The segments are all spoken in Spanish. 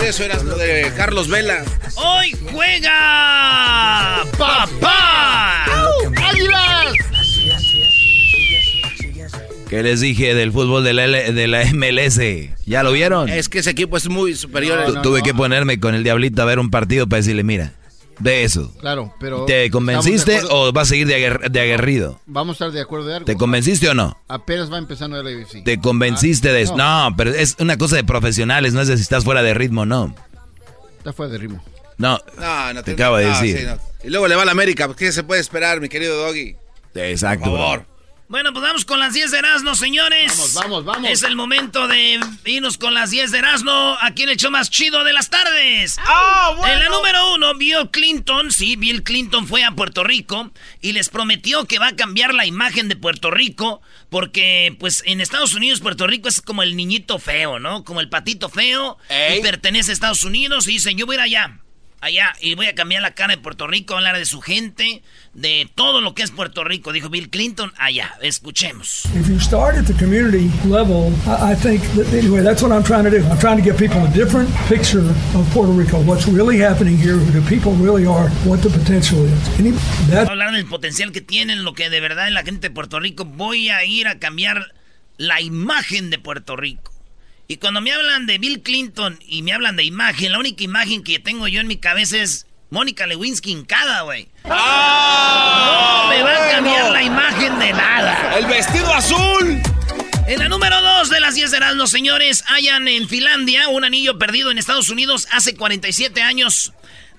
Decir eso, eras lo de Carlos Vela. Hoy juega papá. ¡Águilas! ¿Qué les dije del fútbol de la, L- de la MLS? ¿Ya lo vieron? Es que ese equipo es muy superior. Tu- Tuve que ponerme con el diablito a ver un partido para decirle, mira, de eso. Claro, pero. ¿Te convenciste o vas a seguir de, aguer- de aguerrido? Vamos a estar de acuerdo de algo. ¿Te convenciste o no? Apenas va empezando la UFC. ¿Te convenciste de eso? no. No, pero es una cosa de profesionales, no es de si estás fuera de ritmo, no. Está fuera de ritmo. No, No, no te acabo de decir. sí, no. Y luego le va a la América. ¿Qué se puede esperar, mi querido Doggy? Exacto, Por favor. bro. Bueno, pues vamos con las 10 de Erasmo, señores. Vamos, vamos, vamos. Es el momento de irnos con las 10 de Erasmo, aquí en el show más chido de las tardes. ¡Ah, bueno! En la número uno, Bill Clinton, sí, Bill Clinton fue a Puerto Rico y les prometió que va a cambiar la imagen de Puerto Rico porque, pues, en Estados Unidos Puerto Rico es como el niñito feo, ¿no? Como el patito feo Ey. y pertenece a Estados Unidos y dicen, yo voy a ir allá, allá, y voy a cambiar la cara de Puerto Rico, hablar de su gente, de todo lo que es Puerto Rico, dijo Bill Clinton, allá, escuchemos. If you start at the community level, I, I think that anyway, that's what I'm trying to do. I'm trying to give people a different picture of Puerto Rico, what's really happening here, who the people really are, what the potential is. Any, that, hablar del potencial que tienen, lo que de verdad es la gente de Puerto Rico. Voy a ir a cambiar la imagen de Puerto Rico. Y cuando me hablan de Bill Clinton y me hablan de imagen, la única imagen que tengo yo en mi cabeza es Mónica Lewinsky hincada, güey. no me va a cambiar la imagen de nada. ¡El vestido azul! En la número 2 de las 10 de los señores, hayan en Finlandia un anillo perdido en Estados Unidos hace 47 años.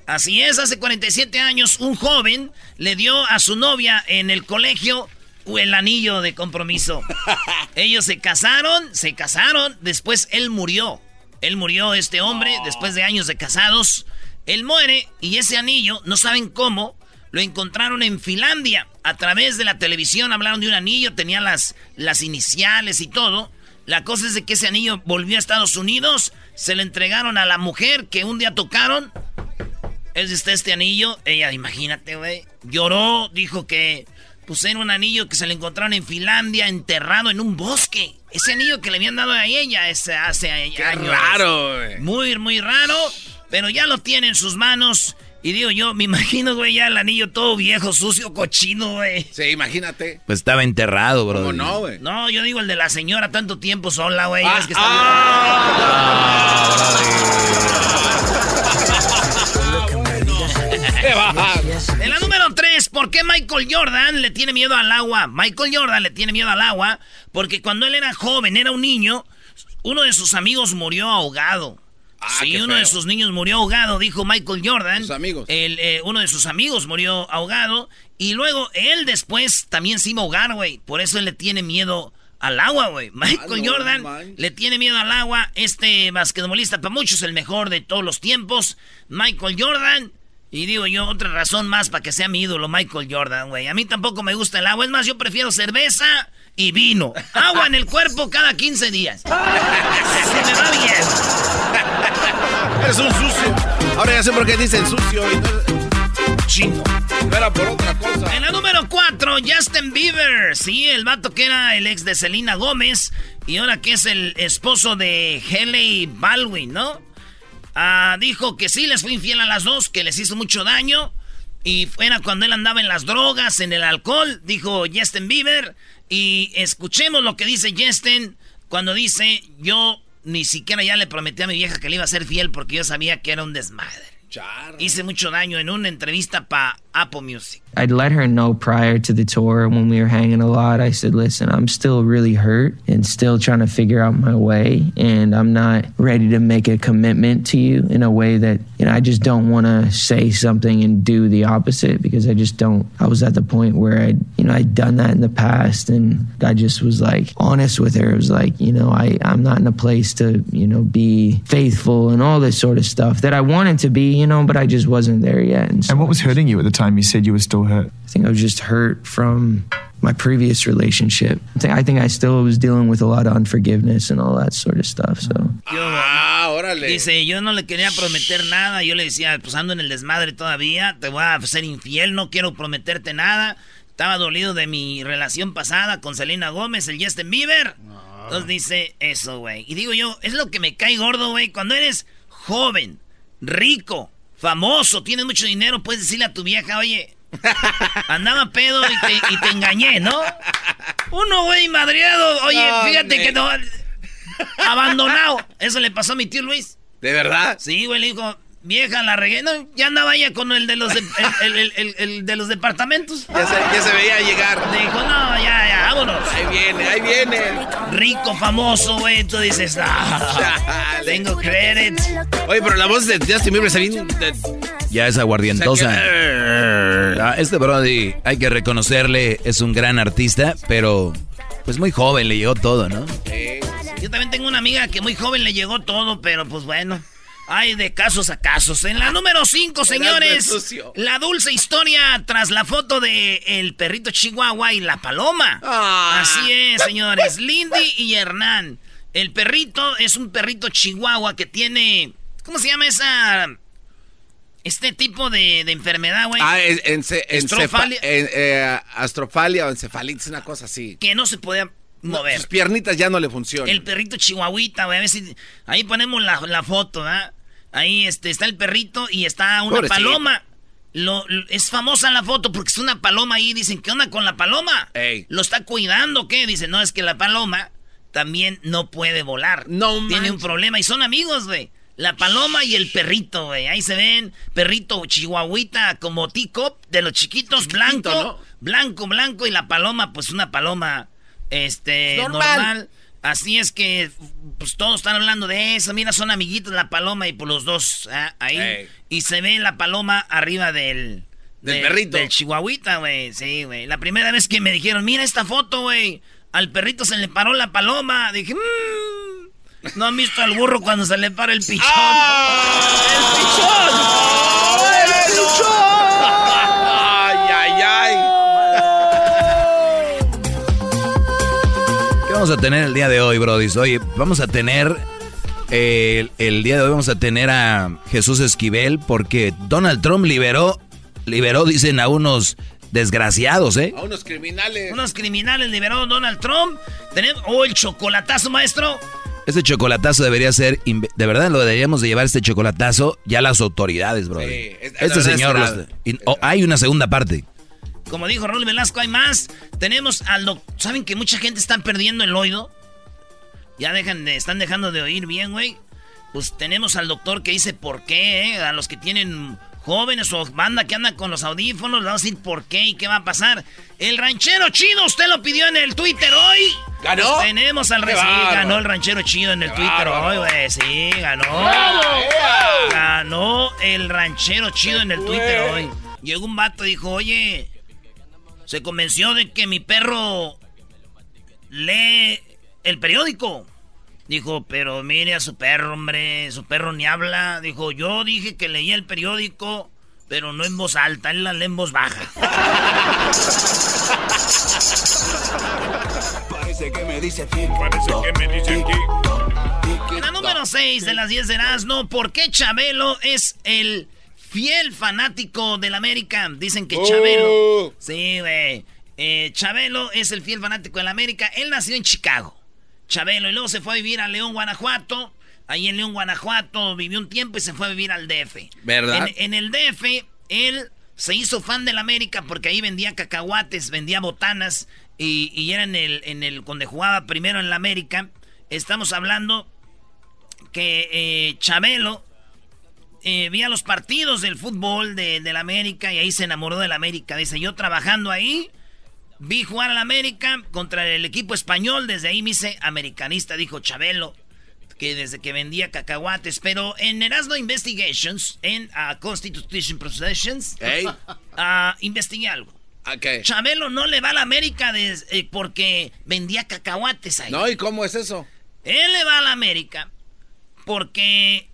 Así es, hace 47 años un joven le dio a su novia en el colegio el anillo de compromiso. Ellos se casaron, se casaron, después él murió. Él murió, este hombre, después de años de casados. Él muere y ese anillo, no saben cómo, lo encontraron en Finlandia. A través de la televisión hablaron de un anillo, tenía las, las iniciales y todo. La cosa es de que ese anillo volvió a Estados Unidos, se lo entregaron a la mujer que un día tocaron. Es este, este anillo, ella, imagínate, güey, lloró, dijo que pues era un anillo que se le encontraron en Finlandia, enterrado en un bosque. Ese anillo que le habían dado a ella ese, hace ¡Qué años. raro, güey! Muy, muy raro, pero ya lo tiene en sus manos. Y digo yo, me imagino, güey, ya el anillo todo viejo, sucio, cochino, güey. Sí, imagínate. Pues estaba enterrado, bro. ¿Cómo no, güey? No, yo digo el de la señora tanto tiempo sola, güey. Ah, es que está- ¡Qué baja! En la número 3, ¿por qué Michael Jordan le tiene miedo al agua? Michael Jordan le tiene miedo al agua porque cuando él era joven, era un niño, uno de sus amigos murió ahogado. Ah, sí, uno de sus niños murió ahogado, dijo Michael Jordan. Sus amigos. El, eh, uno de sus amigos murió ahogado. Y luego él después también se iba a ahogar, güey. Por eso él le tiene miedo al agua, güey. Michael no Jordan le tiene miedo al agua. Este basquetbolista, para muchos el mejor de todos los tiempos. Michael Jordan. Y digo yo, otra razón más para que sea mi ídolo, Michael Jordan, güey. A mí tampoco me gusta el agua. Es más, yo prefiero cerveza y vino. Agua en el cuerpo cada 15 días. Se me va bien. Eres un sucio. Ahora ya sé por qué dicen sucio. y no- Chino. No era por otra cosa. En la número 4, Justin Bieber. Sí, el vato que era el ex de Selena Gómez y ahora que es el esposo de Haley Baldwin, ¿no? Ah, dijo que sí les fue infiel a las dos, que les hizo mucho daño. Y fuera cuando él andaba en las drogas, en el alcohol, dijo Justin Bieber. Y escuchemos lo que dice Justin cuando dice, yo ni siquiera ya le prometí a mi vieja que le iba a ser fiel porque yo sabía que era un desmadre. Hice mucho daño en una entrevista para Apple Music. I'd let her know prior to the tour when we were hanging a lot. I said, listen, I'm still really hurt and still trying to figure out my way. And I'm not ready to make a commitment to you in a way that, you know, I just don't want to say something and do the opposite because I just don't. I was at the point where I, you know, I'd done that in the past and I just was like honest with her. It was like, you know, I, I'm not in a place to, you know, be faithful and all this sort of stuff that I wanted to be, you know, but I just wasn't there yet. And, so And what was hurting you at the time? You said you were still hurt. I think I was just hurt from my previous relationship. I think, I think I still was dealing with a lot of unforgiveness and all that sort of stuff. So Ah, órale. Dice, yo no le quería prometer nada. Yo le decía, pues ando en el desmadre todavía. Te voy a ser infiel, no quiero prometerte nada. Estaba dolido de mi relación pasada con Selena Gómez, el Justin Bieber. Entonces dice eso, güey. Y digo yo, es lo que me cae gordo, güey. Cuando eres joven, rico, famoso, tienes mucho dinero, puedes decirle a tu vieja, oye, andaba pedo y te, y te engañé, ¿no? Uno, güey, madreado. Oye, No, fíjate me- que no... Abandonado. Eso le pasó a mi tío Luis. ¿De verdad? Sí, güey, le dijo, vieja, la regué. No, ya andaba ella con el de los, de- el, el- de los departamentos. Ya se, ya se veía llegar. Dijo, no, ya, ya, vámonos. Ahí viene, ahí viene. Rico, famoso, güey. Tú dices, ah, tengo credit. Oye, pero la voz de Justin Bieber se viene... Ya es aguardientosa. Ah, este Brody, hay que reconocerle, es un gran artista, pero pues muy joven, le llegó todo, ¿no? Yo también tengo una amiga que muy joven le llegó todo, pero pues bueno. Hay de casos a casos. En la número 5, señores, la dulce historia tras la foto de el perrito Chihuahua y la paloma. Ah. Así es, señores. Lindy y Hernán. El perrito es un perrito Chihuahua que tiene. ¿Cómo se llama esa. Este tipo de, de enfermedad, güey? Ah, en, en, Estrofalia. eh, astrofalia o encefalitis, una cosa así. Que no se podía mover. Sus piernitas ya no le funcionan. El perrito chihuahuita, güey. A ver si. Ahí ponemos la, la foto, ¿verdad? Ahí este, está el perrito y está una Pobrecito. paloma. Lo, lo- es famosa la foto porque es una paloma ahí. Dicen, ¿qué onda con la paloma? Ey. ¿Lo está cuidando? ¿Qué? Dicen, no, es que la paloma también no puede volar. No Tiene un problema y son amigos, güey. La paloma y el perrito, güey. Ahí se ven. Perrito chihuahuita como teacup de los chiquitos, blanco. ¿no? Blanco, blanco. Y la paloma, pues una paloma, este, Normal. normal. Así es que, pues todos están hablando de eso. Mira, son amiguitos la paloma y por los dos ah, ahí. Y se ve la paloma arriba del... Del perrito. Del chihuahuita, güey. Sí, güey. La primera vez que me dijeron, mira esta foto, güey. Al perrito se le paró la paloma. Dije, mmm. No han visto al burro cuando se le para el pichón. ¡El vamos a tener el día de hoy, Brody? Oye, vamos a tener. eh, el, el día de hoy vamos a tener a Jesús Esquivel porque Donald Trump liberó, liberó, dicen, a unos desgraciados, ¿eh? A unos criminales. Unos criminales liberó Donald Trump. Tenemos. Oh, el chocolatazo, maestro. Este chocolatazo debería ser, de verdad lo deberíamos de llevar este chocolatazo ya a las autoridades, Brody. Sí, es- la este señor, los- y- oh, hay una segunda parte. Como dijo Raúl Velasco, hay más. Tenemos al doctor. ¿Saben que mucha gente está perdiendo el oído? Ya dejan de, están dejando de oír bien, güey. Pues tenemos al doctor que dice por qué, ¿eh? A los que tienen jóvenes o banda que andan con los audífonos, le vamos a decir por qué y qué va a pasar. El ranchero chido, usted lo pidió en el Twitter hoy. ¿Ganó? Pues tenemos al ¡Qué sí, ganó el ranchero chido en el ¡Qué Twitter hoy, güey. Sí, ganó. Ganó el ranchero chido en el Twitter hoy. Llegó un vato y dijo, oye, se convenció de que mi perro lee el periódico. Dijo, pero mire a su perro, hombre, su perro ni habla. Dijo, yo dije que leía el periódico, pero no en voz alta, él la lee en voz baja. Parece que me dice aquí. La número 6 de las 10 de Erasmo, ¿por qué Chabelo es el fiel fanático del América? Dicen que Chabelo... Oh. Sí, güey. Eh, Chabelo es el fiel fanático del América. Él nació en Chicago. Chabelo, y luego se fue a vivir a León, Guanajuato. Ahí en León, Guanajuato vivió un tiempo y se fue a vivir al DF. ¿Verdad? En, en el DF, él se hizo fan del América porque ahí vendía cacahuates, vendía botanas y, y era en el, en el donde jugaba primero en la América. Estamos hablando que eh, Chabelo eh, veía los partidos del fútbol de, la América y ahí se enamoró del América. Dice, yo trabajando ahí, vi jugar al América contra el equipo español, desde ahí me hice americanista, dijo Chabelo que desde que vendía cacahuates, pero en Erasmo Investigations, en uh, Constitution Processions, uh, investigué algo. Okay. Chabelo no le va a la América eh, porque vendía cacahuates ahí. No, ¿y cómo es eso? Él le va a la América porque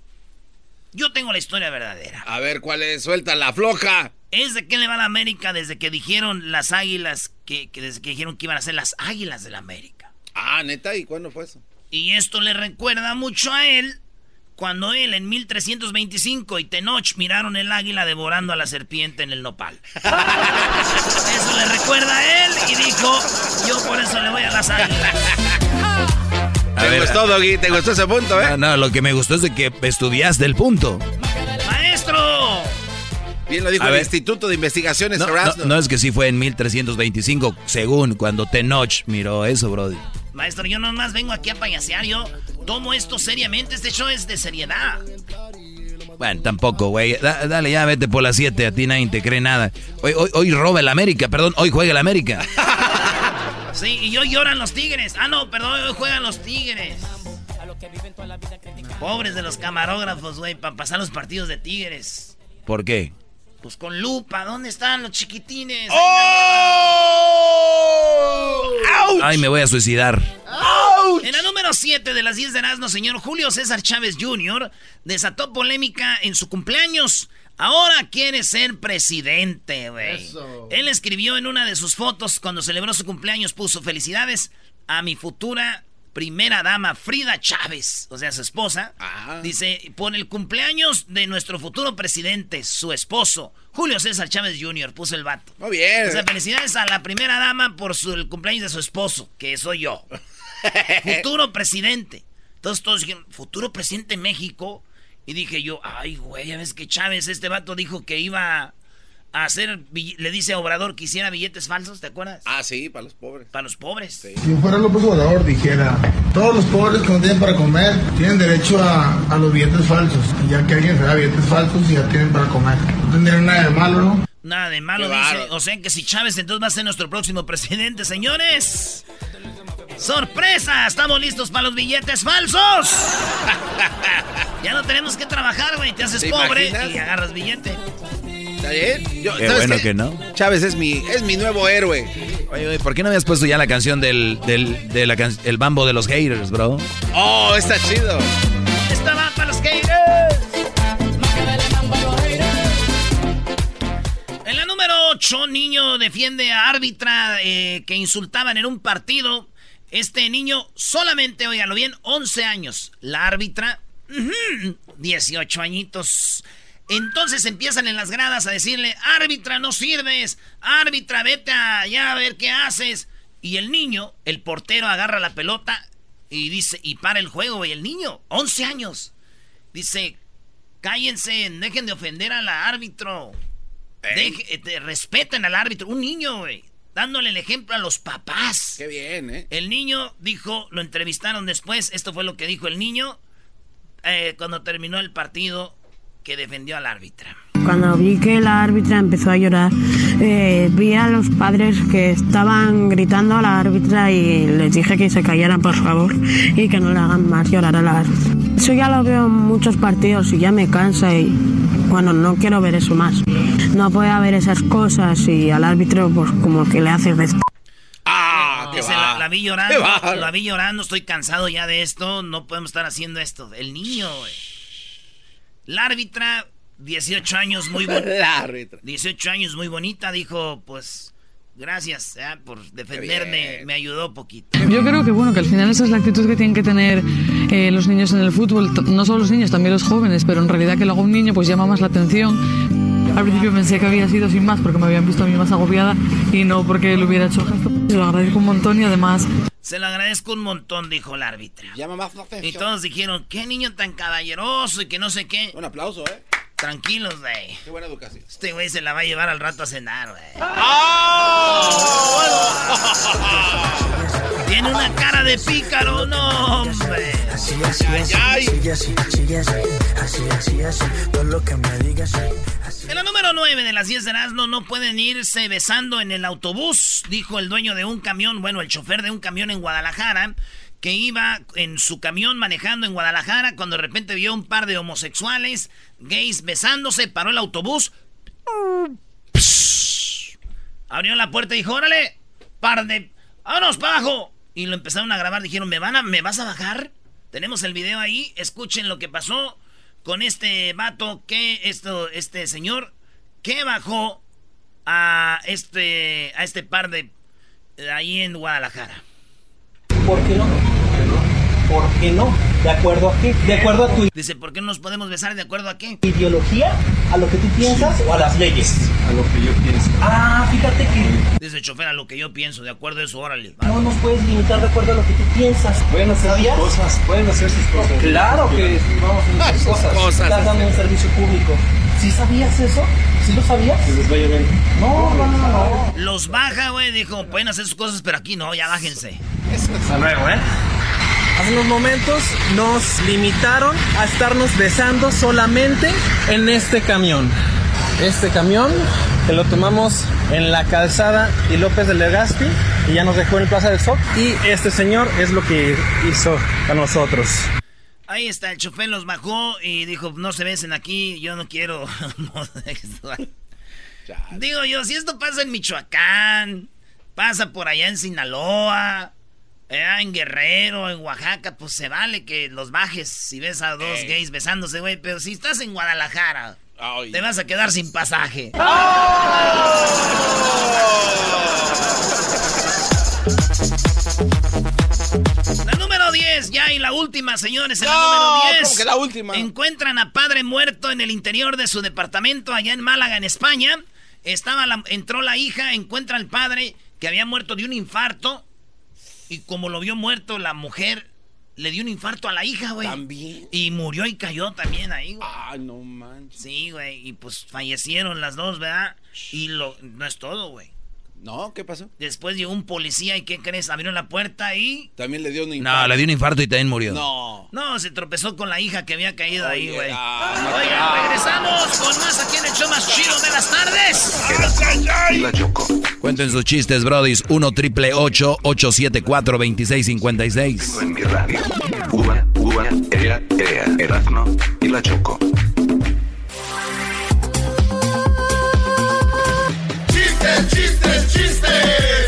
yo tengo la historia verdadera. A ver, ¿cuál es? Suelta la floja. Es de que le va a la América desde que dijeron las águilas, que, que desde que dijeron que iban a ser las águilas de la América. Ah, neta, ¿y cuándo fue eso? Y esto le recuerda mucho a él cuando él en 1325 y Tenoch miraron el águila devorando a la serpiente en el nopal. eso le recuerda a él y dijo, yo por eso le voy a las águilas. ¿Te gustó, Doggy? ¿Te gustó ese punto, eh? No, no, lo que me gustó es de que estudiaste el punto. ¡Maestro! Bien lo dijo el Instituto de Investigaciones no, no, es que sí fue en 1325, según cuando Tenoch miró eso, brody. Maestro, yo nomás vengo aquí a payasear. Yo tomo esto seriamente. Este show es de seriedad. Bueno, tampoco, güey. dale, ya vete por las 7. A ti nadie te cree nada. Hoy, hoy, hoy roba el América, perdón. Hoy juega el América. sí, y hoy lloran los Tigres. Ah, no, perdón, hoy juegan los Tigres. Pobres de los camarógrafos, güey, para pasar los partidos de Tigres. ¿Por qué? Pues con lupa, ¿dónde están los chiquitines? ¡Oh! Ay, me voy a suicidar. En la número 7 de las 10 de Erasmo, señor Julio César Chávez Jr. desató polémica en su cumpleaños. Ahora quiere ser presidente, güey. Él escribió en una de sus fotos cuando celebró su cumpleaños, puso felicidades a mi futura primera dama Frida Chávez, o sea, su esposa, ah. dice, por el cumpleaños de nuestro futuro presidente, su esposo, Julio César Chávez Jr., puso el vato. Muy bien. O sea, felicidades a la primera dama por su, el cumpleaños de su esposo, que soy yo. futuro presidente. Entonces todos dijeron, futuro presidente de México. Y dije yo, ay, güey, ya ves que Chávez, este vato dijo que iba hacer, le dice a Obrador que hiciera billetes falsos, ¿te acuerdas? Ah, sí, para los pobres. Para los pobres. Si yo fuera López Obrador, dijera, todos los pobres que no tienen para comer tienen derecho a, los billetes falsos. Y ya que alguien se da billetes falsos, ya tienen para comer. No tendría nada de malo, ¿no? Nada de malo, dice. O sea que si Chávez entonces va a ser nuestro próximo presidente, señores. ¡Sorpresa! ¿Estamos listos para los billetes falsos? ya no tenemos que trabajar, güey. Te haces pobre y agarras billete. Qué bueno que no. Chávez es mi, es mi nuevo héroe. Oye, oye, ¿por qué no habías puesto ya la canción del, del de la el bambo de los haters, bro? Oh, está chido. Estaba para los haters. En la número 8, niño defiende a árbitra eh, que insultaban en un partido. Este niño solamente, lo bien, 11 años. La árbitra, 18 añitos. Entonces empiezan en las gradas a decirle, árbitra, no sirves, árbitra, vete allá a ver qué haces. Y el niño, el portero, agarra la pelota y dice, y para el juego, y el niño, 11 años, dice, cállense, dejen de ofender al árbitro. Eh, respeten al árbitro, un niño, güey, dándole el ejemplo a los papás. Qué bien, ¿eh? El niño dijo, lo entrevistaron después, esto fue lo que dijo el niño eh, cuando terminó el partido que defendió al árbitra. Cuando vi que la árbitra empezó a llorar, eh, vi a los padres que estaban gritando a la árbitra y les dije que se callaran, por favor, y que no le hagan más llorar a la árbitra. Eso ya lo veo en muchos partidos y ya me cansa y, bueno, no quiero ver eso más. No puede haber esas cosas y al árbitro, pues como que le hace respeto. Ah, la, la, vi llorando, la vi llorando, estoy cansado ya de esto, no podemos estar haciendo esto. El niño, la árbitra, 18 años, muy bonita. 18 años, muy bonita, dijo, pues... Gracias eh, por defenderme, me ayudó poquito. Yo creo que bueno, que al final esa es la actitud que tienen que tener eh, los niños en el fútbol, no solo los niños, también los jóvenes, pero en realidad que lo haga un niño pues llama más la atención. Al principio pensé que había sido sin más porque me habían visto a mí más agobiada y no porque le hubiera hecho gesto. Se lo agradezco un montón y además se lo agradezco un montón, dijo el árbitro. Llama más la atención. Y todos dijeron, qué niño tan caballeroso y que no sé qué. Un aplauso, ¿eh? Tranquilos, güey. Qué buena educación. Este güey se la va a llevar al rato a cenar, güey. Tiene una cara de pícaro, no, hombre. En la número 9 de las 10 de Erasmo no pueden irse besando en el autobús, dijo el dueño de un camión, bueno, el chofer de un camión en Guadalajara, que iba en su camión manejando en Guadalajara cuando de repente vio un par de homosexuales gays besándose, paró el autobús. Abrió la puerta y dijo, órale, par de... ¡Vámonos para abajo! Y lo empezaron a grabar, dijeron, ¿me, van a, ¿me vas a bajar? Tenemos el video ahí, escuchen lo que pasó con este vato que esto, este señor que bajó a este, a este par de ahí en Guadalajara. ¿Por qué no? ¿Por qué no? ¿De acuerdo a qué? ¿De acuerdo a tu Dice, ¿por qué no nos podemos besar? ¿De acuerdo a qué? ideología? ¿A lo que tú piensas o a las leyes? A lo que yo pienso. Ah, fíjate que Dice el chofer, a lo que yo pienso, de acuerdo a eso, órale. no nos puedes limitar de acuerdo a lo que tú piensas. Pueden hacer sus ¿Sabías? cosas, pueden hacer sus cosas. Claro que vamos a hacer sus cosas. Estás dando un servicio público. ¿Sí sabías eso? ¿Sí lo sabías? Que les vaya bien. No, no, no, no. Los baja, güey, dijo, pueden hacer sus cosas, pero aquí no, ya bájense. Hasta luego, ¿eh? Hace unos momentos nos limitaron a estarnos besando solamente en este camión. Este camión que lo tomamos en la calzada y López de Legazpi y ya nos dejó en Plaza del Sol. Y este señor es lo que hizo a nosotros. Ahí está, el chofer los bajó y dijo, no se besen aquí, yo no quiero. Digo yo, si esto pasa en Michoacán, pasa por allá en Sinaloa, eh, en Guerrero, en Oaxaca, pues se vale que los bajes si ves a dos Ey. gays besándose, güey, pero si estás en Guadalajara, te vas a quedar sin pasaje. La número 10, ya y la última, señores, en la No, número 10. ¿cómo que la última? Encuentran a padre muerto en el interior de su departamento allá en Málaga, en España. Estaba la- entró la hija, encuentra al padre que había muerto de un infarto. Y como lo vio muerto, la mujer le dio un infarto a la hija, güey. También. Y murió y cayó también ahí, güey. Ay, no manches. Sí, güey. Y pues fallecieron las dos, ¿verdad? Y lo, no es todo, güey. ¿No? ¿Qué pasó? Después llegó un policía y ¿qué crees? Abrieron la puerta y... También le dio un No, le dio un infarto y también murió. No. No, se tropezó con la hija que había caído ahí, güey. ah, no. Oigan, regresamos con más aquí en el show más chido de las tardes. Y la Choco. Cuenten sus chistes, brodis. 1 triple 874 2656. En mi radio. Uva, uva, ea, ea, Erasmo y la Choco. Chistes, chistes, chistes.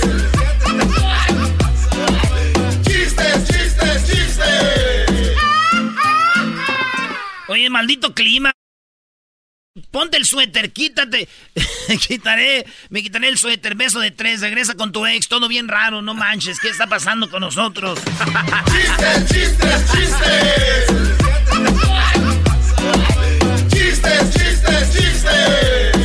Chistes, chistes, chistes. Oye, maldito clima. Ponte el suéter, quítate. quitaré, me quitaré el suéter, beso de tres, regresa con tu ex, todo bien raro, no manches, ¿qué está pasando con nosotros? Chistes, chistes, chistes. Chistes, chistes, chistes.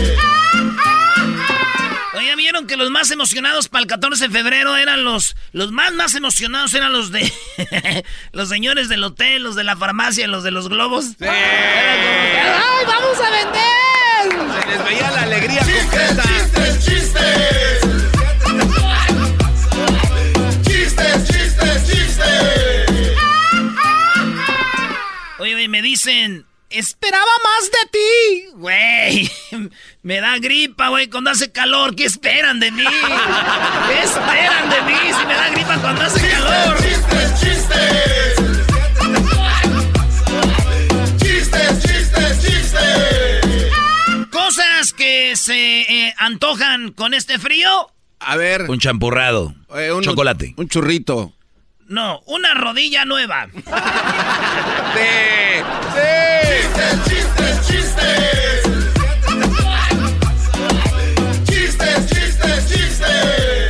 Oye, ¿vieron que los más emocionados para el 14 de febrero eran los, los más más emocionados eran los de los señores del hotel, los de la farmacia, los de los globos? Sí. ¡Ay, vamos a vender! Se les veía la alegría Chistes, completa. chistes, chistes. Chistes, chistes, chistes. Oye, oye, me dicen, esperaba más de ti. Güey, me da gripa, güey, cuando hace calor. ¿Qué esperan de mí? ¿Qué esperan de mí si me da gripa cuando hace calor? Chistes, chistes. Chistes, chistes, chistes. Cosas que se eh, antojan con este frío. A ver. Un champurrado. eh, un- Chocolate. Un churrito. No, una rodilla nueva. Sí. Sí. Chistes, chistes. Chistes, chistes, chistes.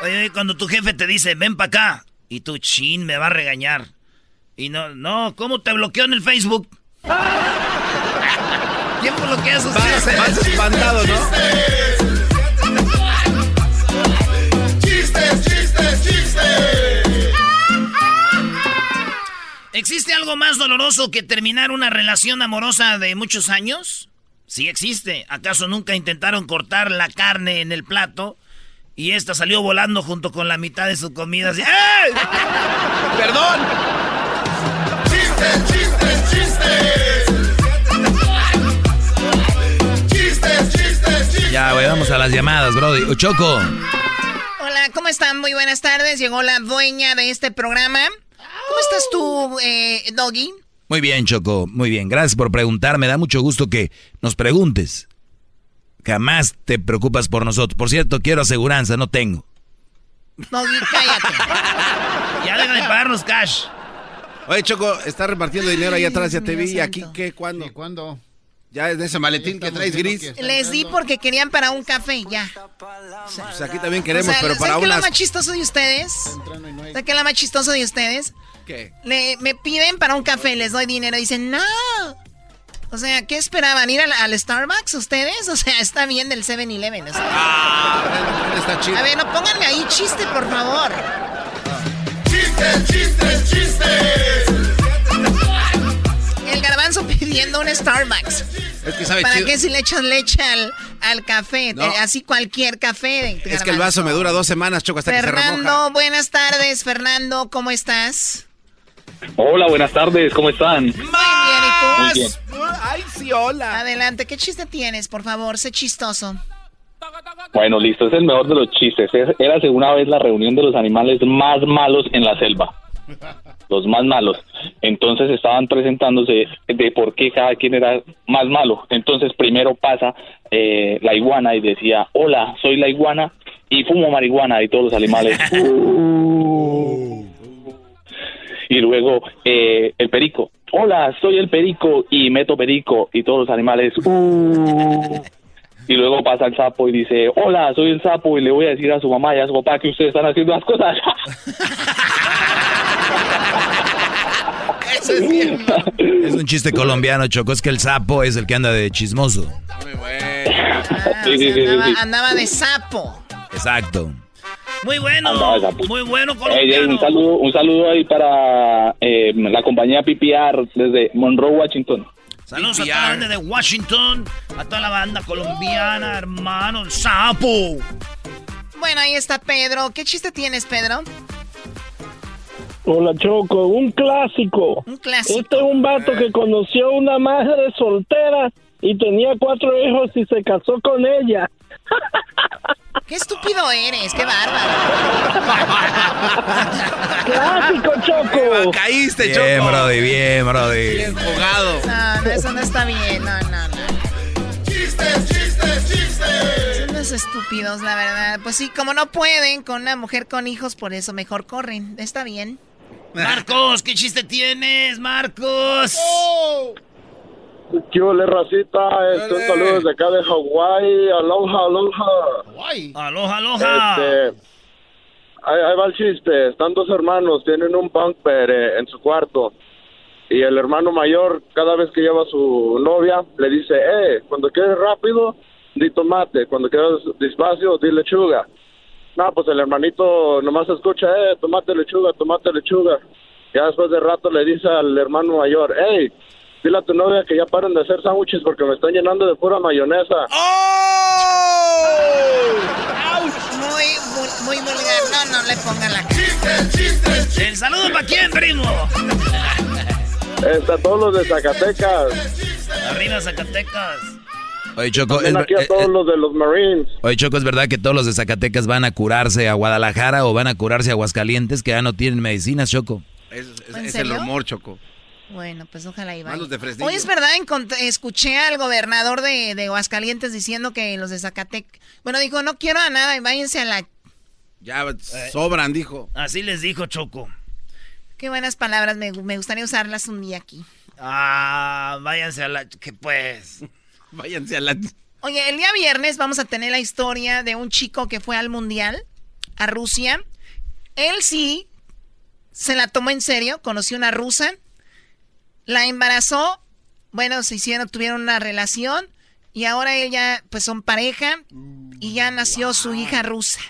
Oye, oye, cuando tu jefe te dice, ven para acá, y tu chin me va a regañar. Y no, no, ¿cómo te bloqueó en el Facebook? ¿Quién bloquea sus vas espantado, ¿no? Existe algo más doloroso que terminar una relación amorosa de muchos años? Sí existe. ¿Acaso nunca intentaron cortar la carne en el plato y esta salió volando junto con la mitad de su comida? Así, ¡Ey! ¡Perdón! ¡Chistes, chistes, chistes! ¡Chistes, chistes, chistes! Ya, güey, vamos a las llamadas, Brody. Choco. Hola, ¿cómo están? Muy buenas tardes. Llegó la dueña de este programa. ¿Cómo estás tú, eh, Doggy? Muy bien, Choco, muy bien. Gracias por preguntar. Me da mucho gusto que nos preguntes. Jamás te preocupas por nosotros. Por cierto, quiero aseguranza, no tengo. Doggy, cállate. Ya deja de pagarnos cash. Oye, Choco, está repartiendo dinero ahí atrás, ya te vi. ¿Y aquí qué? ¿Cuándo? ¿Cuándo? Ya es de ese maletín que traes gris. Les di porque querían para un café, ya. Pues aquí también queremos, O sea, pero para ¿saben qué es lo más chistoso de ustedes? ¿Saben qué es lo más chistoso de ustedes? ¿Qué? Le, me piden para un café, les doy dinero. Dicen, no. O sea, ¿qué esperaban? ¿Ir al, al Starbucks ustedes? O sea, está bien del 7-Eleven. o sea. Ah, está chido. A ver, no pónganme ahí chiste, por favor. ¡Chistes, chistes, chistes! Garbanzo pidiendo un Starbucks. Es que sabe ¿Para chido. qué si le echas leche al, al café? No. Eh, Así cualquier café. Es que el vaso me dura dos semanas, Choco, hasta que se. Fernando, buenas tardes. Fernando, ¿cómo estás? Hola, buenas tardes, ¿cómo están? Muy bien, ¿y Muy tú? bien. Ay, sí, hola. Adelante, ¿qué chiste tienes? Por favor, sé chistoso. Bueno, listo, es el mejor de los chistes. Es- Érase una vez la reunión de los animales más malos en la selva. Los más malos. Entonces estaban presentándose de por qué cada quien era más malo. Entonces primero pasa eh, la iguana y decía, hola, soy la iguana y fumo marihuana y todos los animales. Y luego eh, el perico, hola, soy el perico y meto perico y todos los animales. Y luego pasa el sapo y dice, hola, soy el sapo y le voy a decir a su mamá y a su papá que ustedes están haciendo las cosas. Eso es bien. Es un chiste colombiano, Choco. Es que el sapo es el que anda de chismoso. Ah, Sí, o sí, sí, sí, andaba, sí. andaba de sapo. Exacto. Muy bueno. Muy bueno, eh, colombiano. un saludo, un saludo ahí para eh, la compañía PPR desde Monroe, Washington. Saludos a toda la banda de Washington, a toda la banda colombiana, hermano, el sapo. Bueno, ahí está Pedro. ¿Qué chiste tienes, Pedro? Hola Choco, un clásico. Un clásico. Este es un vato que conoció a una madre soltera y tenía cuatro hijos y se casó con ella. Qué estúpido eres, qué bárbaro. Clásico Choco. Caíste, Bien, Choco. Brody, bien, Brody. Bien jugado. No, no, eso no está bien. No, no, no. ¡Chistes, chistes, chistes! Son unos estúpidos, la verdad. Pues sí, como no pueden con una mujer con hijos, por eso mejor corren. Está bien. Marcos, ¿qué chiste tienes, Marcos? ¿Qué ole, racita? Este, un saludo desde acá de Hawái. Aloha, aloha. Guay. Aloha, aloha. Este, ahí, ahí va el chiste. Están dos hermanos, tienen un bumper eh, en su cuarto. Y el hermano mayor, cada vez que lleva a su novia, le dice, eh, cuando quieres rápido, di tomate. Cuando quieres despacio, di lechuga. No, pues el hermanito nomás escucha, eh, tomate, lechuga, tomate, lechuga. Ya después de rato le dice al hermano mayor, hey, dile a tu novia que ya paren de hacer sándwiches porque me están llenando de pura mayonesa. Muy, muy, muy vulgar. No, no le pongan la cara. ¡Chistes, chistes, chistes! ¿El saludo para quién, primo? Está todos los de Zacatecas. Arriba, Zacatecas. Oye, Choco, es, También aquí a todos eh, los de los Marines. oye, Choco, ¿es verdad que todos los de Zacatecas van a curarse a Guadalajara o van a curarse a Aguascalientes que ya no tienen medicinas, Choco? Es, es- ¿En es el rumor, Choco. Bueno, pues ojalá. Más los de Fresnillo. Hoy es verdad, escuché al gobernador de, de Aguascalientes diciendo que los de Zacatecas... Bueno, dijo, no quiero a nada y váyanse a la... Ya sobran, dijo. Así les dijo Choco. Qué buenas palabras, me, me gustaría usarlas un día aquí. Ah, váyanse a la... que pues... Váyanse a la... Oye, el día viernes vamos a tener la historia de un chico que fue al mundial, a Rusia. Él sí se la tomó en serio, conoció una rusa, la embarazó, bueno, se hicieron, tuvieron una relación y ahora ella, pues son pareja y ya nació su hija rusa.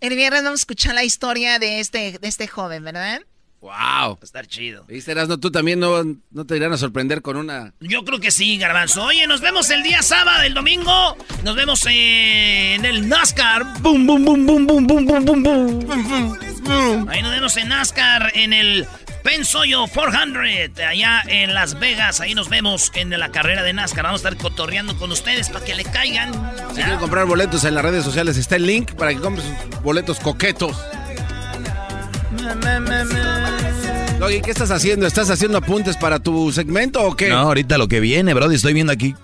El viernes vamos a escuchar la historia de este, de este joven, ¿verdad? Wow. Va a estar chido. ¿Viste, no Tú también no, no te irán a sorprender con una... Yo creo que sí, Garbanzo. Oye, nos vemos el día sábado, el domingo. Nos vemos en el NASCAR. Boom, boom, boom, boom, boom, boom, boom, boom, boom. Ahí nos vemos en NASCAR, en el Pensoyo 400, allá en Las Vegas. Ahí nos vemos en la carrera de NASCAR. Vamos a estar cotorreando con ustedes para que le caigan. Si quieren comprar boletos en las redes sociales, está el link para que compres sus boletos coquetos. Doggy, ¿qué estás haciendo? ¿Estás haciendo apuntes para tu segmento o qué? No, ahorita lo que viene, Brody. Estoy viendo aquí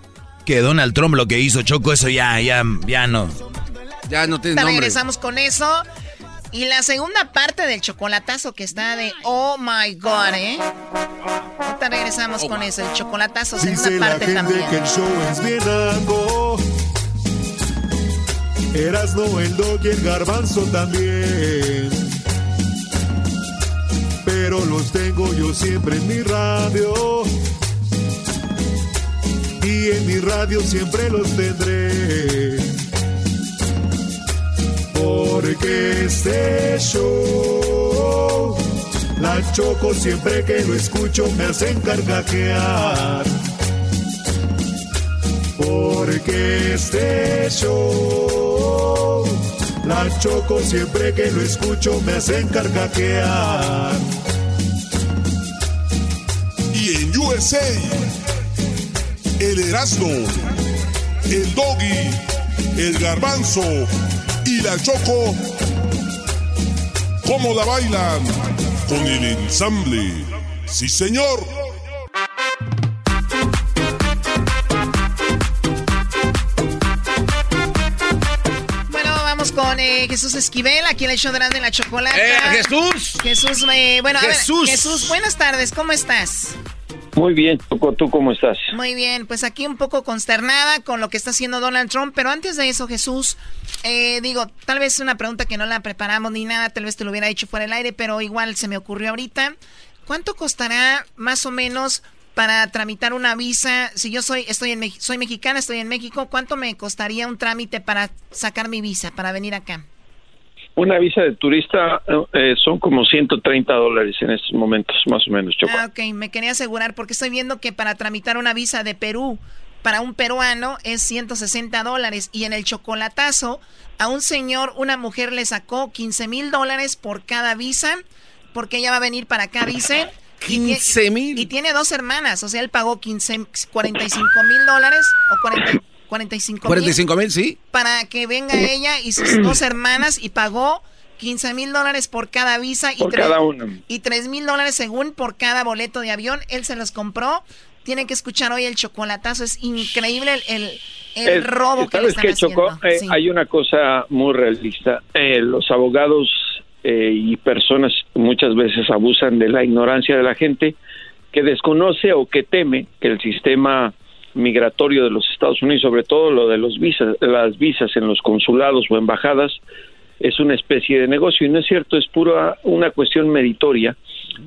que Donald Trump lo que hizo, Choco, eso ya, ya, ya no. Ya no tienes nombre. Regresamos con eso. Y la segunda parte del chocolatazo que está de Oh my God, ¿eh? Ahorita regresamos con eso, el chocolatazo, segunda Dice parte la gente también. que el show es bien algo. Erasno, el dog y el garbanzo también. Pero los tengo yo siempre en mi radio. Y en mi radio siempre los tendré. Porque este show, la choco siempre que lo escucho me hacen carcajear. Porque este show, la choco siempre que lo escucho me hacen carcajear. Y en USA, el Erasmo, el Doggy, el Garbanzo y la Choco, ¿cómo la bailan? Con el ensamble. Sí, señor. Bueno, vamos con eh, Jesús Esquivel, aquí en el show de y la Chocolata. ¡Eh, Jesús! Jesús, eh, bueno, a ver, Jesús. Jesús, buenas tardes, ¿cómo estás? Muy bien, Choco, ¿tú cómo estás? Muy bien, pues aquí un poco consternada con lo que está haciendo Donald Trump, pero antes de eso, Jesús, eh, digo, tal vez una pregunta que no la preparamos ni nada, tal vez te lo hubiera hecho fuera del aire, pero igual se me ocurrió ahorita. ¿Cuánto costará más o menos para tramitar una visa? Si yo soy, estoy en, soy mexicana, estoy en México, ¿cuánto me costaría un trámite para sacar mi visa, para venir acá? Una visa de turista eh, son como 130 dólares en estos momentos, más o menos, Choco. Ah, ok, me quería asegurar porque estoy viendo que para tramitar una visa de Perú para un peruano es 160 dólares y en el chocolatazo a un señor, una mujer le sacó 15 mil dólares por cada visa porque ella va a venir para acá, dice. 15 mil. Y tiene dos hermanas, o sea, él pagó 15, 45 mil dólares o 40, 45 mil 45 mil, sí. para que venga ella y sus dos hermanas y pagó 15 mil dólares por cada visa y Por tres- cada una. y 3 mil dólares según por cada boleto de avión. Él se los compró. Tienen que escuchar hoy el chocolatazo. Es increíble el, el, el Es- robo que le ¿Sabes están haciendo. Eh, Sí. Hay una cosa muy realista. Eh, los abogados eh, y personas muchas veces abusan de la ignorancia de la gente que desconoce o que teme que el sistema migratorio de los Estados Unidos, sobre todo lo de los visas, las visas en los consulados o embajadas, es una especie de negocio y no es cierto, es pura una cuestión meritoria.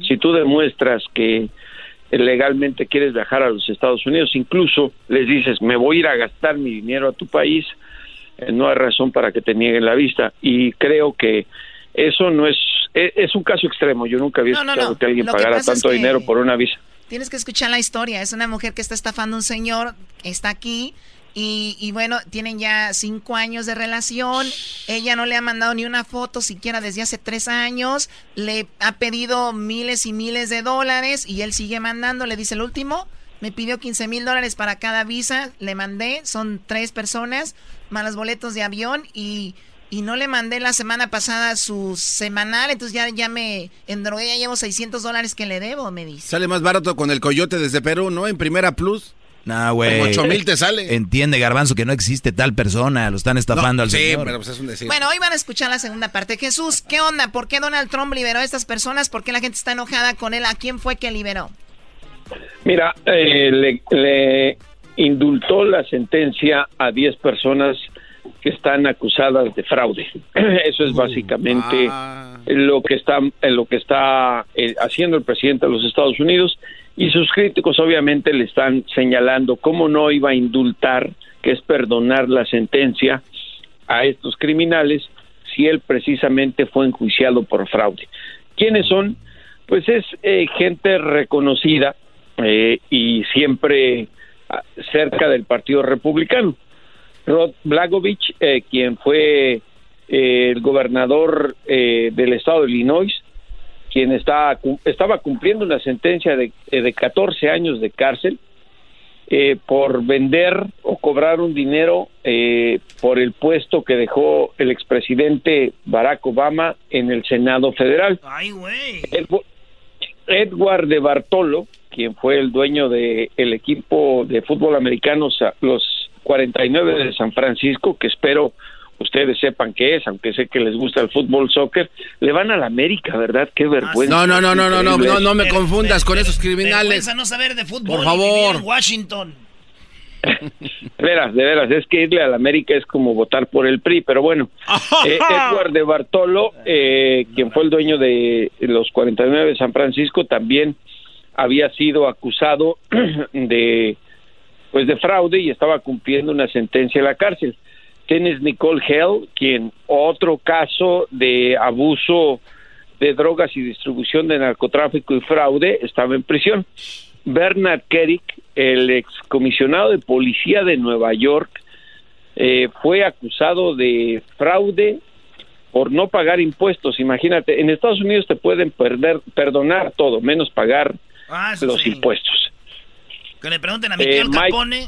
Si tú demuestras que legalmente quieres viajar a los Estados Unidos, incluso les dices, me voy a ir a gastar mi dinero a tu país, eh, no hay razón para que te nieguen la vista. Y creo que eso no es, e- es, un caso extremo. Yo nunca había No, escuchado no. que alguien Lo que pagara es tanto que- dinero por una visa. Tienes que escuchar la historia. Es una mujer que está estafando a un señor, está aquí. Y, y bueno, tienen ya cinco años de relación. Ella no le ha mandado ni una foto siquiera desde hace tres años. Le ha pedido miles y miles de dólares y él sigue mandando. Le dice el último. Me pidió 15 mil dólares para cada visa. Le mandé. Son tres personas. Más los boletos de avión. Y, y no le mandé la semana pasada su semanal. Entonces ya, ya me endrogué. Ya llevo 600 dólares que le debo, me dice. Sale más barato con el coyote desde Perú, ¿no? En primera plus. No, güey. Como 8 mil te sale. Entiende, Garbanzo, que no existe tal persona. Lo están estafando No, al sí, señor. pero pues es un decir. Bueno, hoy van a escuchar la segunda parte. Jesús, ¿qué onda? ¿Por qué Donald Trump liberó a estas personas? ¿Por qué la gente está enojada con él? ¿A quién fue que liberó? Mira, eh, le, le indultó la sentencia a 10 personas que están acusadas de fraude. Eso es básicamente lo que está lo que está eh, haciendo el presidente de los Estados Unidos y sus críticos obviamente le están señalando cómo no iba a indultar, que es perdonar la sentencia a estos criminales si él precisamente fue enjuiciado por fraude. ¿Quiénes son? pues es eh, gente reconocida eh, y siempre ah, cerca del Partido Republicano. Rod Blagojevich, eh, quien fue eh, el gobernador del estado de Illinois, quien está, estaba cumpliendo una sentencia de, eh, de 14 años de cárcel eh, por vender o cobrar un dinero eh, por el puesto que dejó el expresidente Barack Obama en el Senado Federal. Ay, Edward de Bartolo, quien fue el dueño del equipo de fútbol americano, los 49 de San Francisco, que espero ustedes sepan qué es, aunque sé que les gusta el fútbol soccer, le van a la América, ¿verdad? Qué vergüenza. No, no, no, no, no, no, no, no me confundas con esos criminales. No saber de fútbol. Por favor. en Washington. De veras, de veras, es que irle a la América es como votar por el PRI, pero bueno. Eh, Edward de Bartolo, eh, quien fue el dueño de los 49 de San Francisco, también había sido acusado de pues de fraude y estaba cumpliendo una sentencia en la cárcel. Tienes Nicole Hell, quien otro caso de abuso de drogas y distribución de narcotráfico y fraude, estaba en prisión. Bernard Kerik, el excomisionado de policía de Nueva York, eh, fue acusado de fraude por no pagar impuestos. Imagínate, en Estados Unidos te pueden perder, perdonar todo, menos pagar Ah, los sí. impuestos. Que le pregunten a Eh, Miguel Mike- Capone.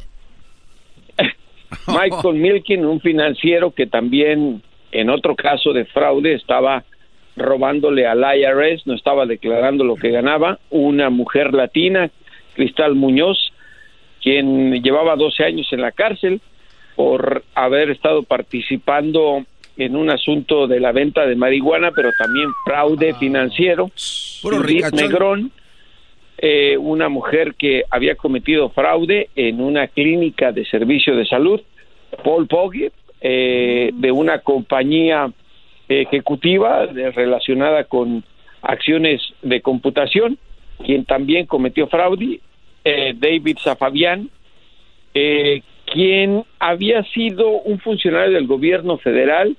Michael Milken, un financiero que también en otro caso de fraude estaba robándole al IRS, no estaba declarando lo que ganaba, una mujer latina, Cristal Muñoz, quien llevaba 12 años en la cárcel por haber estado participando en un asunto de la venta de marihuana, pero también fraude financiero. Puro Judith ricachón. Negrón, eh, una mujer que había cometido fraude en una clínica de servicio de salud, Paul Pogge, eh, de una compañía ejecutiva relacionada con acciones de computación, quien también cometió fraude, eh, David Zafavian, eh, quien había sido un funcionario del gobierno federal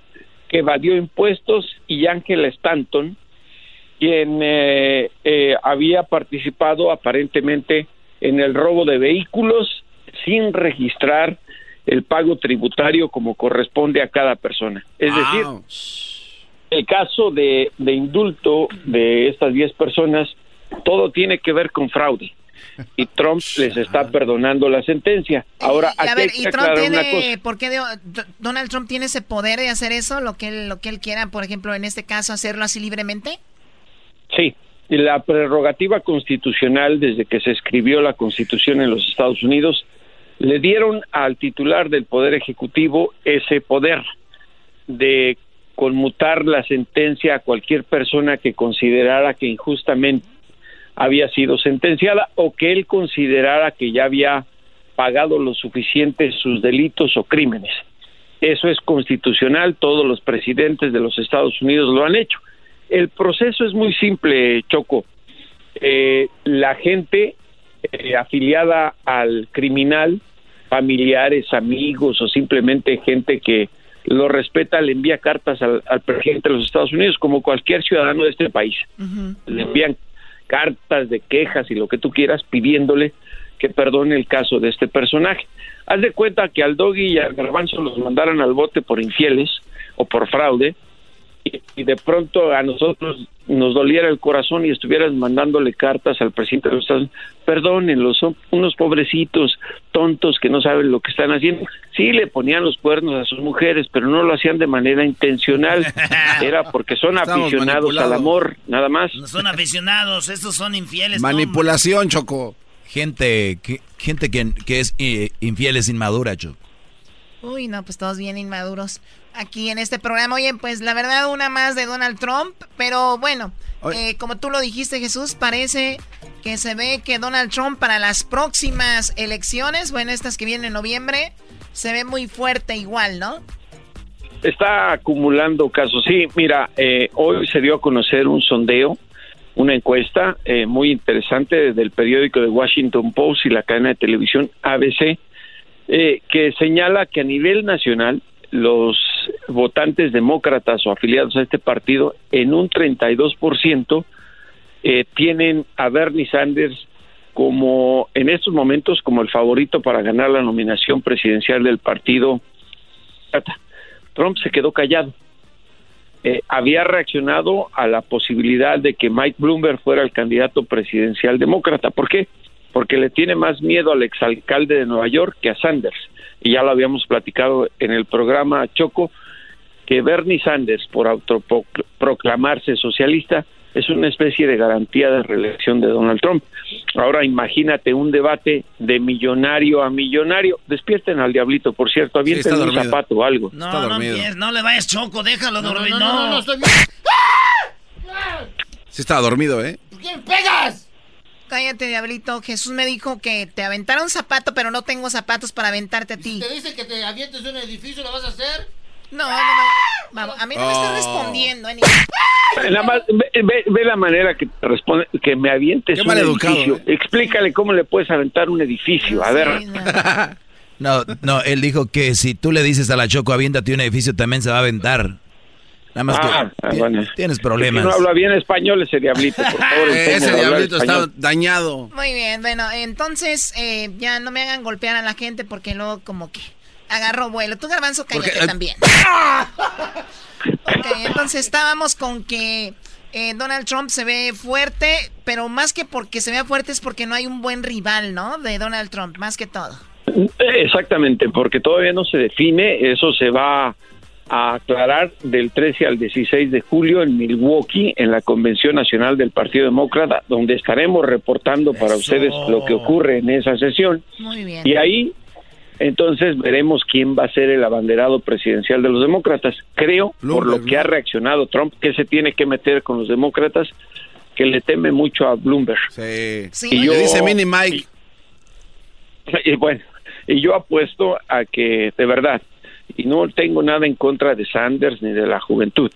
que evadió impuestos, y Angela Stanton, quien eh, eh, había participado aparentemente en el robo de vehículos sin registrar el pago tributario como corresponde a cada persona. Es decir, el caso de, de indulto de estas 10 personas, todo tiene que ver con fraude. Y Trump les está perdonando la sentencia. Ahora, Y a ver, hay y Trump aclarar una cosa. tiene, ¿por qué Donald Trump tiene ese poder de hacer eso, lo que él, lo que él quiera, por ejemplo, en este caso, hacerlo así libremente? Sí, la prerrogativa constitucional desde que se escribió la Constitución en los Estados Unidos le dieron al titular del Poder Ejecutivo ese poder de conmutar la sentencia a cualquier persona que considerara que injustamente había sido sentenciada o que él considerara que ya había pagado lo suficiente sus delitos o crímenes. Eso es constitucional, todos los presidentes de los Estados Unidos lo han hecho. El proceso es muy simple, Choco. Eh, la gente eh, afiliada al criminal, familiares, amigos o simplemente gente que lo respeta, le envía cartas al, al presidente de los Estados Unidos, como cualquier ciudadano de este país. Le envían cartas de quejas y lo que tú quieras pidiéndole que perdone el caso de este personaje. Haz de cuenta que al Doggy y al Garbanzo los mandaran al bote por infieles o por fraude y, de pronto a nosotros nos doliera el corazón y estuvieran mandándole cartas al presidente de los Estados Unidos, perdónenlos, son unos pobrecitos tontos que no saben lo que están haciendo. Sí le ponían los cuernos a sus mujeres, pero no lo hacían de manera intencional, era porque son Estamos aficionados al amor, nada más. No son aficionados, estos son infieles. Manipulación, Choco. Gente que, gente que, que es eh, infiel es inmadura, Choco. Uy, no, pues todos bien inmaduros aquí en este programa. Oye, pues la verdad, una más de Donald Trump, pero bueno, eh, como tú lo dijiste, Jesús, parece que se ve que Donald Trump para las próximas elecciones, bueno, estas que vienen en noviembre, se ve muy fuerte igual, ¿no? Está acumulando casos. Sí, mira, eh, hoy se dio a conocer un sondeo, una encuesta eh, muy interesante del periódico de Washington Post y la cadena de televisión ABC, eh, que señala que a nivel nacional los votantes demócratas o afiliados a este partido en un 32% eh, tienen a Bernie Sanders como en estos momentos como el favorito para ganar la nominación presidencial del partido. Trump se quedó callado. Eh, había reaccionado a la posibilidad de que Mike Bloomberg fuera el candidato presidencial demócrata. ¿Por qué? Porque le tiene más miedo al exalcalde de Nueva York que a Sanders. Y ya lo habíamos platicado en el programa Choco, que Bernie Sanders, por autoproclamarse socialista, es una especie de garantía de reelección de Donald Trump. Ahora imagínate un debate de millonario a millonario. Despierten al diablito, por cierto, avienten un zapato o algo. No, no, no le vayas choco, déjalo dormir. No, no, no, estoy... Sí estaba dormido, ¿eh? ¿Por qué me pegas? Cállate, diablito. Jesús me dijo que te aventara un zapato, pero no tengo zapatos para aventarte a ti. Si te dice que te avientes un edificio, ¿lo vas a hacer? No, no, no. Vamos, a mí no me estás respondiendo. ¿eh? Nada más, ve, ve, ve, la manera que te responde, que me avientes un edificio. ¿eh? Explícale cómo le puedes aventar un edificio. A ver. No, no, él dijo que si tú le dices a la Choco, aviéntate un edificio, también se va a aventar. Nada más ah, que bueno. tienes problemas. Si no habla bien español ese diablito, por favor. ese diablito está dañado. Muy bien, bueno, entonces eh, ya no me hagan golpear a la gente porque luego como que agarró vuelo. Tú, Garbanzo, cállate Porque, eh, también. ok, entonces estábamos con que eh, Donald Trump se ve fuerte, pero más que porque se vea fuerte es porque no hay un buen rival, ¿no? De Donald Trump, más que todo. Exactamente, porque todavía no se define, eso se va a aclarar del 13 al 16 de julio en Milwaukee, en la Convención Nacional del Partido Demócrata, donde estaremos reportando para Eso. ustedes lo que ocurre en esa sesión. Muy bien. Y ahí, entonces, veremos quién va a ser el abanderado presidencial de los demócratas. Creo, por lo que ha reaccionado Trump, que se tiene que meter con los demócratas, que le teme mucho a Bloomberg. Sí. Sí. Y yo- Le dice Mini Mike. Y bueno, y yo apuesto a que, de verdad, y no tengo nada en contra de Sanders ni de la juventud,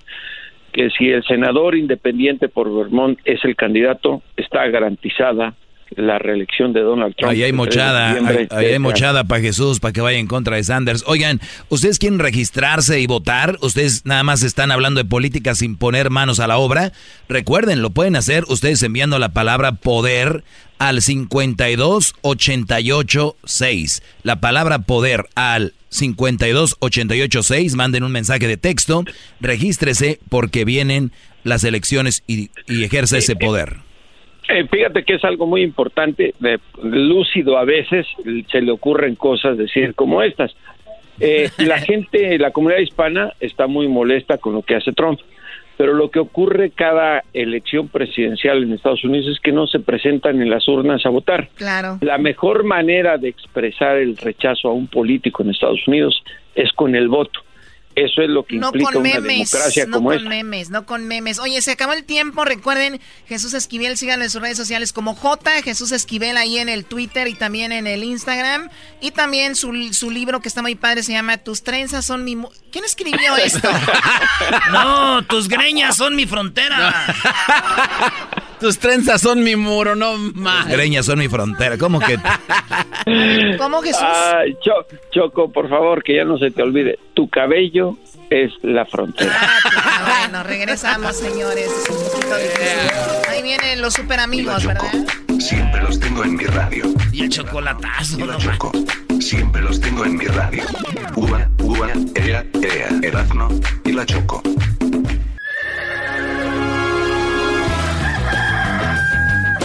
que si el senador independiente por Vermont es el candidato, está garantizada la reelección de Donald Trump. Ahí hay el 3 de mochada, ahí, hay mochada para Jesús, para que vaya en contra de Sanders. Oigan, ¿ustedes quieren registrarse y votar? ¿Ustedes nada más están hablando de política sin poner manos a la obra? Recuerden, lo pueden hacer ustedes enviando la palabra poder al 52886. La palabra poder al 52886. Manden un mensaje de texto. Regístrese porque vienen las elecciones y, y ejerce ese poder. Eh, fíjate que es algo muy importante, de, lúcido a veces, se le ocurren cosas decir como estas. Eh, la gente, la comunidad hispana está muy molesta con lo que hace Trump, pero lo que ocurre cada elección presidencial en Estados Unidos es que no se presentan en las urnas a votar. Claro. La mejor manera de expresar el rechazo a un político en Estados Unidos es con el voto. Eso es lo que No implica con una memes, democracia no como con esta. memes, no con memes. Oye, se acabó el tiempo, recuerden, Jesús Esquivel, síganlo en sus redes sociales como J, Jesús Esquivel ahí en el Twitter y también en el Instagram. Y también su, su libro que está muy padre se llama Tus trenzas son mi... mu- ¿Quién escribió esto? No, tus greñas son mi frontera. Tus trenzas son mi muro, no más. Greñas son mi frontera. ¿Cómo que? ¿Cómo Jesús? Ay, Cho- Choco, por favor, que ya no se te olvide. Tu cabello es la frontera. Ah, bueno, regresamos, señores. Es un poquito difícil. Ahí vienen los super amigos, ¿verdad? Siempre los tengo en mi radio. Y el chocolatazo. Y la choco. Siempre los tengo en mi radio. Uva, uva, ea, ea, Erazno y la choco.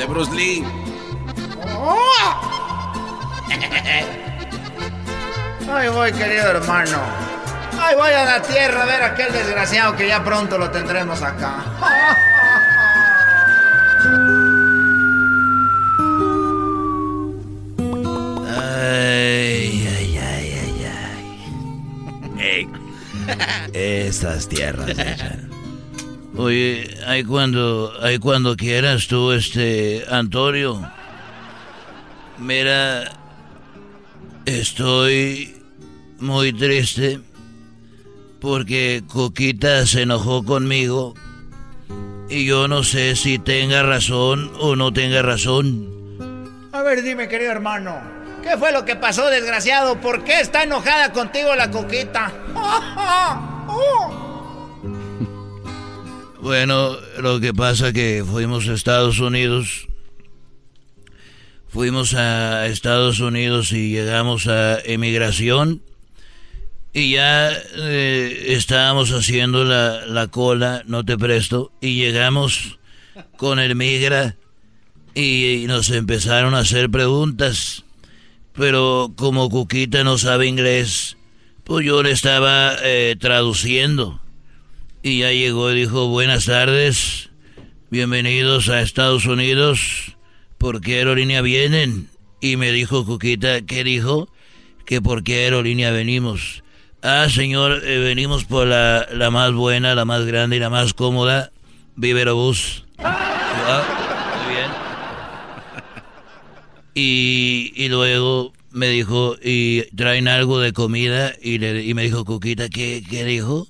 De Bruce Lee. Ay, voy, querido hermano. Ay, voy a la tierra a ver a aquel desgraciado que ya pronto lo tendremos acá. Ay, ay, ay, ay, ay. Estas tierras. Oye, ahí cuando, ahí cuando quieras tú, este, Antonio. Mira, estoy muy triste porque Coquita se enojó conmigo y yo no sé si tenga razón o no tenga razón. A ver, dime, querido hermano, ¿qué fue lo que pasó, desgraciado? ¿Por qué está enojada contigo la Coquita? Bueno, lo que pasa que fuimos a Estados Unidos. Fuimos a Estados Unidos y llegamos a emigración y ya eh, estábamos haciendo la, la, cola, no te presto, y llegamos con el migra y, nos empezaron a hacer preguntas. Pero como Cuquita no sabe inglés, pues yo le estaba eh, traduciendo. Y ya llegó y dijo, buenas tardes, bienvenidos a Estados Unidos, ¿por qué aerolínea vienen? Y me dijo Cuquita, ¿qué dijo? Que por qué aerolínea venimos. Ah, señor, eh, venimos por la, la, más buena, la más grande y la más cómoda, Viverobús. Ah, muy bien. Y, y, luego me dijo, y traen algo de comida, y, le, y me dijo, Cuquita, ¿qué, ¿qué dijo?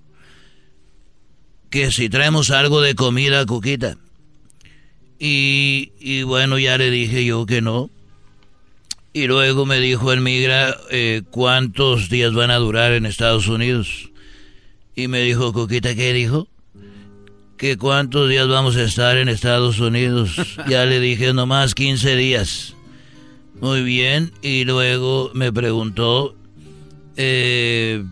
Que si traemos algo de comida, Cuquita. Y, y bueno, ya le dije yo que no. Y luego me dijo el migra eh, cuántos días van a durar en Estados Unidos. Y me dijo, Coquita, ¿qué dijo? Que cuántos días vamos a estar en Estados Unidos. ya le dije, nomás 15 días. Muy bien. Y luego me preguntó eh,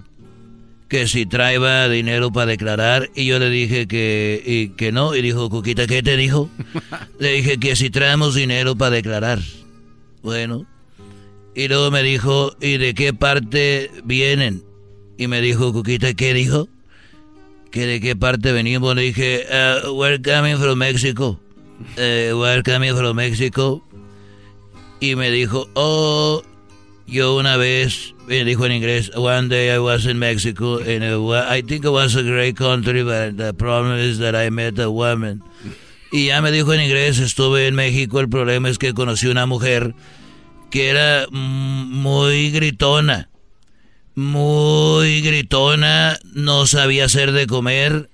que si traía dinero para declarar. Y yo le dije que, y, que no. Y dijo, Coquita, ¿qué te dijo? le dije que si traemos dinero para declarar. Bueno. Y luego me dijo, ¿y de qué parte vienen? Y me dijo, Cuquita, ¿qué dijo? ¿Que de qué parte venimos? Le dije, uh, we're coming from Mexico. Uh, we're coming from Mexico. Y me dijo, oh, yo una vez, me dijo en inglés, one day I was in Mexico, and I think it was a great country, but the problem is that I met a woman. Y ya me dijo en inglés, estuve en México, el problema es que conocí una mujer que era muy gritona, muy gritona, no sabía hacer de comer,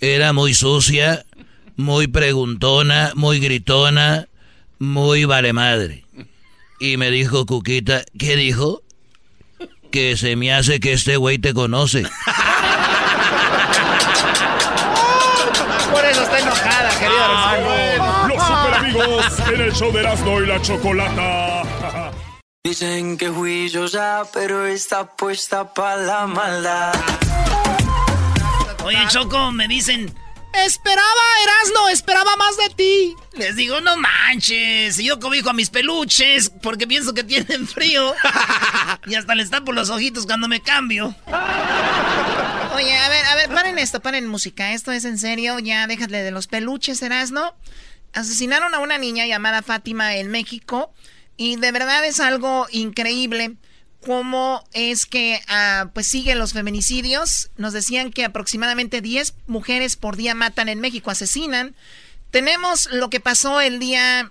era muy sucia, muy preguntona, muy gritona, muy vale madre. Y me dijo Cuquita, ¿qué dijo? Que se me hace que este güey te conoce. Por eso está enojada, querido hermano. Los super amigos en el show de Erasmo y la Chocolata. Dicen que fui yo ya, pero está puesta para la maldad. Oye, Choco, me dicen, esperaba, Erasno, esperaba más de ti. Les digo, no manches, yo cobijo a mis peluches porque pienso que tienen frío. y hasta les tapo los ojitos cuando me cambio. Oye, a ver, a ver, paren esto, paren música. Esto es en serio, ya déjale de los peluches, Erasno. Asesinaron a una niña llamada Fátima en México. Y de verdad es algo increíble cómo es que uh, pues siguen los feminicidios. Nos decían que aproximadamente 10 mujeres por día matan en México, asesinan. Tenemos lo que pasó el día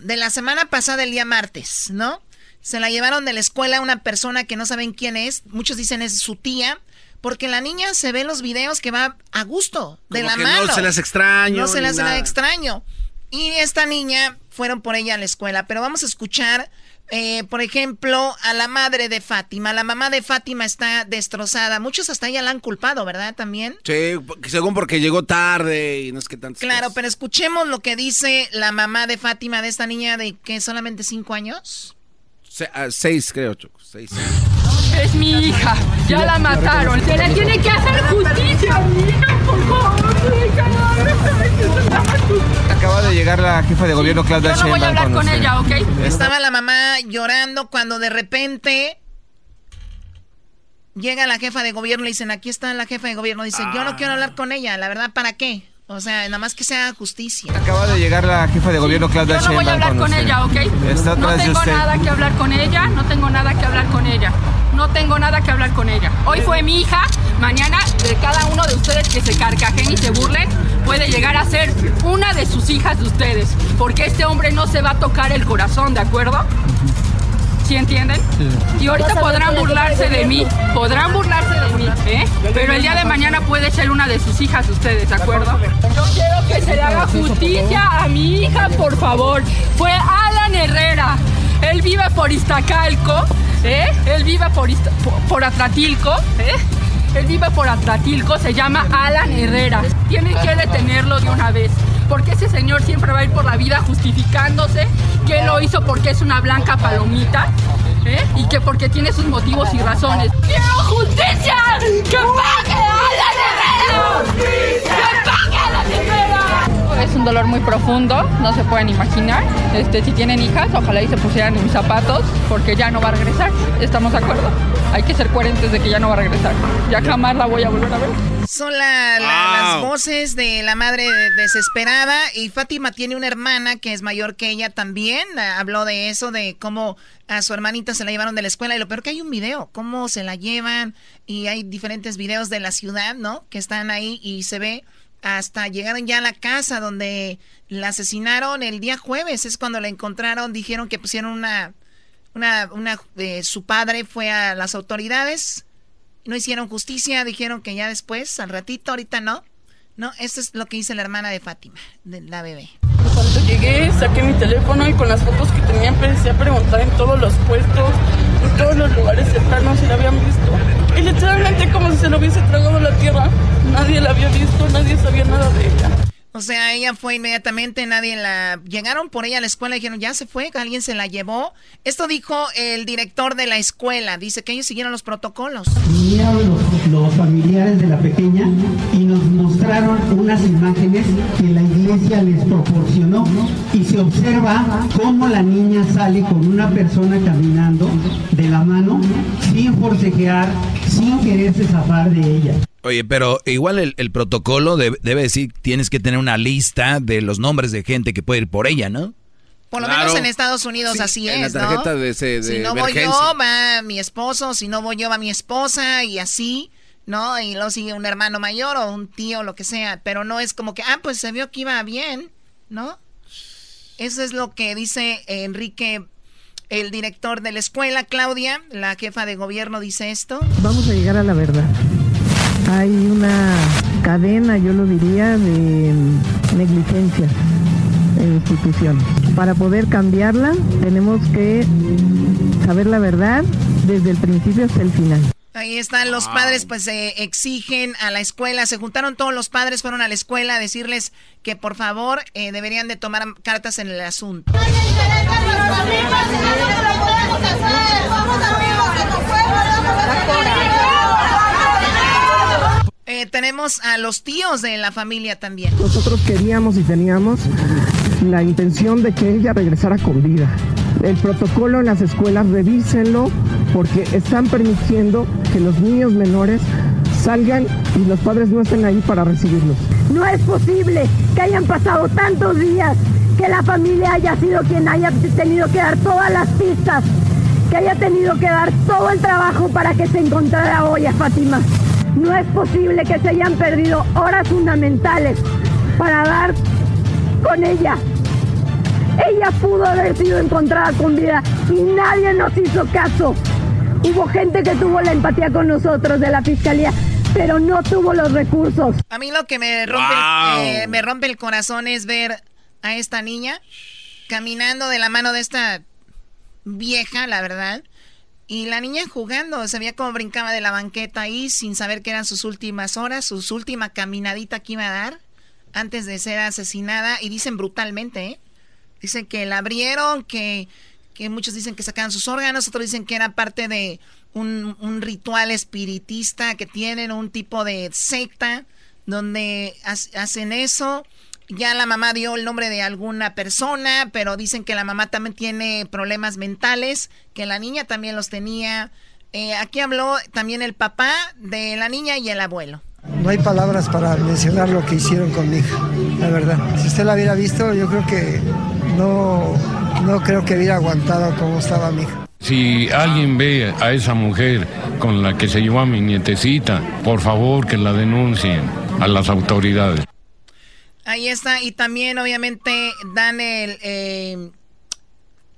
de la semana pasada, el día martes, ¿no? Se la llevaron de la escuela a una persona que no saben quién es. Muchos dicen es su tía. Porque la niña se ve en los videos que va a gusto, de Como la que mano. No se las extraño. No se las extraño. Y esta niña fueron por ella a la escuela. Pero vamos a escuchar, eh, por ejemplo, a la madre de Fátima. La mamá de Fátima está destrozada. Muchos hasta ella la han culpado, ¿verdad? También. Sí, según porque llegó tarde y no es que tantas Claro, cosas. pero escuchemos lo que dice la mamá de Fátima, de esta niña de que solamente cinco años. Se- ah, seis, creo, Choco. Seis. Es mi hija, ya la mataron. Se le tiene que hacer justicia a mi hija, por favor. Acaba de llegar la jefa de gobierno, Claudia Yo no voy a hablar con ella, ¿ok? Estaba la mamá llorando cuando de repente llega la jefa de gobierno y le dicen, aquí está la jefa de gobierno. Dice, yo no quiero hablar con ella, la verdad, ¿para qué? O sea, nada más que se haga justicia. Acaba de llegar la jefa de gobierno, Claudia Yo no voy a Sheinbaum, hablar con ella, ¿ok? Está No tengo usted. nada que hablar con ella, no tengo nada que hablar con ella. No tengo nada que hablar con ella. Hoy fue mi hija, Mañana de cada uno de ustedes que se carcajen y se burlen puede llegar a ser una de sus hijas de ustedes, porque este hombre no se va a tocar el corazón, ¿de acuerdo? ¿Sí entienden? Y ahorita podrán burlarse de mí, podrán burlarse de mí, ¿eh? Pero el día de mañana puede ser una de sus hijas ustedes, ¿de acuerdo? Yo quiero que se le haga justicia a mi hija, por favor. Fue Alan Herrera. Él vive por Iztacalco, ¿eh? Él vive por, por, Atratilco, ¿eh? Él vive por Atratilco, se llama Alan Herrera. Tienen que detenerlo de una vez porque ese señor siempre va a ir por la vida justificándose que lo hizo porque es una blanca palomita. ¿eh? Y que porque tiene sus motivos y razones. ¡Quiero justicia! ¡Que pague a la ¡Que pague a la Es un dolor muy profundo, no se pueden imaginar. Este, si tienen hijas, ojalá y se pusieran en mis zapatos, porque ya no va a regresar. ¿Estamos de acuerdo? Hay que ser coherentes de que ya no va a regresar. Ya jamás la voy a volver a ver. Son las voces de la madre desesperada y Fátima tiene una hermana que es mayor que ella también. Habló de eso, de cómo a su hermanita se la llevaron de la escuela y lo peor que hay un video, cómo se la llevan y hay diferentes videos de la ciudad, ¿no? Que están ahí y se ve hasta llegaron ya a la casa donde la asesinaron el día jueves, es cuando la encontraron, dijeron que pusieron una, una, una eh, su padre fue a las autoridades no hicieron justicia, dijeron que ya después, al ratito, ahorita no. No, esto es lo que dice la hermana de Fátima, de la bebé. Cuando llegué, saqué mi teléfono y con las fotos que tenía empecé a preguntar en todos los puestos, en todos los lugares cercanos si la habían visto. Y literalmente como si se lo hubiese tragado la tierra. Nadie la había visto, nadie sabía nada de ella. O sea, ella fue inmediatamente, nadie la... Llegaron por ella a la escuela y dijeron, ya se fue, alguien se la llevó. Esto dijo el director de la escuela, dice que ellos siguieron los protocolos. Vinieron los, los familiares de la pequeña y nos mostraron unas imágenes que la iglesia les proporcionó y se observa cómo la niña sale con una persona caminando de la mano sin forcejear, sin quererse zafar de ella. Oye, pero igual el, protocolo debe, decir, tienes que tener una lista de los nombres de gente que puede ir por ella, ¿no? Por lo menos en Estados Unidos así es, ¿no? si no voy yo, va mi esposo, si no voy yo, va mi esposa y así, ¿no? Y luego sigue un hermano mayor o un tío, lo que sea, pero no es como que, ah, pues se vio que iba bien, ¿no? Eso es lo que dice Enrique, el director de la escuela, Claudia, la jefa de gobierno, dice esto. Vamos a llegar a la verdad. Hay una cadena, yo lo diría, de negligencia en instituciones. Para poder cambiarla tenemos que saber la verdad desde el principio hasta el final. Ahí están los padres, pues se exigen a la escuela, se juntaron todos los padres, fueron a la escuela a decirles que por favor eh, deberían de tomar cartas en el asunto. Tenemos a los tíos de la familia también. Nosotros queríamos y teníamos la intención de que ella regresara con vida. El protocolo en las escuelas, revísenlo porque están permitiendo que los niños menores salgan y los padres no estén ahí para recibirlos. No es posible que hayan pasado tantos días, que la familia haya sido quien haya tenido que dar todas las pistas, que haya tenido que dar todo el trabajo para que se encontrara hoy a Fátima. No es posible que se hayan perdido horas fundamentales para dar con ella. Ella pudo haber sido encontrada con vida y nadie nos hizo caso. Hubo gente que tuvo la empatía con nosotros de la fiscalía, pero no tuvo los recursos. A mí lo que me rompe, eh, me rompe el corazón es ver a esta niña caminando de la mano de esta vieja, la verdad y la niña jugando, se veía como brincaba de la banqueta ahí sin saber que eran sus últimas horas, su última caminadita que iba a dar antes de ser asesinada. Y dicen brutalmente, ¿eh? Dicen que la abrieron, que, que muchos dicen que sacaban sus órganos, otros dicen que era parte de un, un ritual espiritista que tienen, un tipo de secta donde hacen eso. Ya la mamá dio el nombre de alguna persona, pero dicen que la mamá también tiene problemas mentales, que la niña también los tenía. Eh, aquí habló también el papá de la niña y el abuelo. No hay palabras para mencionar lo que hicieron con mi hija, la verdad. Si usted la hubiera visto, yo creo que no, no creo que hubiera aguantado como estaba mi hija. Si alguien ve a esa mujer con la que se llevó a mi nietecita, por favor que la denuncien a las autoridades. Ahí está, y también obviamente dan el... Eh,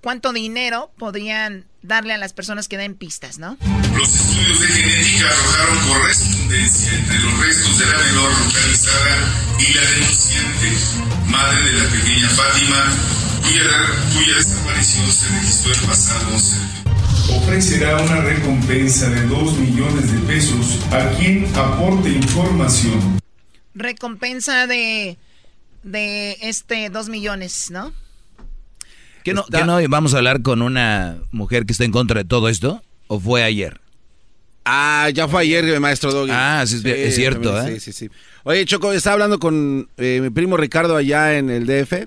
¿Cuánto dinero podrían darle a las personas que den pistas, no? Los estudios de genética arrojaron correspondencia entre los restos de la menor localizada y la denunciante, madre de la pequeña Fátima, cuya, cuya desaparición se registró el pasado 11 ofrecerá una recompensa de 2 millones de pesos a quien aporte información. Recompensa de, de este 2 millones, ¿no? ¿Qué no, ¿Qué no vamos a hablar con una mujer que está en contra de todo esto? ¿O fue ayer? Ah, ya fue ayer, maestro Doggy. Ah, sí, es cierto, ¿eh? Sí, sí, sí. Oye, Choco, estaba hablando con eh, mi primo Ricardo allá en el DF.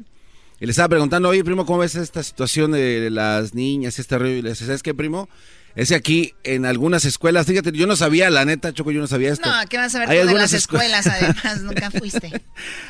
Y le estaba preguntando, oye, primo, ¿cómo ves esta situación de las niñas, este río? Y le dice, ¿sabes qué, primo? Es que aquí en algunas escuelas, fíjate, yo no sabía, la neta, Choco, yo no sabía esto. No, ¿qué vas a ver tú de las escuelas, además? Nunca fuiste.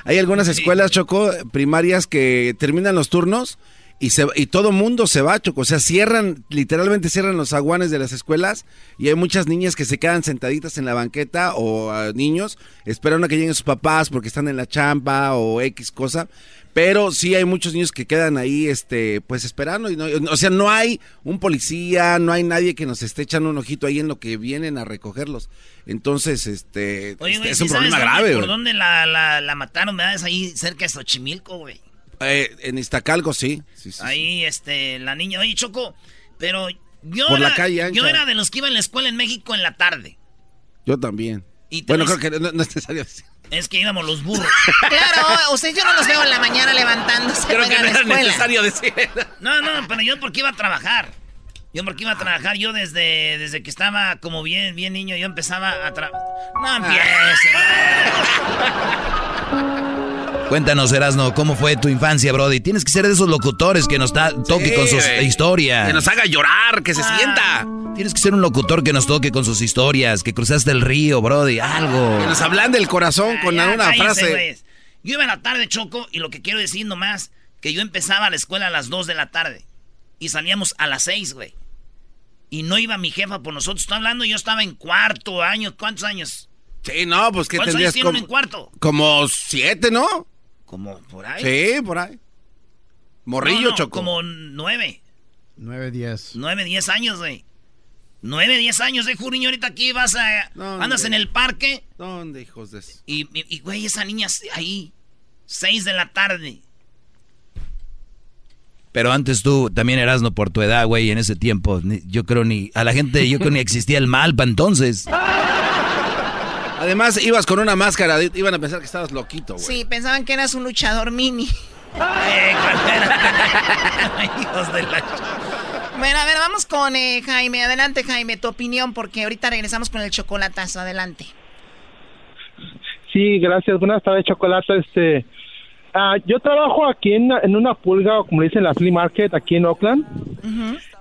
Hay algunas escuelas, Choco, primarias que terminan los turnos y, se, y todo mundo se va, Choco. O sea, cierran, literalmente cierran los aguanes de las escuelas y hay muchas niñas que se quedan sentaditas en la banqueta o niños esperando a que lleguen sus papás porque están en la champa o X cosa. Pero sí hay muchos niños que quedan ahí, este, pues esperando. Y no, o sea, no hay un policía, no hay nadie que nos esté echando un ojito ahí en lo que vienen a recogerlos. Entonces, este, este es un problema grave, ¿Por dónde la, la, la mataron? ¿Verdad? Es ahí cerca de Xochimilco, güey. Eh, en Iztacalco, sí. ahí, este, la niña, oye, Choco, pero yo, Por era, la calle yo era de los que iba a la escuela en México en la tarde. Yo también. bueno, creo que no, es necesario decir. Es que íbamos los burros. claro, usted yo no los veo en la mañana levantándose. Creo que no era necesario decir. No, no, pero yo porque iba a trabajar. Yo porque iba a trabajar, yo desde, desde que estaba como bien, bien niño, yo empezaba a trabajar. No empiecen. Cuéntanos, Erasno, ¿cómo fue tu infancia, Brody? Tienes que ser de esos locutores que nos toque con sus historias. Que nos haga llorar, que se Ah. sienta. Tienes que ser un locutor que nos toque con sus historias, que cruzaste el río, Brody, algo. Que nos hablan del corazón con Ya, alguna cállense, frase. güeyes. Yo iba en la tarde, Choco, y lo que quiero decir nomás, que yo empezaba la escuela a las 2 de la tarde. Y salíamos a las 6, güey. Y no iba mi jefa por nosotros. Estoy hablando, yo estaba en cuarto año. ¿Cuántos años? Sí, no, pues que ¿Cuántos tendrías como, uno en cuarto? como siete, ¿no? Como por ahí. Sí, por ahí. Morrillo, No, no, Choco. Como nueve. Nueve, diez. Nueve, diez años, güey. Nueve, diez años, eh, Juriño, ahorita aquí vas a... ¿Dónde? Andas en el parque. ¿Dónde, hijos de eso? Y, y, güey, esa niña ahí. Seis de la tarde. Pero antes tú también eras no por tu edad, güey, en ese tiempo. ni- yo creo ni. A la gente, yo creo ni existía el mal para entonces. Además, ibas con una máscara, iban a pensar que estabas loquito, güey. Sí, pensaban que eras un luchador mini. Eh, Hijos de la... Bueno, a ver, vamos con eh, Jaime. Adelante, Jaime, tu opinión, porque ahorita regresamos con el chocolatazo. Adelante. Sí, gracias. Buenas tardes, Chocolate. Este, ah, yo trabajo aquí en, en una pulga, o como le dicen, la flea market, aquí en Oakland.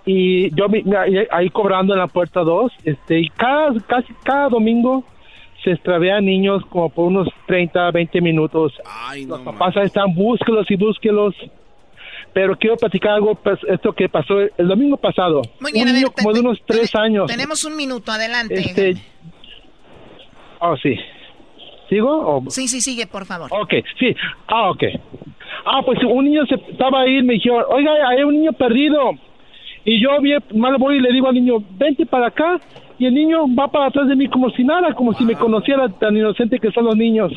Y yo ahí, ahí cobrando en la puerta 2. Este, y cada, casi cada domingo se extravían niños como por unos 30, 20 minutos. Los papás están, búsquelos y búsquelos. Pero quiero platicar algo, pues, esto que pasó el domingo pasado. Muy bien, un a ver, niño como de unos tres años. Tenemos un minuto, adelante. Este, oh, sí. ¿Sigo? O- Sí, sí, sigue, por favor. Ok, sí. Ah, ok. Ah, pues un niño se estaba ahí y me dijeron, oiga, hay un niño perdido. Y yo bien mal voy y le digo al niño, vente para acá. Y el niño va para atrás de mí como si nada, como si me conociera tan inocente que son los niños.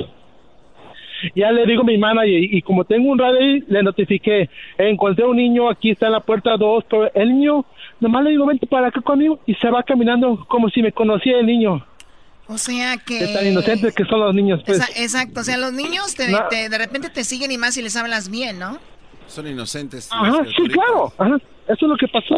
Ya le digo a mi hermana y, y como tengo un radio ahí, le notifiqué, encontré un niño, aquí está en la puerta 2, pero el niño, nomás le digo, vente para acá conmigo y se va caminando como si me conociera el niño. O sea que... Que tan inocentes que son los niños, pues. Exacto, o sea, los niños te- No. te- de repente te siguen y más si les hablas bien, ¿no? Son inocentes. Ajá, sí, claro. Ajá, eso es lo que pasó.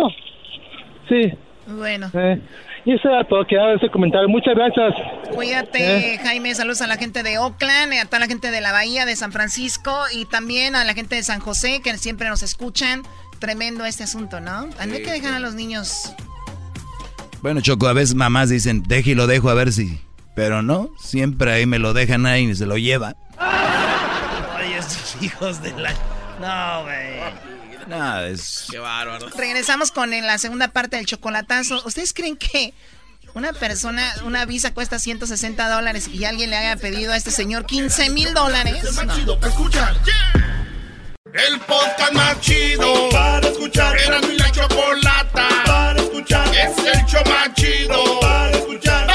Sí. Bueno. Eh, y eso era todo, quedaba ese comentario. Muchas gracias. Cuídate, Eh. Jaime. Saludos a la gente de Oakland, a toda la gente de la Bahía de San Francisco y también a la gente de San José que siempre nos escuchan. Tremendo este asunto, ¿no? Hay que dejar a los niños. Bueno, Choco, a veces mamás dicen, deje y lo dejo a ver si. Pero no, siempre ahí me lo dejan ahí y se lo lleva. Oye, estos hijos de la... No, güey. Nada, es... Qué bárbaro. Regresamos con la segunda parte del chocolatazo. ¿Ustedes creen que una persona, una visa cuesta 160 dólares y alguien le haya pedido a este señor 15 mil dólares? El podcast más chido para escuchar. Era mi la chocolata para escuchar. Es el show más chido para escuchar.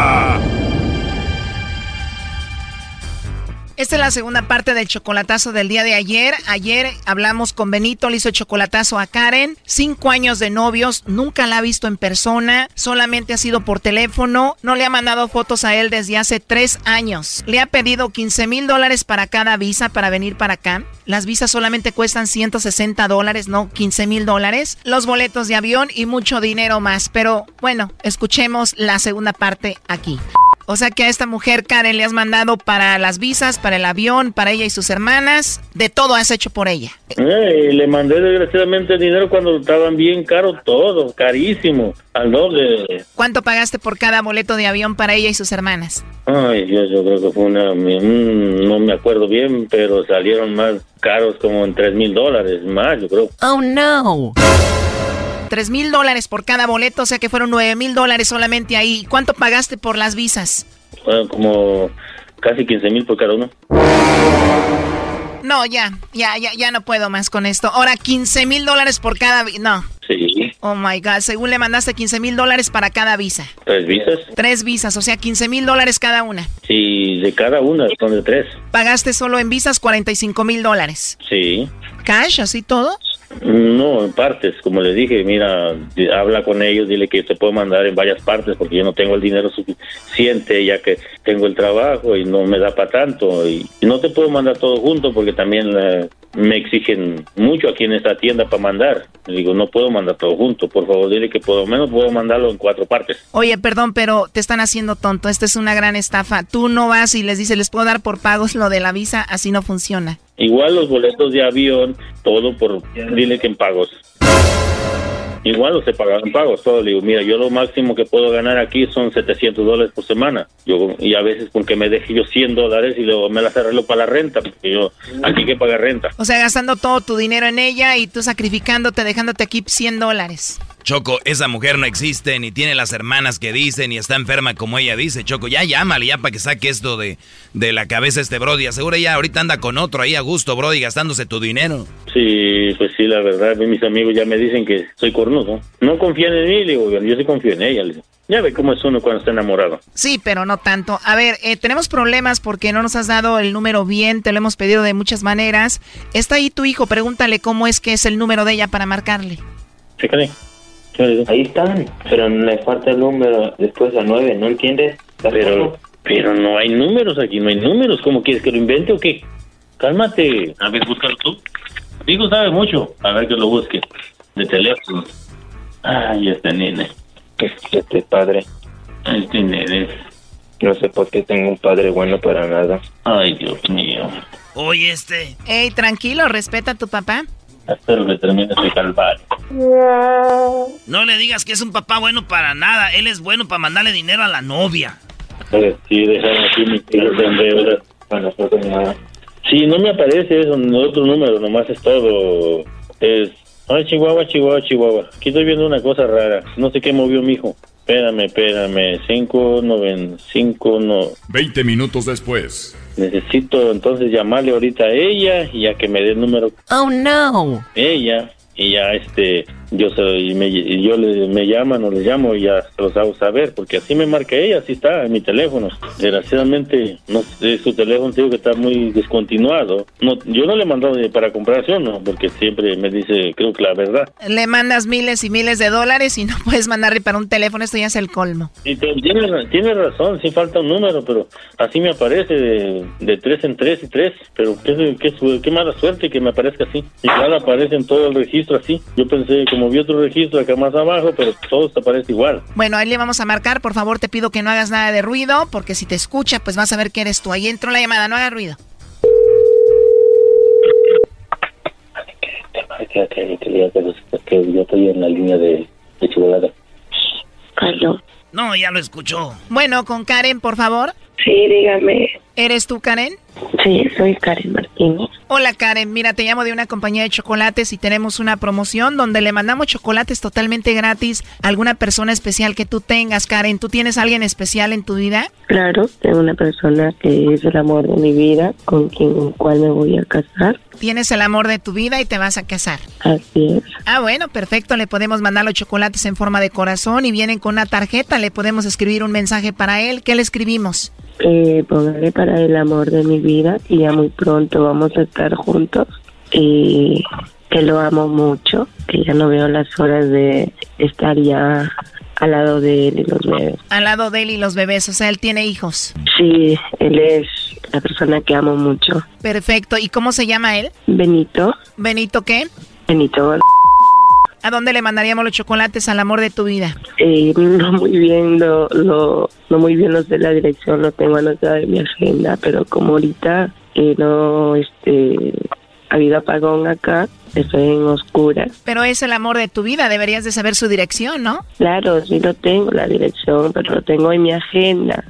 Esta es la segunda parte del chocolatazo del día de ayer. Ayer hablamos con Benito, le hizo chocolatazo a Karen. Cinco años de novios, nunca la ha visto en persona, solamente ha sido por teléfono. No le ha mandado fotos a él desde hace tres años. Le ha pedido 15 mil dólares para cada visa para venir para acá. Las visas solamente cuestan 160 dólares, no 15 mil dólares. Los boletos de avión y mucho dinero más. Pero bueno, escuchemos la segunda parte aquí. O sea que a esta mujer, Karen, le has mandado para las visas, para el avión, para ella y sus hermanas. De todo has hecho por ella. Eh, le mandé desgraciadamente dinero cuando estaban bien caros todo, carísimo, al doble. ¿Cuánto pagaste por cada boleto de avión para ella y sus hermanas? Ay, Dios, yo creo que fue una... no me acuerdo bien, pero salieron más caros como en tres mil dólares más, yo creo. Oh, no. 3 mil dólares por cada boleto, o sea que fueron 9 mil dólares solamente ahí. ¿Cuánto pagaste por las visas? Fueron como casi 15 mil por cada uno. No, ya, ya, ya, ya no puedo más con esto. Ahora 15 mil dólares por cada... No. Sí. Oh my God, según le mandaste 15 mil dólares para cada visa. ¿Tres visas? Tres visas, o sea 15 mil dólares cada una. Sí, de cada una, son de tres. Pagaste solo en visas 45 mil dólares. Sí. ¿Cash, así todo? No, en partes, como les dije, mira, habla con ellos, dile que te puedo mandar en varias partes porque yo no tengo el dinero suficiente ya que tengo el trabajo y no me da para tanto y, no te puedo mandar todo junto porque también eh, me exigen mucho aquí en esta tienda para mandar. Digo, no puedo mandar todo junto, por favor, dile que por lo menos puedo mandarlo en cuatro partes. Oye, perdón, pero te están haciendo tonto. Esta es una gran estafa. Tú no vas y les dices, les puedo dar por pagos lo de la visa. Así no funciona. Igual los boletos de avión, todo por, dile que en pagos. Igual pagado en pagos, todo. Le digo, mira, yo lo máximo que puedo ganar aquí son 700 dólares por semana. Yo Y a veces con que me deje yo 100 dólares y luego me las arreglo para la renta, porque yo aquí que pagar renta. O sea, gastando todo tu dinero en ella y tú sacrificándote, dejándote aquí 100 dólares. Choco, esa mujer no existe, ni tiene las hermanas que dicen, ni está enferma como ella dice. Choco, ya llámale ya para que saque esto de, de la cabeza este Brody. Asegura ya ahorita anda con otro ahí a gusto, Brody, gastándose tu dinero. Sí, pues sí, la verdad, mis amigos ya me dicen que soy cornudo. No confían en mí, le digo, yo sí confío en ella. le digo. Ya ve cómo es uno cuando está enamorado. Sí, pero no tanto. A ver, eh, tenemos problemas porque no nos has dado el número bien, te lo hemos pedido de muchas maneras. Está ahí tu hijo, pregúntale cómo es que es el número de ella para marcarle. Ahí están, pero le falta el número después a 9, ¿no entiendes? Pero, pero no hay números aquí, no hay números. ¿Cómo quieres que lo invente o qué? Cálmate. A ver, búscalo tú. Digo, sabe mucho. A ver que lo busque. De teléfono. Ay, este nene. Este padre. Este nene. No sé por qué tengo un padre bueno para nada. Ay, Dios mío. Oye, este. Ey, tranquilo, respeta a tu papá. Espero que termine este calvario. No le digas que es un papá bueno para nada. Él es bueno para mandarle dinero a la novia. Sí, dejaron aquí mis hijos en deuda. Bueno. Sí, no me aparece eso en otro número, nomás es todo. Es. Ay, Chihuahua, Chihuahua, Chihuahua. Aquí estoy viendo una cosa rara. No sé qué movió mi hijo. Espérame, espérame. 5, 9, 5, no. 20 minutos después. Necesito entonces llamarle ahorita a ella y ya que me dé el número Oh, no. ella y ya este yo se, y me, yo le, me llaman o les llamo y ya se los hago saber, porque así me marca ella, así está en mi teléfono. Desgraciadamente, no sé, su teléfono digo que está muy descontinuado. No, yo no le he mandado para comparación, no, porque siempre me dice, creo que la verdad. Le mandas miles y miles de dólares y no puedes mandarle para un teléfono, esto ya es el colmo. Y te- tiene, tiene razón, sí falta un número, pero así me aparece de, de tres en tres y tres. Pero qué, qué, qué mala suerte que me aparezca así. Y claro, aparece en todo el registro así. Yo pensé, como vi otro registro acá más abajo, pero todo te aparece igual. Bueno, ahí le vamos a marcar, por favor te pido que no hagas nada de ruido, porque si te escucha, pues vas a ver que eres tú. Ahí entró la llamada, no haga ruido. Que, yo estoy en la línea de, de chocolate. No, ya lo escuchó. Bueno, con Karen, por favor. Sí, dígame. ¿Eres tú, Karen? Sí, soy Karen Martínez. Hola Karen, mira, te llamo de una compañía de chocolates y tenemos una promoción donde le mandamos chocolates totalmente gratis a alguna persona especial que tú tengas, Karen. ¿Tú tienes a alguien especial en tu vida? Claro, tengo una persona que es el amor de mi vida, con quien con cual me voy a casar. Tienes el amor de tu vida y te vas a casar. Así es. Ah, bueno, perfecto. Le podemos mandar los chocolates en forma de corazón y vienen con una tarjeta. Le podemos escribir un mensaje para él. ¿Qué le escribimos? Eh, póngale para el amor de mi vida y ya muy pronto vamos a estar juntos y que lo amo mucho, que ya no veo las horas de estar ya al lado de él y los bebés. Al lado de él y los bebés, o sea, él tiene hijos. Sí, él es la persona que amo mucho. Perfecto. ¿Y cómo se llama él? Benito, Benito, ¿qué? Benito, ¿A dónde le mandaríamos los chocolates al amor de tu vida? eh, no muy bien, lo, lo, no muy bien lo sé la dirección, lo tengo anotado en mi agenda, pero como ahorita eh, no, este, ha habido apagón acá, estoy en oscuras. Pero es el amor de tu vida, deberías de saber su dirección, ¿no? Claro, sí lo tengo, la dirección, pero lo tengo en mi agenda.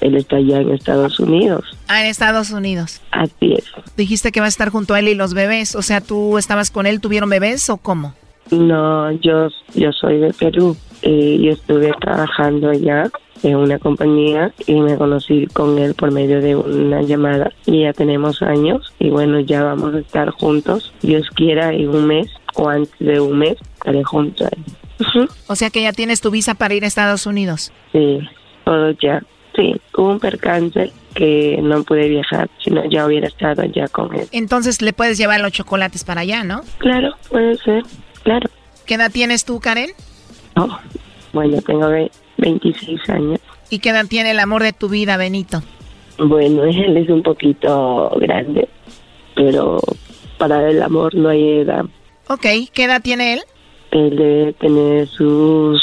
Él está allá en Estados Unidos. Ah, en Estados Unidos. Así es. Dijiste que va a estar junto a él y los bebés, o sea, ¿tú estabas con él, tuvieron bebés o cómo? No, yo, yo soy de Perú. Eh, yo estuve trabajando allá en una compañía y me conocí con él por medio de una llamada y ya tenemos años y bueno, ya vamos a estar juntos. Dios quiera en un mes o antes de un mes estaré junto a él. Ujú. O sea que ya tienes tu visa para ir a Estados Unidos. Sí, todo ya. Sí, hubo un percance que no pude viajar, sino ya hubiera estado allá con él. Entonces le puedes llevar los chocolates para allá, ¿no? Claro, puede ser, claro. ¿Qué edad tienes tú, Karen? Oh, bueno, tengo ve- 26 años. ¿Y qué edad tiene el amor de tu vida, Benito? Bueno, él es un poquito grande, pero para el amor no hay edad. Ok, ¿qué edad tiene él? Él debe tener sus...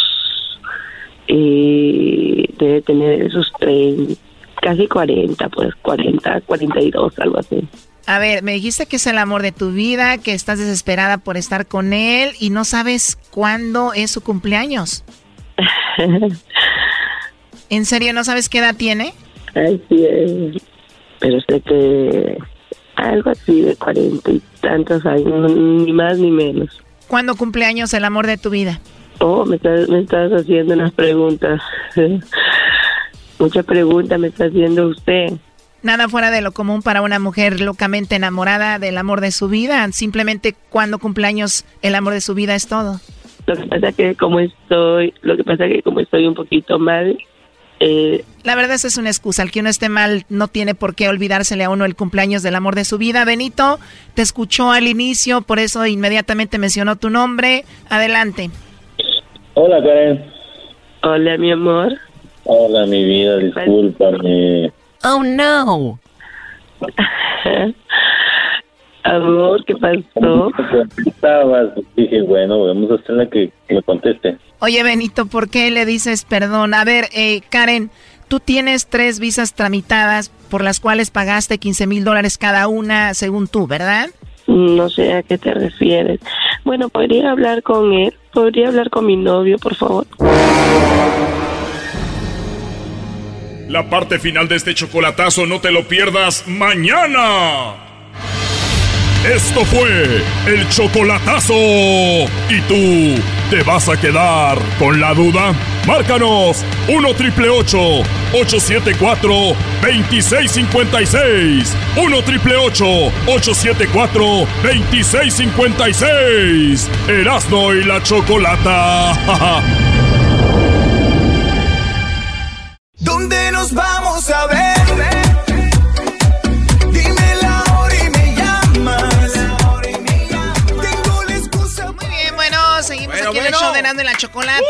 eh, debe tener sus 30, casi 40, pues 40, 42, algo así. A ver, me dijiste que es el amor de tu vida, que estás desesperada por estar con él y no sabes cuándo es su cumpleaños. ¿En serio no sabes qué edad tiene? Así es. Pero sé que algo así de 40 y tantos años, ni más ni menos. ¿Cuándo cumpleaños el amor de tu vida? Oh, me estás, me estás haciendo unas preguntas. Muchas preguntas me está haciendo usted. Nada fuera de lo común para una mujer locamente enamorada del amor de su vida. Simplemente cuando cumpleaños el amor de su vida es todo. Lo que pasa que como estoy, lo que pasa que como estoy un poquito mal, eh, La verdad esa es una excusa. El que uno esté mal no tiene por qué olvidársele a uno el cumpleaños del amor de su vida. Benito, te escuchó al inicio, por eso inmediatamente mencionó tu nombre. Adelante. Hola, Karen. Hola, mi amor. Hola, mi vida, discúlpame. Oh no. Amor, ¿qué pasó? Dije, bueno, vamos a hacerla que, que me conteste. Oye, Benito, ¿por qué le dices perdón? A ver, eh, Karen, tú tienes tres visas tramitadas por las cuales pagaste 15 mil dólares cada una, según tú, ¿verdad? No sé a qué te refieres. Bueno, podría hablar con él. Podría hablar con mi novio, por favor. La parte final de este chocolatazo no te lo pierdas mañana. Esto fue el chocolatazo. ¿Y tú ¿Te vas a quedar con la duda? Márcanos 1 triple 874 2656. 1 triple 874 2656. Erasno y la chocolata. nos vamos a ver? seguimos aquí en el show de Nando y la Chocolata.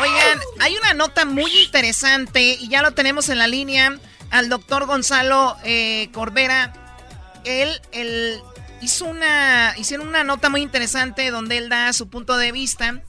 Oigan, hay una nota muy interesante y ya lo tenemos en la línea al doctor Gonzalo eh, Corbera. Él, él hizo una, hicieron una nota muy interesante donde él da su punto de vista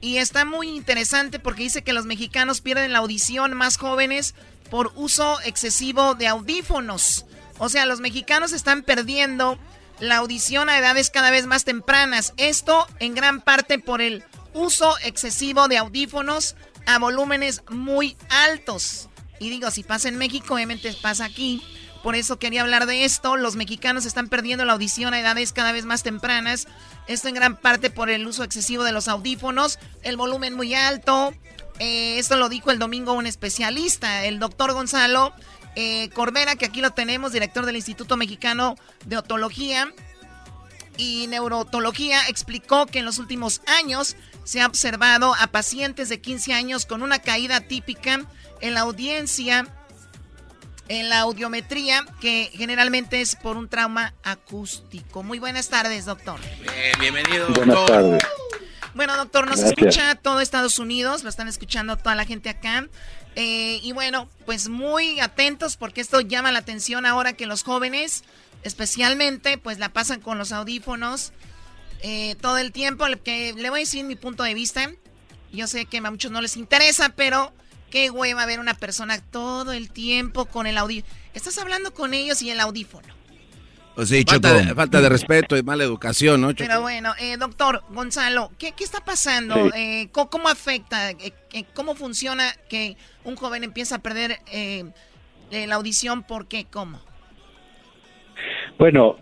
y está muy interesante porque dice que los mexicanos pierden la audición más jóvenes por uso excesivo de audífonos. O sea, los mexicanos están perdiendo la audición a edades cada vez más tempranas. Esto en gran parte por el uso excesivo de audífonos a volúmenes muy altos. Y digo, si pasa en México, obviamente pasa aquí. Por eso quería hablar de esto. Los mexicanos están perdiendo la audición a edades cada vez más tempranas. Esto en gran parte por el uso excesivo de los audífonos, el volumen muy alto. Eh, esto lo dijo el domingo un especialista, el doctor Gonzalo eh, Corbera, que aquí lo tenemos, director del Instituto Mexicano de Otología y Neurotología, explicó que en los últimos años se ha observado a pacientes de 15 años con una caída típica en la audiencia, en la audiometría, que generalmente es por un trauma acústico. Muy buenas tardes, doctor. bienvenido. Buenas tardes. Bueno, doctor, nos escucha todo Estados Unidos, lo están escuchando toda la gente acá. Eh, y bueno, pues muy atentos porque esto llama la atención ahora que los jóvenes, especialmente, pues la pasan con los audífonos eh, todo el tiempo. Que le voy a decir mi punto de vista. Yo sé que a muchos no les interesa, pero qué hueva ver una persona todo el tiempo con el audífono. Estás hablando con ellos y el audífono. Pues sí, falta, de, falta, de, respeto y mala educación, ¿no? Pero bueno, eh, doctor Gonzalo, ¿qué, qué está pasando? Eh, ¿cómo, afecta? Eh, ¿Cómo funciona que un joven empieza a perder la audición? ¿Por qué? ¿Cómo? Bueno,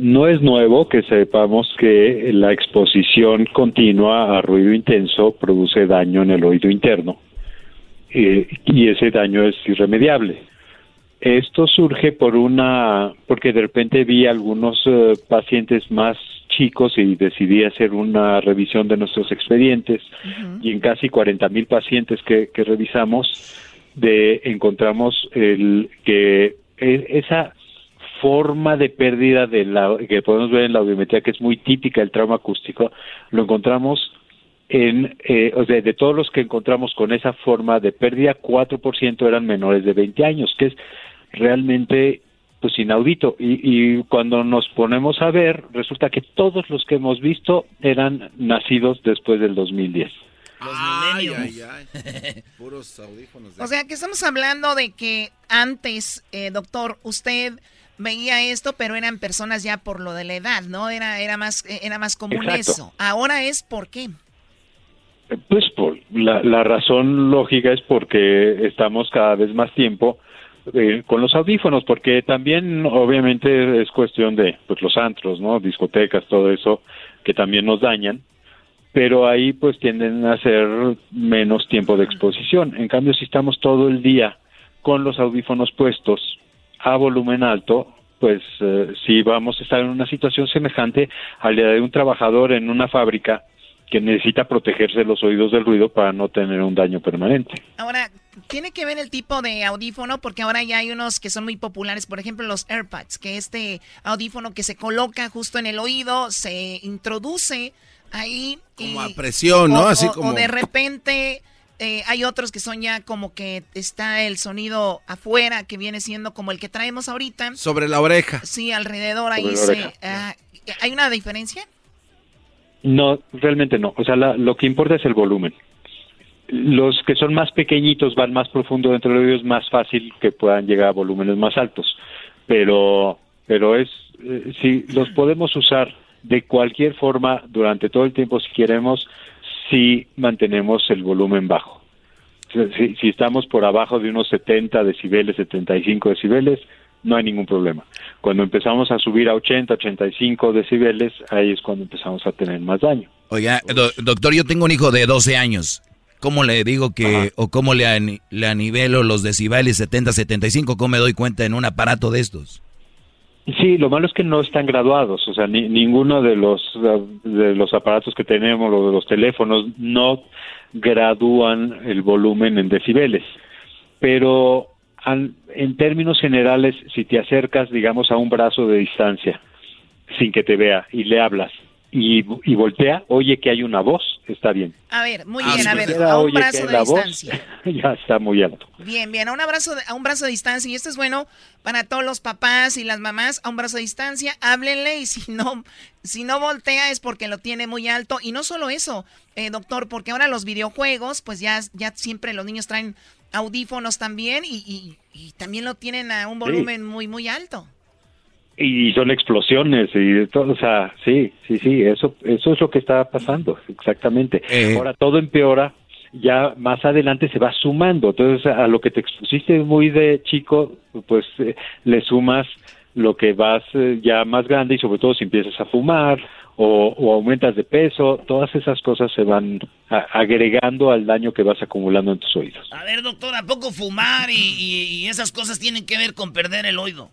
no es nuevo que sepamos que la exposición continua a ruido intenso produce daño en el oído interno y ese daño es irremediable. Esto surge por una, porque de repente vi algunos eh, pacientes más chicos y decidí hacer una revisión de nuestros expedientes y en casi 40 mil pacientes que, que revisamos de, encontramos el que e, esa forma de pérdida de la, que podemos ver en la audiometría que es muy típica del trauma acústico, lo encontramos en, eh, o sea, de todos los que encontramos con esa forma de pérdida, 4% eran menores de 20 años, que es realmente pues inaudito y, y, cuando nos ponemos a ver resulta que todos los que hemos visto eran nacidos después del 2010. Puros audífonos. O sea que estamos hablando de que antes, eh, doctor, usted veía esto, pero eran personas ya por lo de la edad, ¿no? Era, era, más, era más común eso. Ahora es por qué. Pues por la, razón lógica es porque estamos cada vez más tiempo eh, con los audífonos, porque también obviamente es cuestión de pues los antros, ¿no? Discotecas, todo eso que también nos dañan, pero ahí pues tienden a ser menos tiempo de exposición. En cambio, si estamos todo el día con los audífonos puestos a volumen alto, pues eh, sí vamos a estar en una situación semejante a la de un trabajador en una fábrica que necesita protegerse los oídos del ruido para no tener un daño permanente. Ahora, tiene que ver el tipo de audífono, porque ahora ya hay unos que son muy populares, por ejemplo los AirPods, que este audífono que se coloca justo en el oído, se introduce ahí. Como a presión, ¿no? Así como... O de repente eh, hay otros que son ya como que está el sonido afuera, que viene siendo como el que traemos ahorita. Sobre la oreja. Sí, alrededor ahí se... Ah, ¿Hay una diferencia? No, realmente no. O sea, lo que importa es el volumen. Los que son más pequeñitos van más profundo dentro de ellos, es más fácil que puedan llegar a volúmenes más altos. Pero, pero es, eh, si los podemos usar de cualquier forma durante todo el tiempo si queremos, si mantenemos el volumen bajo. Si, si estamos por abajo de unos 70 decibeles, 75 decibeles, no hay ningún problema. Cuando empezamos a subir a 80, 85 decibeles, ahí es cuando empezamos a tener más daño. Oiga, doctor, yo tengo un hijo de 12 años. ¿Cómo le digo que, o cómo le, le anivelo los decibeles 70, 75? ¿Cómo me doy cuenta en un aparato de estos? Sí, lo malo es que no están graduados, o sea, ninguno de los de los aparatos que tenemos, o de los teléfonos, no gradúan el volumen en decibeles. Pero en términos generales, si te acercas, digamos, a un brazo de distancia, sin que te vea, y le hablas, y, voltea, oye que hay una voz, está bien. A ver, muy bien, a ver, a un brazo de distancia. ya está muy alto. Bien, bien, a un, abrazo a un brazo de distancia, y esto es bueno para todos los papás y las mamás, a un brazo de distancia, háblenle y si no, si no voltea es porque lo tiene muy alto. Y no solo eso, eh, doctor, porque ahora los videojuegos, pues ya, ya siempre los niños traen audífonos también y, también lo tienen a un volumen muy, muy alto y son explosiones y todo, o sea, sí, sí, sí, eso, eso es lo que está pasando, exactamente. Eh. Ahora todo empeora, ya más adelante se va sumando, entonces a lo que te expusiste muy de chico, pues eh, le sumas lo que vas eh, ya más grande y sobre todo si empiezas a fumar o, aumentas de peso, todas esas cosas se van agregando al daño que vas acumulando en tus oídos. A ver, doctor, ¿a poco fumar y esas cosas tienen que ver con perder el oído?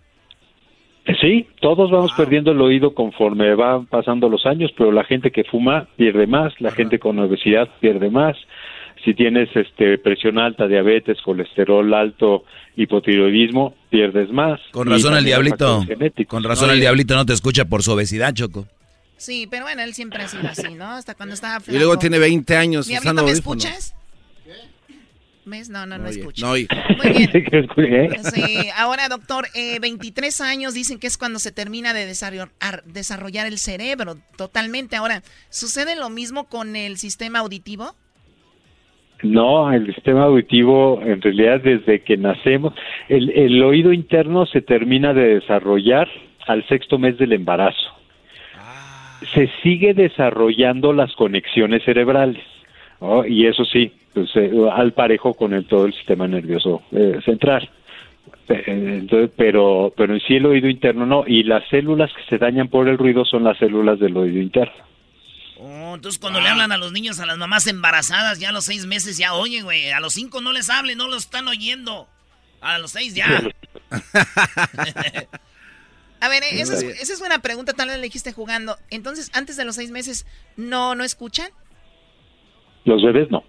Sí, todos vamos perdiendo el oído conforme van pasando los años, pero la gente que fuma pierde más, la gente con obesidad pierde más. Si tienes este presión alta, diabetes, colesterol alto, hipotiroidismo, pierdes más. Con razón el diablito. Con razón el diablito no te escucha por su obesidad, Choco. Sí, pero bueno, él siempre ha sido así, ¿no? Hasta cuando estaba Y luego tiene 20 años usando ¿me escuchas? ¿Ves? No, no, no, escucho. Muy bien. sí, ahora, doctor, eh, 23 años dicen que es cuando se termina de desarrollar, el cerebro totalmente. Ahora, ¿sucede lo mismo con el sistema auditivo? No, el sistema auditivo en realidad desde que nacemos, el, el oído interno se termina de desarrollar al sexto mes del embarazo. Se sigue desarrollando las conexiones cerebrales. Y eso sí, pues, eh, al parejo con el, todo el sistema nervioso eh, central. Entonces, pero, pero en sí el oído interno no, y las células que se dañan por el ruido son las células del oído interno. Oh, entonces cuando le hablan a los niños, a las mamás embarazadas, ya a los seis meses ya oye, güey, a los cinco no les hablen, no lo están oyendo. A los seis ya. a ver, esa es, esa es buena pregunta, tal vez le dijiste jugando. Entonces, antes de los seis meses, ¿no, no escuchan? Los bebés no.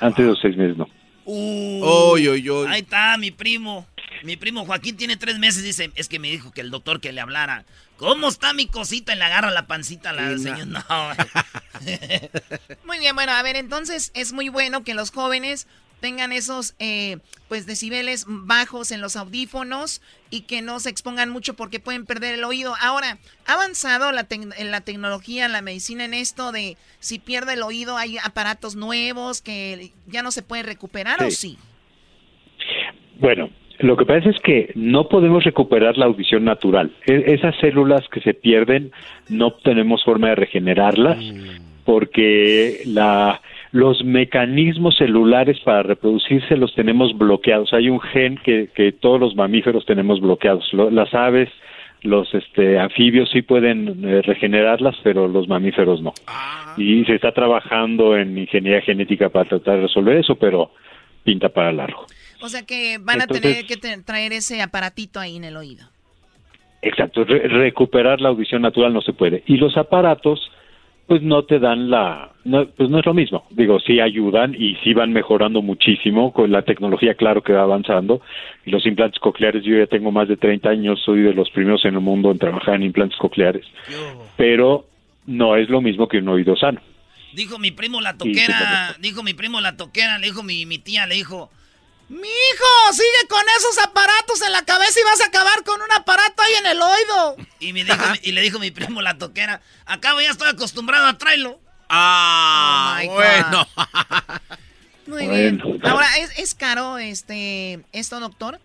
Antes de los seis meses no. Uh, Ahí está mi primo. Mi primo Joaquín tiene tres meses. Dice, es que me dijo que el doctor que le hablara. ¿Cómo está mi cosita? Y le agarra la pancita a la señora. No. muy bien, bueno, a ver, entonces es muy bueno que los jóvenes tengan esos eh, pues decibeles bajos en los audífonos y que no se expongan mucho porque pueden perder el oído. Ahora, ¿ha avanzado la la tecnología, la medicina en esto de si pierde el oído hay aparatos nuevos que ya no se puede recuperar o sí? Bueno, lo que pasa es que no podemos recuperar la audición natural. E, esas células que se pierden no tenemos forma de regenerarlas mm. porque la los mecanismos celulares para reproducirse los tenemos bloqueados. Hay un gen que, que todos los mamíferos tenemos bloqueados. las aves, los este, anfibios sí pueden eh, regenerarlas, pero los mamíferos no. Ah. Y se está trabajando en ingeniería genética para tratar de resolver eso, pero pinta para largo. O sea que van a tener que traer ese aparatito ahí en el oído. Exacto, recuperar la audición natural no se puede. Y los aparatos pues no te dan la, no, pues no es lo mismo. Digo, sí ayudan y sí van mejorando muchísimo con la tecnología, claro que va avanzando. Y los implantes cocleares, yo ya tengo más de 30 años, soy de los primeros en el mundo en trabajar en implantes cocleares. Pero no es lo mismo que un oído sano. Dijo mi primo la toquera, dijo mi primo la toquera, le dijo mi, mi tía, le dijo, mi hijo, sigue con esos aparatos en la cabeza y vas a acabar con un aparato ahí en el oído. Y, me dijo, y le dijo mi primo la toquera, acabo ya estoy acostumbrado a traerlo. Ah, oh bueno. Muy bien. Ahora, ¿es, caro este esto, doctor?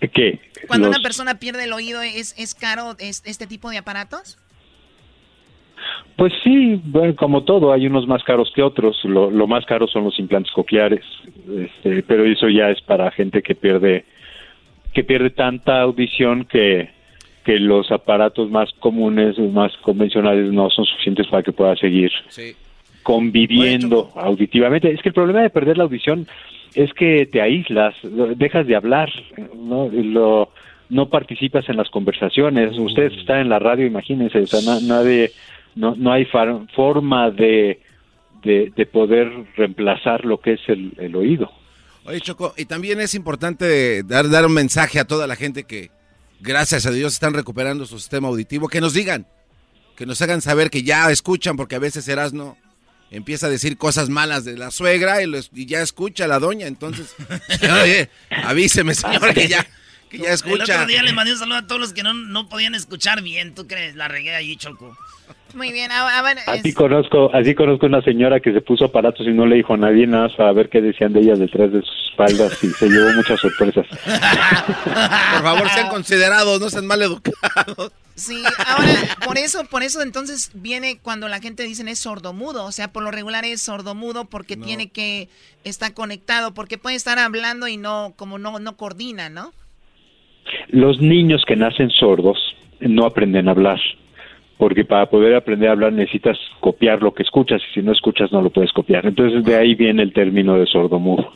¿Qué? Cuando una persona pierde el oído, ¿es, es caro este tipo de aparatos? Pues sí, bueno, como todo, hay unos más caros que otros. Lo, más caro son los implantes cocleares, este, pero eso ya es para gente que pierde que pierde tanta audición que que los aparatos más comunes, más convencionales no son suficientes para que pueda seguir conviviendo auditivamente. Es que el problema de perder la audición es que te aíslas, dejas de hablar, no, Lo, no participas en las conversaciones. Ustedes están en la radio, imagínense, o sea, nadie, no, no hay forma de, de, poder reemplazar lo que es el, el oído. Oye, Choco, y también es importante dar, dar un mensaje a toda la gente que gracias a Dios están recuperando su sistema auditivo, que nos digan, que nos hagan saber que ya escuchan, porque a veces Erasno empieza a decir cosas malas de la suegra y, ya escucha a la doña, entonces, oye, avíseme señora que ya, que ya escucha. El otro día le mandé un saludo a todos los que no, no podían escuchar bien, ¿tú crees? La regué allí, Choco. Muy bien, a, ver, así conozco, así conozco una señora que se puso aparatos y no le dijo a nadie nada para ver qué decían de ella detrás de sus espaldas y se llevó muchas sorpresas. Por favor, sean considerados, no sean mal educados. Sí, ahora, por eso, por eso entonces viene cuando la gente dice es sordomudo, o sea, por lo regular es sordomudo porque tiene que estar conectado, porque puede estar hablando y no, como no, no coordina, ¿no? Los niños que nacen sordos no aprenden a hablar porque para poder aprender a hablar necesitas copiar lo que escuchas y si no escuchas no lo puedes copiar. Entonces de ahí viene el término de sordomudo.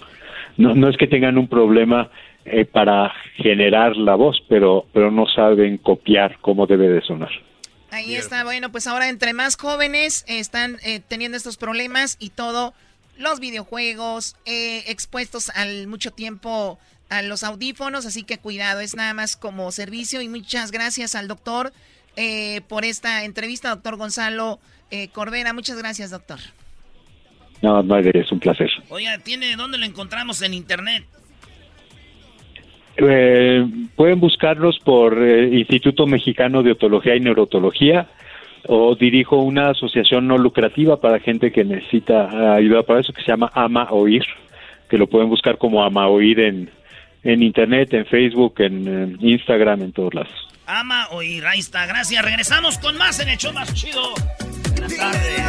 No, no es que tengan un problema eh, para generar la voz, pero, pero no saben copiar cómo debe de sonar. Ahí está, bueno, pues ahora entre más jóvenes están eh, teniendo estos problemas y todo, los videojuegos eh, expuestos al mucho tiempo a los audífonos, así que cuidado, es nada más como servicio y muchas gracias al doctor eh, por esta entrevista, doctor Gonzalo eh, Corbera. Muchas gracias, doctor. No, madre, es un placer. Oye, ¿tiene dónde lo encontramos en internet? Eh, pueden buscarlos por Instituto Mexicano de Otología y Neurotología o dirijo una asociación no lucrativa para gente que necesita ayuda para eso que se llama Ama Oír, que lo pueden buscar como Ama Oír en, en internet, en Facebook, en Instagram, en todos lados ama oír. Ahí está, gracias. Regresamos con más en el show más chido. Buenas tardes.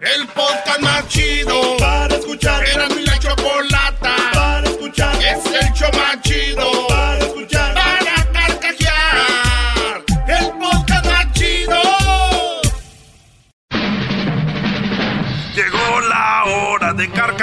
El podcast más chido para escuchar. Era mi la chocolata para escuchar. Es el show más chido para escuchar.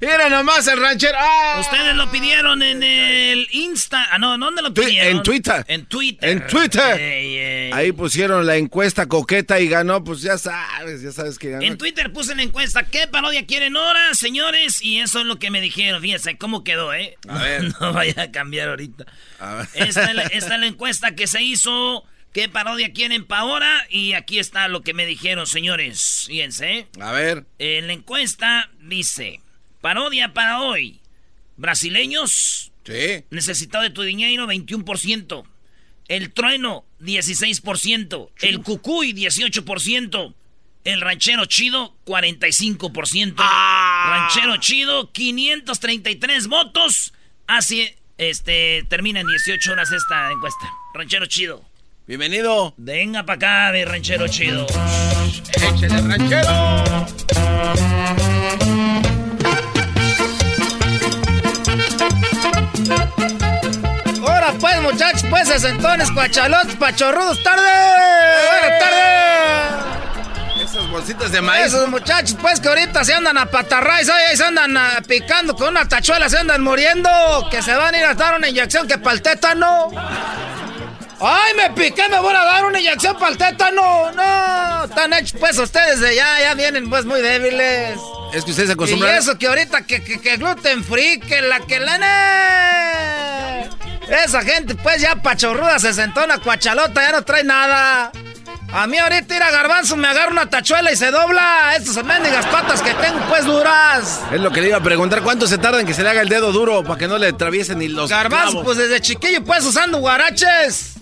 Era, nomás el ranchero. ¡Ah! Ustedes lo pidieron en el Insta. Ah, no, ¿dónde lo pidieron? En Twitter. En Twitter. En Twitter. Ahí pusieron la encuesta coqueta y ganó, pues ya sabes, ya sabes que ganó. En Twitter puse la encuesta, ¿qué parodia quieren ahora, señores? Y eso es lo que me dijeron. Fíjense cómo quedó, ¿eh? A ver. No vaya a cambiar ahorita. Esta, es la, encuesta que se hizo. ¿Qué parodia quieren para ahora? Y aquí está lo que me dijeron, señores. Fíjense. ¿eh? A ver. En la encuesta dice, parodia para hoy. Brasileños. Sí. Necesitado de tu dinero, 21%. El trueno, 16%. El cucuy, 18%. El ranchero chido, 45%. Ah. Ranchero chido, 533 votos. Así, este, termina en 18 horas esta encuesta. Ranchero chido. Bienvenido. Venga para acá, mi ranchero chido. Échale, ranchero. Ahora pues, muchachos, pues, sesentones, cuachalotes, pachorrudos, tarde. Buenas tardes. Esas bolsitas de maíz. Esos muchachos, pues, que ahorita se andan a patarrays, ahí se andan ah, picando con una tachuela, se andan muriendo. Que se van a ir a dar una inyección que para el tétano. ¡Ay, me piqué! ¡Me voy a dar una inyección para el tétano! ¡No! Están hechos, pues, ustedes de ya, ya vienen, pues, muy débiles. Es que ustedes se acostumbran... Y eso que ahorita que, que, gluten free, que la que la... Esa gente, pues, ya pachorruda, se sentó una cuachalota, ya no trae nada. A mí ahorita ir a garbanzo me agarra una tachuela y se dobla. Estas mendigas patas que tengo, pues, duras. Es lo que le iba a preguntar. ¿Cuánto se tarda en que se le haga el dedo duro para que no le atraviesen ni los Garbanzo, pues, desde chiquillo, pues, usando guaraches.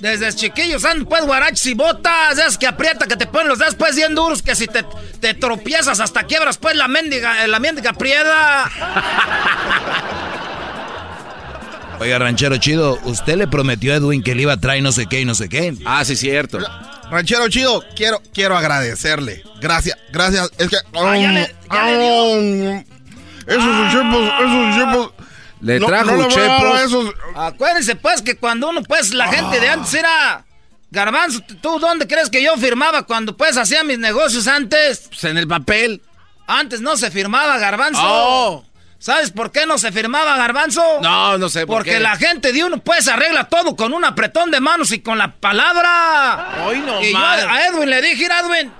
Desde chiquillos andan pues guarachos y botas, es que aprieta, que te ponen los dedos pues bien duros, que si te, te tropiezas hasta quiebras pues la mendiga, la mendiga prieda. Oiga, ranchero chido, usted le prometió a Edwin que le iba a traer no sé qué y no sé qué. Ah, sí, cierto. Ranchero chido, quiero, quiero agradecerle. Gracias, gracias. Es que. Ah, ya le- ya le dio. Esos chepos, esos chepos. Le No, trajo no chepos. esos- Acuérdense pues que cuando uno pues la gente de antes era Garbanzo, ¿tú dónde crees que yo firmaba cuando pues hacía mis negocios antes? Pues en el papel. Antes no se firmaba Garbanzo. Oh. ¿Sabes por qué no se firmaba Garbanzo? No, no sé por Porque qué. la gente de uno pues arregla todo con un apretón de manos y con la palabra. Hoy no y yo a Edwin le dije, "Mira, Edwin,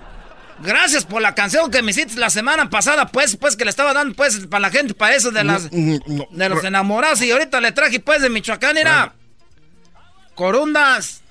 gracias por la canción que me hiciste la semana pasada, pues, pues que le estaba dando pues para la gente, para eso de las de los enamorados. Y ahorita le traje pues de Michoacán, mira. Corundas,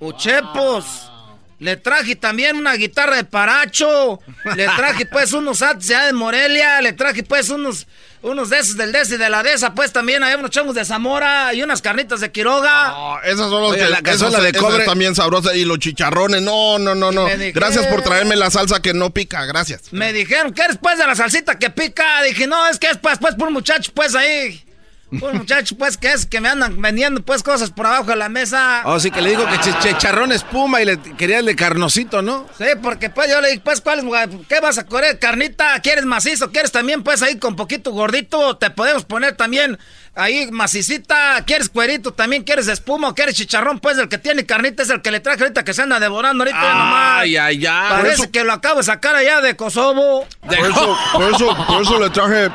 uchepos. Le traje también una guitarra de paracho. Le traje pues unos ates de Morelia. Le traje pues unos, unos de esos del Desi de la Desa. Pues también hay unos chongos de Zamora y unas carnitas de Quiroga. Ah, Esas son las Oye, que la cazuela de cobre. también sabrosas. Y los chicharrones. No, no, no, no. Gracias por traerme la salsa que no pica. Gracias. Me dijeron que eres pues de la salsita que pica. Dije, no, es que es pues, pues por un muchacho pues ahí. Un muchacho pues que es que me andan vendiendo pues cosas por abajo de la mesa. Oh, sí, que le digo que ch- chicharrón espuma y le quería el de carnosito, ¿no? Sí, porque pues yo le dije, pues, ¿cuál, es, ¿qué vas a correr? ¿Carnita? ¿Quieres macizo? ¿Quieres también, pues, ahí con poquito gordito? Te podemos poner también ahí macicita. ¿Quieres cuerito? ¿También quieres espuma? ¿O quieres chicharrón? Pues, el que tiene carnita es el que le traje ahorita que se anda devorando ahorita nomás. Ay, ay, ay. Parece Por eso- que lo acabo de sacar allá de Kosovo. Por eso, por eso, por eso le traje,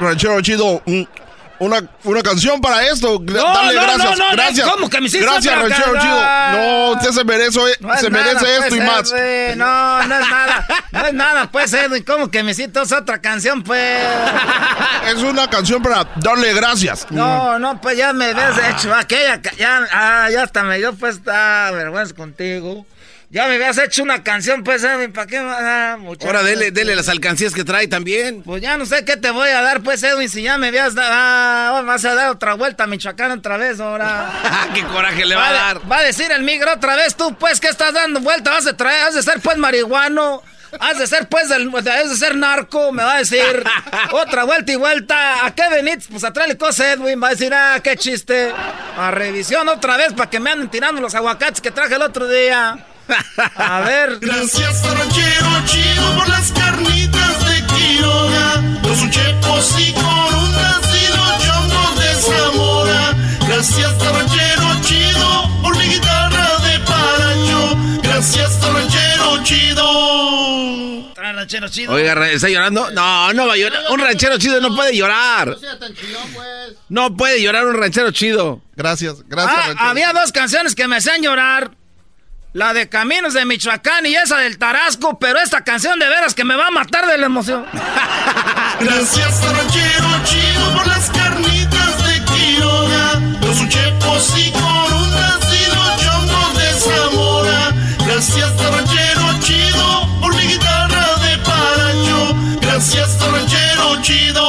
ranchero chido, un- una, una canción para esto. No, Dale no, gracias. no, gracias. ¿cómo que me hiciste Gracias, ranchero chido. No, usted se merece, es se nada, merece pues, esto y más. Edwin. No, no es nada. No es nada, pues, Edwin. ¿Cómo que me hiciste otra canción, pues? Es una canción para darle gracias. No, no, pues ya me habías hecho aquella, ya, ah, ya hasta me dio pues esta vergüenza contigo. Ya me habías hecho una canción, pues, Edwin, ¿para qué? Ah? Ahora dele, dele las alcancías que trae también. Pues ya no sé qué te voy a dar, pues, Edwin, si ya me habías dado, ah, vas a dar otra vuelta a Michoacán otra vez, ahora. ¡Qué coraje le va a de- dar! Va a decir el migro otra vez, tú, pues, que estás dando vuelta, vas a traer, has de ser, pues, marihuano. Has de ser, pues, del, has de ser narco, me va a decir. Otra vuelta y vuelta. ¿A qué venís? Pues a traerle cosas, Edwin. Va a decir, ah, qué chiste. A revisión otra vez para que me anden tirando los aguacates que traje el otro día. A ver. Gracias Ranchero Chido por las carnitas de Quiroga, los uchepos y corundas y los chongos de Zamora. Gracias Ranchero Chido por mi guitarra de paracho. Gracias Ranchero Chido. Ranchero chido. Oiga, ¿está llorando? No, no va a llorar. Un ranchero chido no puede llorar. No puede llorar un ranchero chido. Gracias, gracias, Ah, Ranchero. había dos canciones que me hacían llorar. La de Caminos de Michoacán y esa del Tarasco, pero esta canción de veras que me va a matar de la emoción. Gracias Ranchero Chido por las carnitas de Quiroga, los uchepos y corundas y los chongos de Zamora. Gracias Ranchero Chido por mi guitarra de paracho. Gracias Ranchero Chido.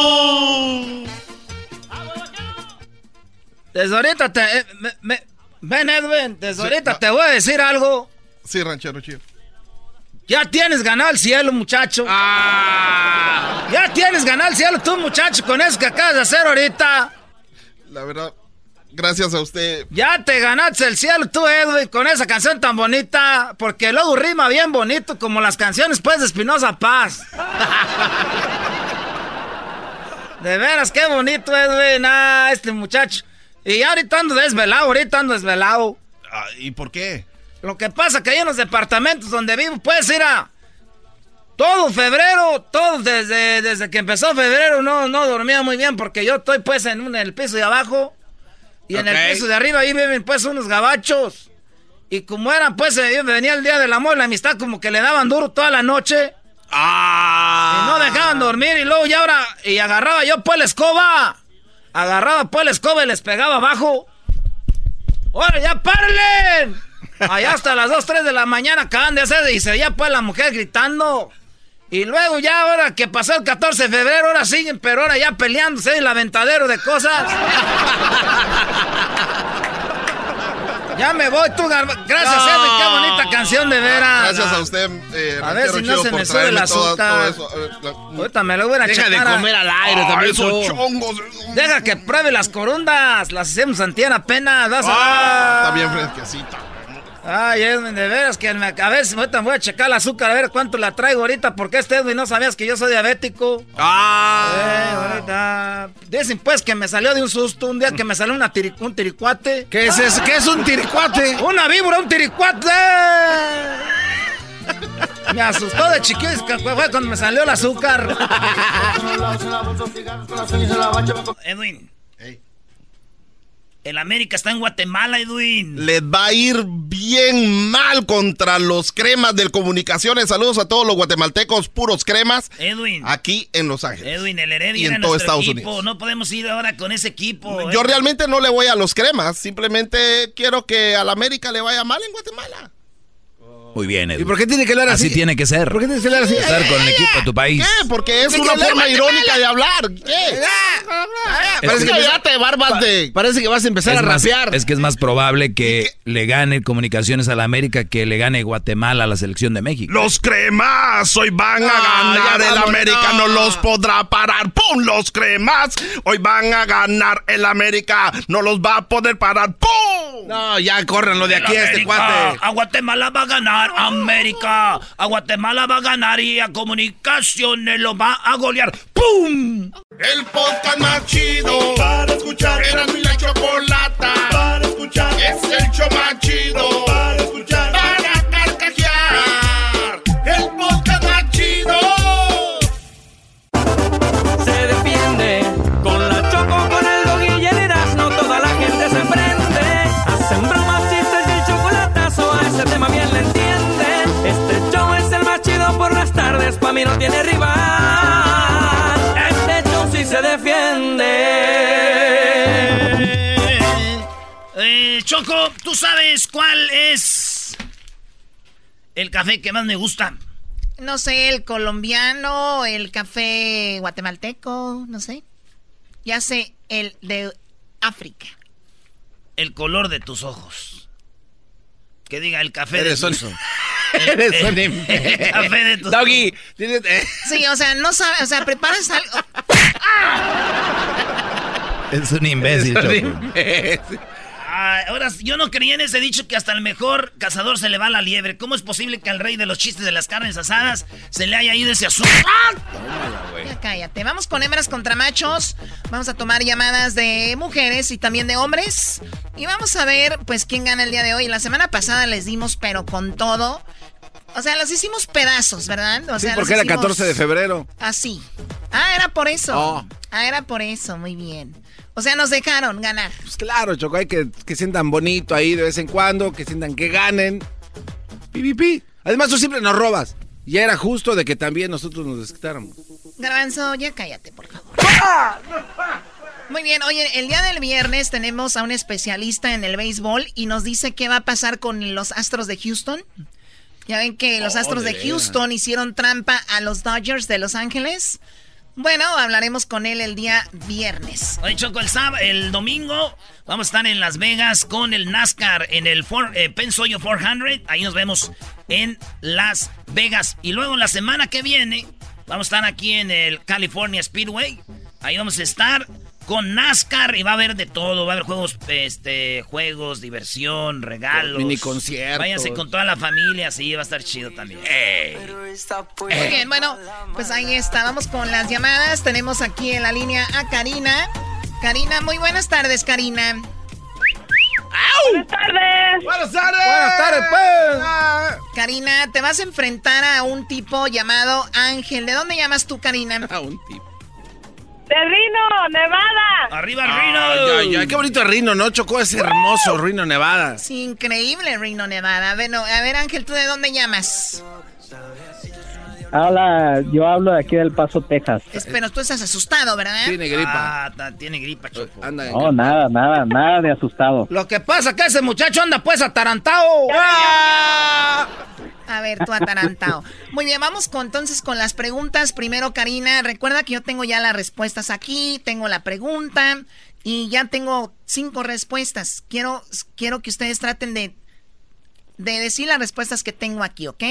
Desde ahorita te... eh, me- me- ven, Edwin, desde ahorita te voy a decir algo. Sí, Ranchero Chido. Ya tienes ganado el cielo, muchacho. Ya tienes ganado el cielo tú, muchacho, con eso que acabas de hacer ahorita. La verdad, gracias a usted. Ya te ganaste el cielo tú, Edwin, con esa canción tan bonita. Porque luego rima bien bonito, como las canciones, pues, de Espinosa Paz. De veras, qué bonito, Edwin. Ah, este muchacho. Y ahorita ando desvelado, ahorita ando desvelado. Ah, ¿Y por qué? Lo que pasa que ahí en los departamentos donde vivo, puedes ir a... Todo febrero, todo desde, desde que empezó febrero no, no dormía muy bien porque yo estoy pues en, un- en el piso de abajo y en el piso de arriba ahí viven pues unos gabachos. Y como eran pues, eh, venía el día del amor y la amistad como que le daban duro toda la noche. Ah. Y no dejaban dormir y luego ya ahora, y agarraba yo pues la escoba. Agarraba pues la escoba y les pegaba abajo. ¡Ahora ya párenle! Allá hasta las 2, 3 de la mañana acaban de hacer y se veía pues la mujer gritando. Y luego ya ahora que pasó el 14 de febrero, ahora siguen, pero ahora ya peleándose en el aventadero de cosas. Ya me voy, tú, Gracias, Edwin. Qué bonita canción de veras. Gracias a usted. Eh, a ver si no se me sube el azúcar. Ahorita me lo voy a Deja de comer al aire también. Esos chongos. Deja que pruebe las corundas. Las hacemos antiana apenas. Ah, está bien fresquecita. Ay, Edwin, de veras que me, a ver si ahorita voy a checar el azúcar, a ver cuánto la traigo ahorita, porque este Edwin no sabías que yo soy diabético. Ah. Eh, ahorita. Dicen pues que me salió de un susto un día que me salió una un tiricuate. ¿Qué es eso? ¿Qué es un tiricuate? Una víbora, un tiricuate. Me asustó de chiquillo fue cuando me salió el azúcar. Edwin. El América está en Guatemala, Edwin. Les va a ir bien mal contra los cremas del Comunicaciones. Saludos a todos los guatemaltecos, puros cremas. Edwin. Aquí en Los Ángeles. Edwin, el Heredia y en todo Estados Unidos. No podemos ir ahora con ese equipo. Yo realmente no le voy a los cremas. Simplemente quiero que al América le vaya mal en Guatemala. Muy bien, Edwin. ¿Y por qué tiene que hablar así? Así tiene que ser. ¿Por qué tiene que hablar así? Estar con el equipo de tu país. ¿Qué? Porque es una forma irónica de hablar. ¿Qué? Parece que, ya te barbas de... Parece que vas a empezar a rapear. Es que es más probable que le gane Comunicaciones a la América que le gane Guatemala a la selección de México. Los cremas hoy van a ganar. el América no. los podrá parar. ¡Pum! Los cremas hoy van a ganar. El América no los va a poder parar. ¡Pum! No, ya córranlo de aquí a este cuate. A Guatemala va a ganar. América. A Guatemala va a ganar y a Comunicaciones lo va a golear. ¡Pum! El podcast más chido para escuchar. Era mi la chocolata para escuchar. Es el show más chido Pa' mí no tiene rival. Este show sí se defiende. Eh, Choco, ¿tú sabes cuál es el café que más me gusta? No sé, el colombiano, el café guatemalteco, no sé. Ya sé, el de África. El color de tus ojos. Que diga el café Eres de tus ojos. Eres un café de tus Doggy, eh. Sí, o sea, no sabe, o sea, preparas algo. Es un imbécil, Choco. Ah, ahora, yo no creía en ese dicho que hasta el mejor cazador se le va la liebre. ¿Cómo es posible que al rey de los chistes de las carnes asadas se le haya ido ese azul? Ya cállate. Vamos con hembras contra machos. Vamos a tomar llamadas de mujeres y también de hombres. Y vamos a ver, pues, quién gana el día de hoy. La semana pasada les dimos, pero con todo. O sea, los hicimos pedazos, ¿verdad? O Sí, sea, porque era hicimos 14 de febrero. Así. Ah, era por eso. Oh. Ah, era por eso. Muy bien. O sea, nos dejaron ganar. Pues claro, Choco, hay que, que sientan bonito ahí de vez en cuando, que sientan que ganen. Pi, pi, pi. Además, tú siempre nos robas. Ya era justo de que también nosotros nos desquitáramos. Garbanzo, ya cállate, por favor. Muy bien, oye, el día del viernes tenemos a un especialista en el béisbol y nos dice qué va a pasar con los Astros de Houston. Ya ven que los Oh, Astros de de Houston hicieron trampa a los Dodgers de Los Ángeles. Bueno, hablaremos con él el día viernes. Oye, Choco, el, sábado, el domingo vamos a estar en Las Vegas con el NASCAR en el for, eh, Pensoyo 400. Ahí nos vemos en Las Vegas. Y luego la semana que viene vamos a estar aquí en el California Speedway. Ahí vamos a estar con NASCAR y va a haber de todo. Va a haber juegos, este, juegos, diversión, regalos. Mini conciertos. Váyanse con toda la familia, sí, va a estar chido también. Muy bien, bueno, pues ahí está. Vamos con las llamadas. Tenemos aquí en la línea a Karina. Karina, muy buenas tardes, Karina. Buenas tardes. Buenas tardes. Buenas tardes, pues. Karina, te vas a enfrentar a un tipo llamado Ángel. ¿De dónde llamas tú, Karina? A un tipo. De Rino, Nevada. ¡Arriba, Rino! Ay, ay, ay, qué bonito Rino, ¿no? Chocó es hermoso, Rino, Nevada. Sí, increíble, Reno, Nevada. Bueno, a ver, Ángel, ¿tú de dónde llamas? Hola, yo hablo de aquí del Paso, Texas. Espero, tú estás asustado, ¿verdad? Tiene gripa. Ah, ta- tiene gripa, Choco. Anda No, nada, nada, nada de asustado. Lo que pasa es que ese muchacho anda pues atarantado. A ver, tú atarantado. Muy bien, vamos con, entonces con las preguntas. Primero, Karina, recuerda que yo tengo ya las respuestas aquí, tengo la pregunta Y ya tengo cinco respuestas. Quiero, quiero que ustedes traten de, de decir las respuestas que tengo aquí, ¿ok?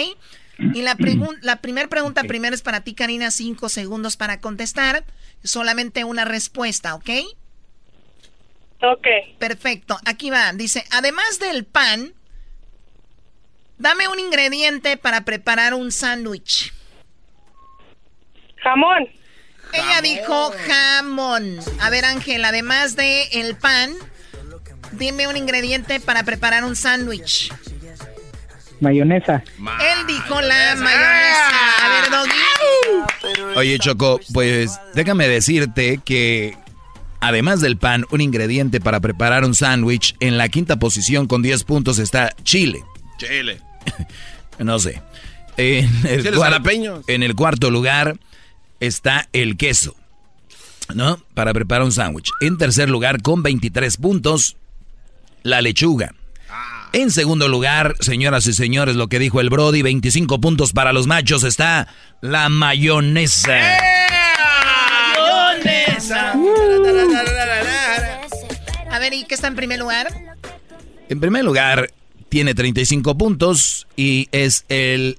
Y la, la primera pregunta primero es para ti, Karina, cinco segundos para contestar. Solamente una respuesta, ¿ok? Ok. Perfecto, aquí va. Dice, además del pan, dame un ingrediente para preparar un sándwich. Jamón. Ella dijo jamón. A ver, Ángel, además de el pan, dime un ingrediente para preparar un sándwich. Mayonesa. Él dijo la mayonesa. A ver, Doggy. Oye, Choco, pues déjame decirte que además del pan, un ingrediente para preparar un sándwich, en la quinta posición con 10 puntos está chile. Chile. no sé. En el, en el cuarto lugar está el queso, ¿no? Para preparar un sándwich. En tercer lugar, con 23 puntos, la lechuga. En segundo lugar, señoras y señores, lo que dijo el Brody, 25 puntos para los machos, está la mayonesa. ¡Mayonesa! A ver, ¿y qué está en primer lugar? En primer lugar, tiene 35 puntos y es el...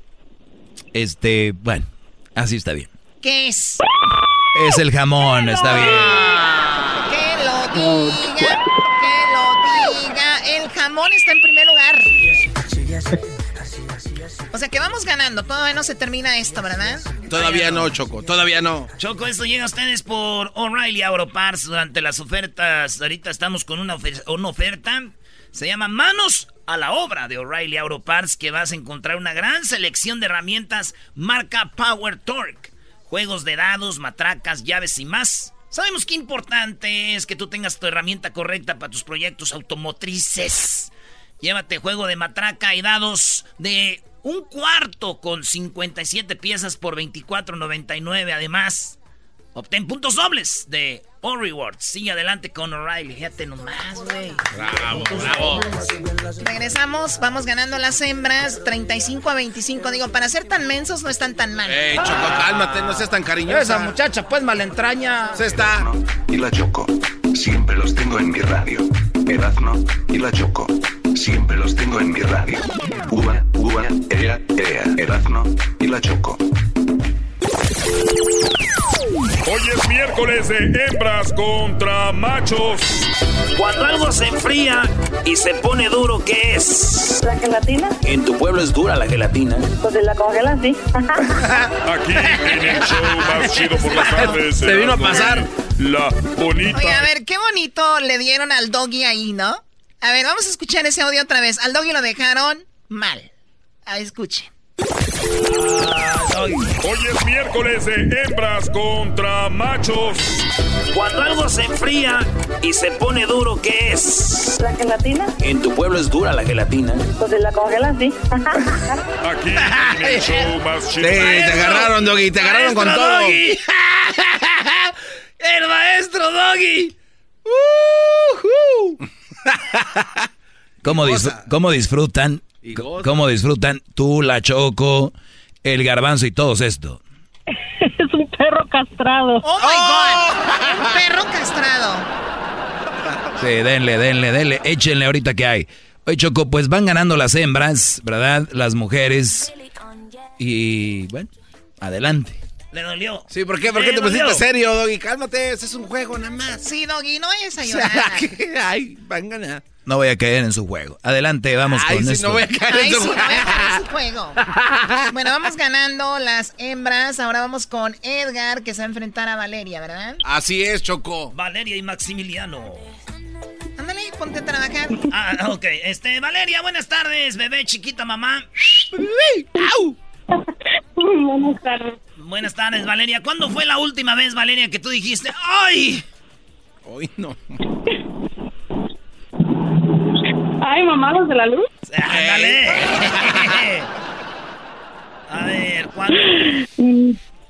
Este, bueno, así está bien. ¿Qué es? Es el jamón, está bien. Que lo diga, que lo diga. El jamón está en primer lugar. O sea que vamos ganando. Todavía no se termina esto, ¿verdad? Todavía no, Choco. Todavía no. Choco, esto llega a ustedes por O'Reilly Auto Parts durante las ofertas. Ahorita estamos con una, una oferta. Se llama Manos a la obra de O'Reilly Auto Parts que vas a encontrar una gran selección de herramientas marca Power Torque juegos de dados, matracas, llaves y más. Sabemos qué importante es que tú tengas tu herramienta correcta para tus proyectos automotrices. Llévate juego de matraca y dados de un cuarto con 57 piezas por 24.99. Además, obtén puntos dobles de o Rewards. Sigue adelante con O'Reilly. Fíjate nomás, güey. Bravo, bravo. Regresamos, vamos ganando las hembras 35 a 25. Digo, para ser tan mensos no están tan mal. Ey, Choco, cálmate, no seas tan cariñosa. Esa muchacha, pues malentraña. Se está. Y la Choco. Siempre los tengo en mi radio. Erazno y la Choco. Siempre los tengo en mi radio. Uva, uva, ea, ea. Erazno y la Choco. Hoy es miércoles de hembras contra machos. Cuando algo se enfría y se pone duro, ¿qué es? ¿La gelatina? En tu pueblo es dura la gelatina. Pues la congelan, sí. Aquí en el show más chido por las tardes. Se vino a pasar. La bonita. Oye, a ver, qué bonito le dieron al doggy ahí, ¿no? A ver, vamos a escuchar ese audio otra vez. Al doggy lo dejaron mal. A escuchen. Hoy es miércoles de hembras contra machos. Cuando algo se enfría y se pone duro, ¿qué es? ¿La gelatina? En tu pueblo es dura la gelatina. Pues si la congelan, sí. Aquí en el show más chido. Sí, te agarraron, Doggy, te agarraron con todo. Doggy. El maestro Doggy. ¿Cómo, dis- cómo disfrutan? ¿Cómo disfrutan tú, la Choco, el garbanzo y todos esto? es un perro castrado. ¡Oh, my God! Un perro castrado. Sí, denle, denle, denle. Échenle ahorita que hay. Oye, Choco, pues van ganando las hembras, ¿verdad? Las mujeres. Y bueno, adelante. Le dolió. Sí, ¿por qué? ¿Por qué Le te pusiste dolió. serio, Doggy? Cálmate, ese es un juego nada más. Sí, doggy, no vayas a llorar. Ay, van a ganar. No voy a caer en su juego. Adelante, vamos Ay, con sí, esto. no voy a caer Ay, en sí, su no voy a caer en su juego. Bueno, vamos ganando las hembras. Ahora vamos con Edgar, que se va a enfrentar a Valeria, ¿verdad? Así es, Choco. Valeria y Maximiliano. Ándale, ponte a trabajar. Ah, ok. Este, Valeria, buenas tardes, bebé chiquita mamá. Buenas tardes. Buenas tardes, Valeria. ¿Cuándo fue la última vez, Valeria, que tú dijiste, ¡ay! Hoy no. Ay, mamá, los de la luz. ¡Ándale! A ver, ¿cuándo?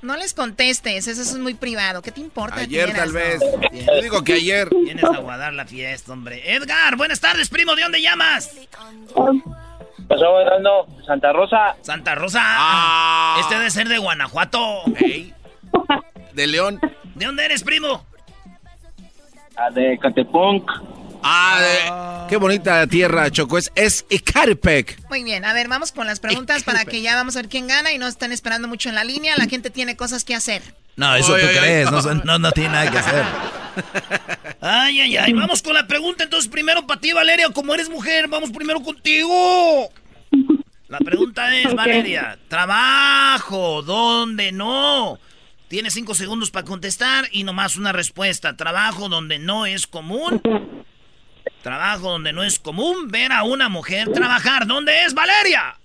No les contestes, eso es muy privado. ¿Qué te importa? Ayer tal vez. Yo digo que ayer. Vienes a guardar la fiesta, hombre. Edgar, buenas tardes, primo. ¿De dónde llamas? Pasó Santa Rosa. Santa Rosa. Ah. Este debe ser de Guanajuato. De León. ¿De dónde eres, primo? Ah, de Catepunk. Ah, qué bonita tierra, Choco. Es, es Ecatepec. Muy bien, a ver, vamos con las preguntas para que ya vamos a ver quién gana y no están esperando mucho en la línea. La gente tiene cosas que hacer. No, eso tú crees, no, no, no tiene nada que hacer. Ay, ay, ay. Vamos con la pregunta entonces primero para ti, Valeria. Como eres mujer, vamos primero contigo. La pregunta es, Valeria, trabajo, ¿dónde no? Tienes cinco segundos para contestar y nomás una respuesta. Trabajo donde no es común. Trabajo donde no es común ver a una mujer trabajar. ¿Dónde es, Valeria?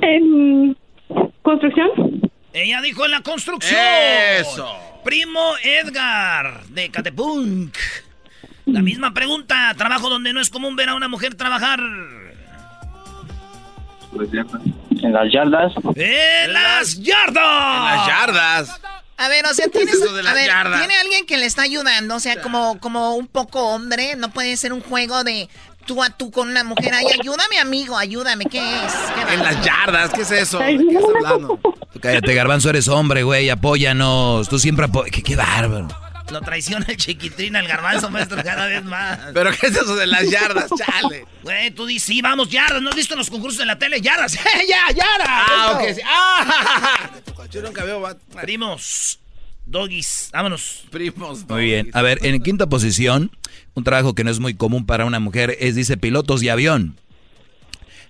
En construcción. Ella dijo en la construcción. Eso. Primo Edgar, de Catepunk. La misma pregunta. Trabajo donde no es común ver a una mujer trabajar. En las yardas. ¡En las yardas! En las yardas. A ver, o sea, tienes, a las ver, yardas? tiene alguien que le está ayudando, o sea, como, como un poco hombre, no puede ser un juego de tú a tú con una mujer. Ay, ayúdame, amigo, ayúdame, ¿qué es? ¿Qué En las yardas, ¿qué es eso? ¿De qué estás hablando? Tú Cállate, Garbanzo, eres hombre, güey, apóyanos. Tú siempre apo ¿Qué, qué bárbaro. Lo traiciona el chiquitín al garbanzo, maestro, cada vez más. ¿Pero qué es eso de las yardas? Chale. Güey, tú dices, sí, vamos, yardas. ¿No has visto los concursos en la tele? ¡Yardas! ¡Ya, yardas! Ah, ok. sí. Ah, yo nunca veo. va- Primos, doggies, vámonos. Primos. Muy bien. A ver, en quinta posición, un trabajo que no es muy común para una mujer es, dice, pilotos y avión.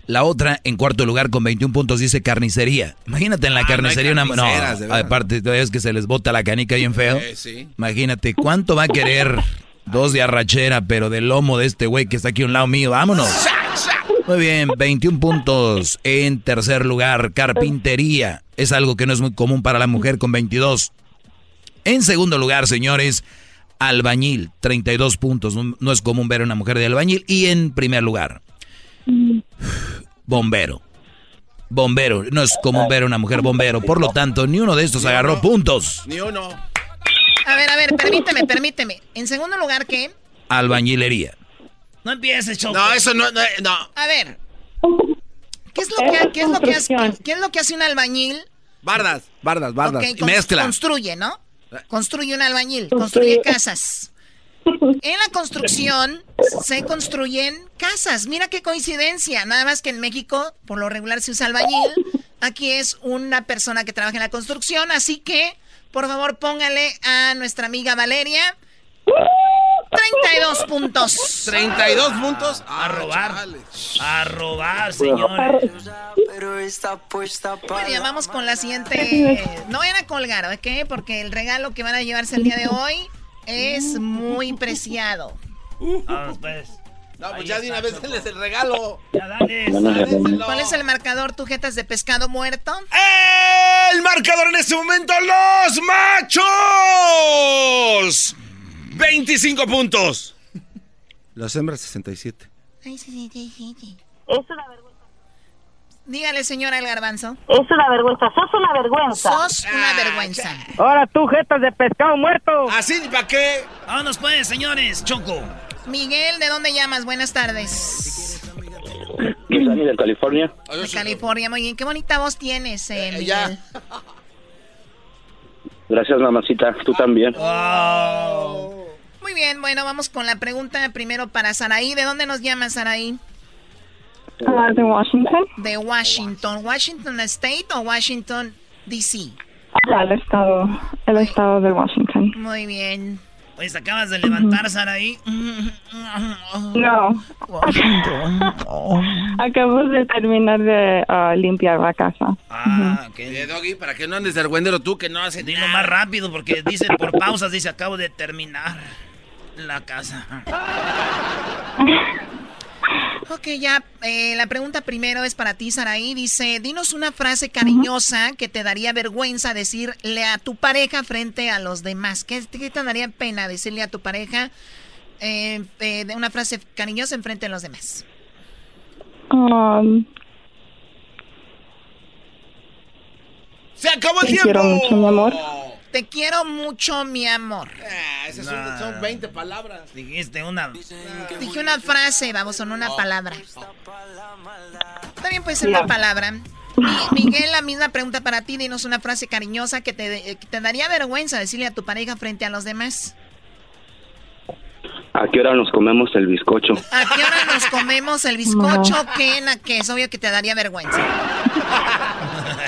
La otra, en cuarto lugar, con 21 puntos, dice carnicería. Imagínate en la Ah, no carnicería una... No, de veras. aparte, es que se les bota la canica bien feo. Eh, sí. Imagínate, ¿cuánto va a querer dos de arrachera, pero del lomo de este güey que está aquí a un lado mío? ¡Vámonos! Muy bien, 21 puntos. En tercer lugar, carpintería. Es algo que no es muy común para la mujer con 22. En segundo lugar, señores, albañil, 32 puntos. No, no es común ver a una mujer de albañil. Y en primer lugar, bombero. Bombero, no es común ver a una mujer bombero. Por lo tanto, ni uno de estos agarró puntos. Ni uno. A ver, a ver, permíteme, permíteme. En segundo lugar, ¿qué? Albañilería. No empieces, Choco. No, eso no, no, no. A ver. ¿Qué es lo que, qué es lo que hace, qué es lo que hace un albañil? Bardas, bardas, bardas. Y mezcla. Construye, ¿no? Construye un albañil, construye casas. En la construcción se construyen casas. Mira qué coincidencia. Nada más que en México, por lo regular, se usa albañil. Aquí es una persona que trabaja en la construcción. Así que, por favor, póngale a nuestra amiga Valeria 32 puntos. 32 puntos. A robar. A robar, señores. Muy bien, vamos con la siguiente. No vayan a colgar, ¿ok? Porque el regalo que van a llevarse el día de hoy es muy preciado. Vamos, pues. No, pues ya de una vez denles el regalo. Ya dale. ¿Cuál es el marcador, tujetas de pescado muerto? El marcador en este momento, los machos. 25 puntos. Las hembras 67. Ay, sí, sí, sí, sí, sí. Es una vergüenza. Dígale, señora El Garbanzo. Es una vergüenza. Sos una vergüenza. Sos una vergüenza. Ahora tú, jetas de pescado muerto. ¿Así para qué? Vámonos, pues, señores. Choco. Miguel, ¿de dónde llamas? Buenas tardes. De California. De California, muy bien. Qué bonita voz tienes, eh, Miguel. ya. Gracias, mamacita. Tú también. Muy bien, bueno, vamos con la pregunta primero para Saraí. ¿De dónde nos llama Saraí? Ah, de Washington. De Washington. ¿Washington State o Washington DC? Al estado, el estado de Washington. Muy bien. Pues acabas de levantar, Saraí. No. Acabo de terminar de ah, limpiar la casa. Ah, ok. Eh, Doggy, para que no andes de argüendero tú que no haces Dilo más rápido porque dice por pausas, dice acabo de terminar la casa. Ok, ya, eh, la pregunta primero es para ti, Saraí. Dice, dinos una frase cariñosa que te daría vergüenza decirle a tu pareja frente a los demás. ¿Qué, qué te daría pena decirle a tu pareja eh, eh, de una frase cariñosa en frente de los demás? Um, ¡Se acabó el te tiempo! quiero mucho, mi amor. Te quiero mucho, mi amor. Ah, esas son, son 20 palabras. Dijiste una. Dije una frase, vamos, son una palabra. También puede ser una palabra. Miguel, la misma pregunta para ti. Dinos una frase cariñosa que te, te daría vergüenza decirle a tu pareja frente a los demás. ¿A qué hora nos comemos el bizcocho? ¿A qué hora nos comemos el bizcocho? ¿Qué, que es obvio que te daría vergüenza.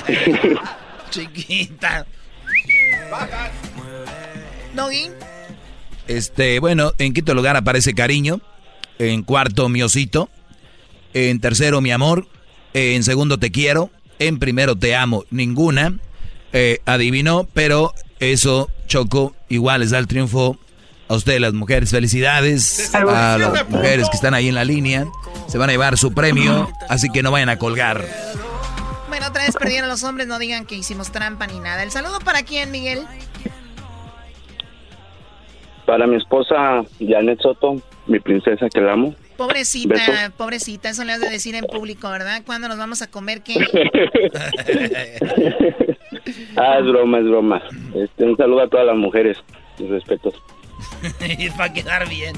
Chiquita. Doggy. Este, bueno, en quinto lugar aparece cariño. En cuarto, mi osito. En tercero, mi amor. En segundo, te quiero. En primero, te amo. Ninguna eh, adivinó, pero eso, Choco, igual les da el triunfo a ustedes, las mujeres. Felicidades a las mujeres que están ahí en la línea. Se van a llevar su premio, así que no vayan a colgar. Bueno, otra vez perdieron los hombres, no digan que hicimos trampa ni nada. ¿El saludo para quién, Miguel? Para mi esposa Janet Soto, mi princesa que la amo. Pobrecita, pobrecita, eso le has de decir en público, ¿verdad? ¿Cuándo nos vamos a comer qué? ah, es broma, es broma. Este, un saludo a todas las mujeres, mis respetos. Para quedar bien.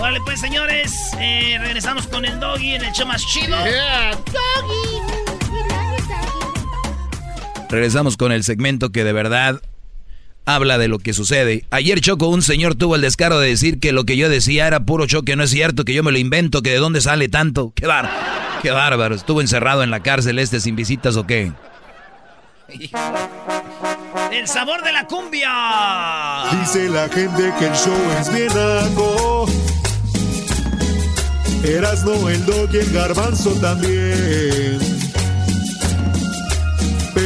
Vale, pues señores, eh, regresamos con el doggy en el show más chido. Regresamos con el segmento que de verdad habla de lo que sucede. Ayer Choco, un señor tuvo el descaro de decir que lo que yo decía era puro choque, no es cierto, que yo me lo invento, que de dónde sale tanto. Qué bárbaro, qué bárbaro. ¿Estuvo encerrado en la cárcel este sin visitas o qué? El sabor de la cumbia. Dice la gente que el show es bien algo. no el dog y el garbanzo también.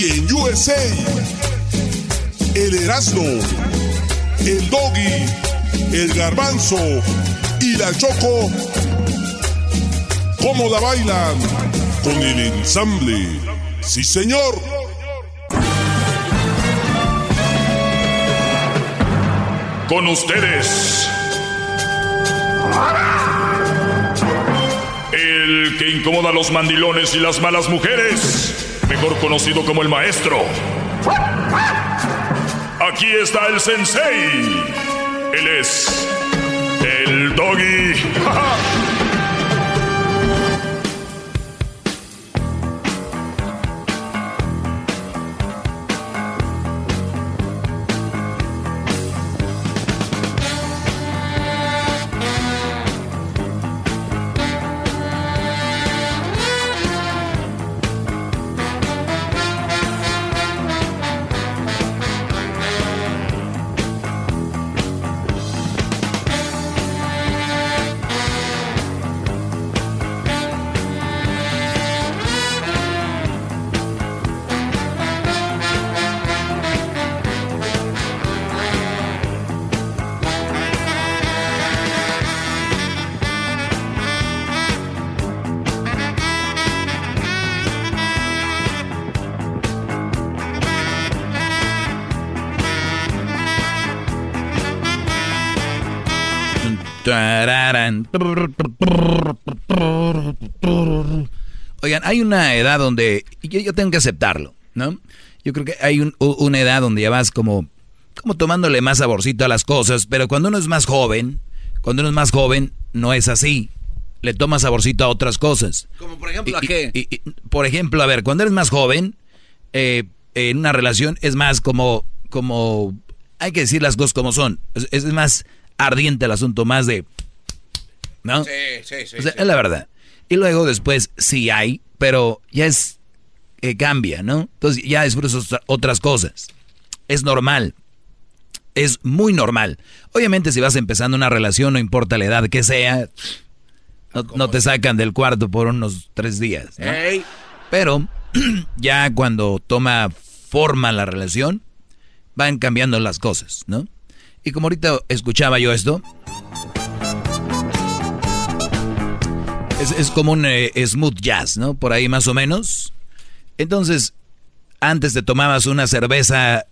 Y en USA, el Erasmo, el Doggy, el Garbanzo y la Choco, ¿cómo la bailan? con el ensamble. Sí, señor. Con ustedes. El que incomoda a los mandilones y las malas mujeres, mejor conocido como el maestro. Aquí está el sensei. Él es el doggy. Oigan, hay una edad donde yo, tengo que aceptarlo, ¿no? Yo creo que hay una edad donde ya vas como, como tomándole más saborcito a las cosas, pero cuando uno es más joven, cuando uno es más joven, no es así. Le toma saborcito a otras cosas. Como por ejemplo, ¿a qué? por ejemplo, a ver, cuando eres más joven, eh, en una relación es más como, como, hay que decir las cosas como son. es más ardiente el asunto, más de ¿no? Sí, sí, sí. O sea, es la verdad. Y luego después sí hay, pero ya es que cambia, ¿no? Entonces ya disfrutas otras cosas. Es normal. Es muy normal. Obviamente si vas empezando una relación, no importa la edad que sea, no, te sacan del cuarto por unos tres días. Pero ya cuando toma forma la relación, van cambiando las cosas, ¿no? Y como ahorita escuchaba yo esto, Es, es como un eh, smooth jazz, ¿no? Por ahí más o menos. Entonces, antes te tomabas una cerveza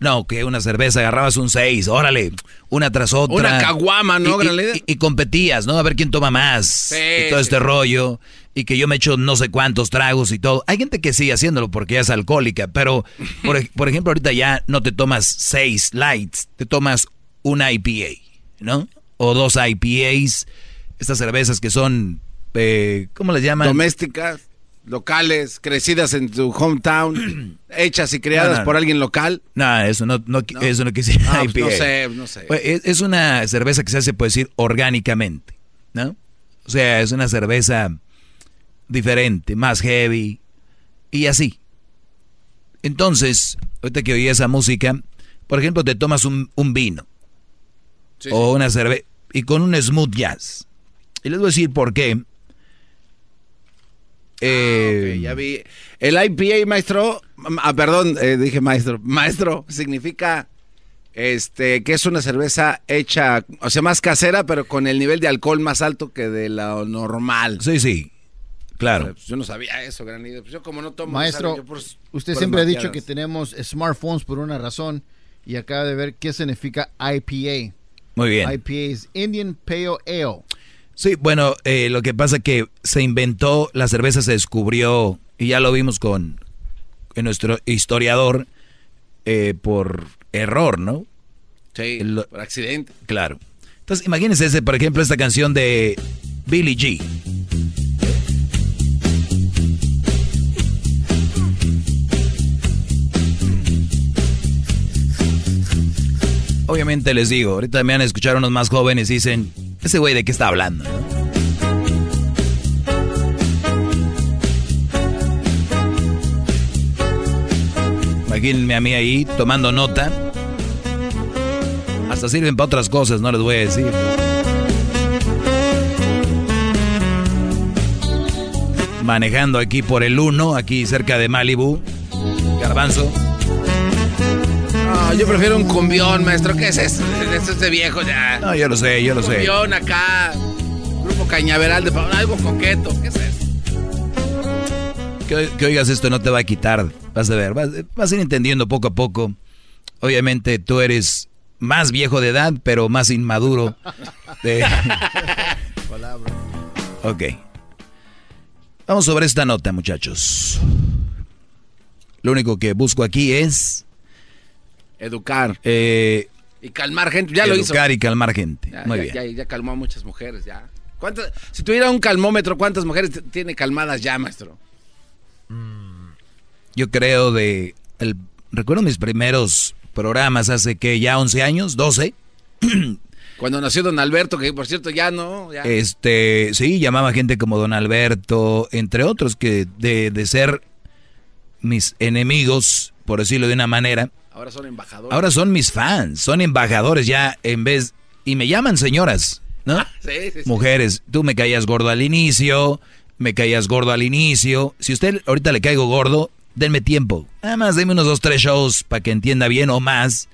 no, que una cerveza, agarrabas un 6, órale, una tras otra. Una caguama, ¿no? Y, y, y, competías, ¿no? A ver quién toma más. Sí, y todo sí. este rollo. Y que yo me echo no sé cuántos tragos y todo. Hay gente que sigue haciéndolo porque ya es alcohólica, pero por, por ejemplo, ahorita ya no te tomas 6 lights, te tomas una IPA, ¿no? O dos IPAs, estas cervezas que son, eh, ¿cómo les llaman? Domésticas, locales, crecidas en tu hometown, hechas y criadas No, no, por no. alguien local. No, eso no, no, eso no quisiera Ah, pues no sé, no sé. Pues, Es, es una cerveza que se hace, puede decir, orgánicamente, ¿no? O sea, es una cerveza diferente, más heavy y así. Entonces, ahorita que oí esa música, por ejemplo, te tomas un, un vino o una cerveza y con un smooth jazz. Y les voy a decir por qué. Eh, Ok, ya vi. El IPA, maestro, ah, perdón, eh, dije maestro, maestro, significa este que es una cerveza hecha, o sea, más casera, pero con el nivel de alcohol más alto que de lo normal. Sí, sí, claro. Pues yo no sabía eso, gran líder. Pues yo como no tomo... Maestro, ¿sabe? Yo por- usted por siempre ha dicho que tenemos smartphones por una razón y acaba de ver qué significa IPA. Muy bien. IPA es Indian Pale Ale. Sí, bueno, eh, lo que pasa que se inventó, la cerveza se descubrió, y ya lo vimos con en nuestro historiador, eh, por error, ¿no? Sí, El- por accidente. Claro. Entonces, imagínense, ese, por ejemplo, esta canción de Billy G. Obviamente les digo, ahorita me van a escuchar unos más jóvenes y dicen, ese güey de qué está hablando, ¿no? Imagínense a mí ahí tomando nota. Hasta sirven para otras cosas, no les voy a decir. Manejando aquí por el 1, aquí cerca de Malibu. Garbanzo. Yo prefiero un cumbión, maestro. ¿Qué es eso? Eso es de viejo ya. No, yo lo sé, yo lo sé. Cumbión acá. Grupo Cañaveral de algo coqueto. ¿Qué es eso? Que, que oigas esto no te va a quitar. Vas a ver, vas, vas a ir entendiendo poco a poco. Obviamente tú eres más viejo de edad, pero más inmaduro. de- ok. Vamos sobre esta nota, muchachos. Lo único que busco aquí es... Educar. eh, Y calmar gente. Ya lo hizo. educar y calmar gente. Ya, Muy ya- bien. Ya, ya calmó a muchas mujeres, ya. ¿Cuántas- si tuviera un calmómetro, ¿cuántas mujeres tiene calmadas ya, maestro? Yo creo de... El, recuerdo mis primeros programas hace que ya 11 años, 12. Cuando nació don Alberto, que por cierto ya no. Ya. Este, sí, llamaba gente como Don Alberto, entre otros, que de, de ser mis enemigos, por decirlo de una manera, Ahora son embajadores. ahora son mis fans, son embajadores ya en vez, y me llaman señoras, ¿no? Sí, sí, sí. Mujeres, tú me caías gordo al inicio, me caías gordo al inicio, si usted ahorita le caigo gordo, denme tiempo, nada más denme unos dos, tres shows para que entienda bien o más.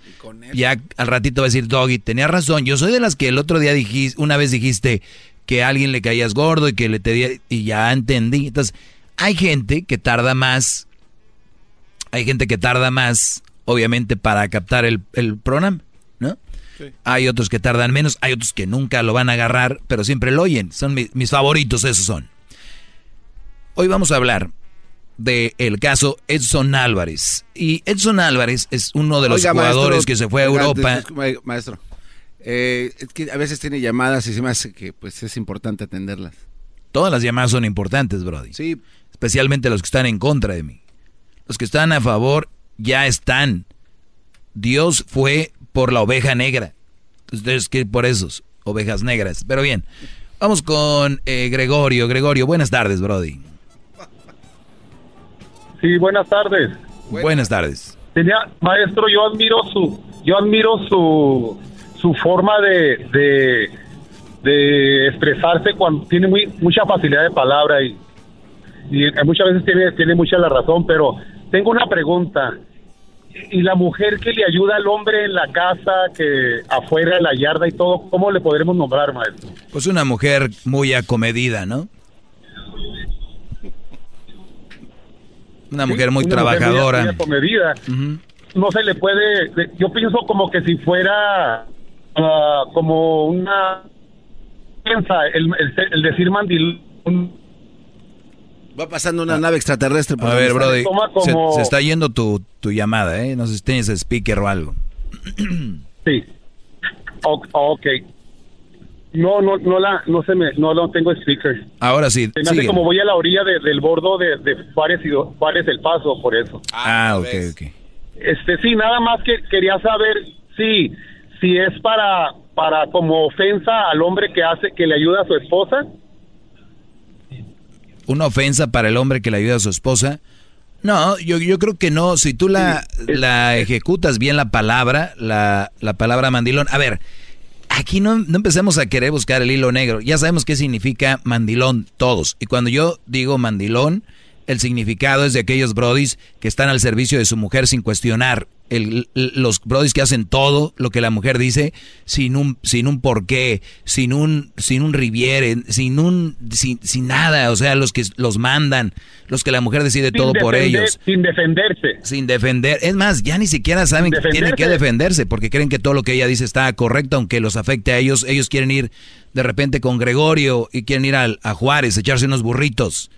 Ya al ratito va a decir, Doggy, tenía razón. Yo soy de las que el otro día dijiste, una vez dijiste que a alguien le caías gordo y que le te di- y ya entendí. Entonces, hay gente que tarda más, hay gente que tarda más, obviamente, para captar el, el programa, ¿no? Hay otros que tardan menos, hay otros que nunca lo van a agarrar, pero siempre lo oyen. Son mi- mis favoritos, esos son. Hoy vamos a hablar del el caso Edson Álvarez. Y Edson Álvarez es uno de los Oiga, jugadores maestro, que se fue a Europa. Maestro, eh, es que a veces tiene llamadas y se me hace que pues es importante atenderlas. Todas las llamadas son importantes, Brody. Sí. Especialmente los que están en contra de mí. Los que están a favor ya están. Dios fue por la oveja negra. Ustedes que por esos, ovejas negras. Pero bien, vamos con eh, Gregorio. Gregorio, buenas tardes, Brody. Sí, buenas tardes. Buenas tardes. Tenía, maestro, yo admiro su, yo admiro su, su forma de, de, de expresarse cuando tiene muy, mucha facilidad de palabra y, y muchas veces tiene, tiene mucha la razón, pero tengo una pregunta y la mujer que le ayuda al hombre en la casa, que afuera en la yarda y todo, ¿cómo le podremos nombrar, maestro? Pues una mujer muy acomedida, ¿no? Una mujer muy trabajadora. Mujer muy acomedida. No se le puede, yo pienso como que si fuera uh, como una... El, el, el decir mandilón Va pasando una nave extraterrestre. por A ver. Brody, toma se, como- se está yendo tu, tu llamada, ¿eh? No sé si tienes speaker o algo. Sí. O- ok. No, no, no la, no se me, no, no tengo speaker. Ahora sí, Se me hace sigue. como voy a la orilla de- del bordo de, de Juárez y Juárez el Paso, por eso. Ah, ok, ok. Este, sí, nada más que quería saber si, si es para, para como ofensa al hombre que hace, que le ayuda a su esposa. Una ofensa para el hombre que le ayuda a su esposa. No, yo, yo creo que no. Si tú la, la ejecutas bien la palabra, la, la palabra mandilón. A ver, aquí no, no empecemos a querer buscar el hilo negro. Ya sabemos qué significa mandilón todos. Y cuando yo digo mandilón, el significado es de aquellos brodis que están al servicio de su mujer sin cuestionar. El- los brodis que hacen todo lo que la mujer dice sin un sin un porqué, sin un sin un riviere, sin un sin, sin nada, o sea, los que los mandan, los que la mujer decide todo por ellos, Sin defenderse. sin defender. Es más, ya ni siquiera saben que tienen que defenderse porque creen que todo lo que ella dice está correcto, aunque los afecte a ellos. Ellos quieren ir de repente con Gregorio y quieren ir al- a Juárez, echarse unos burritos.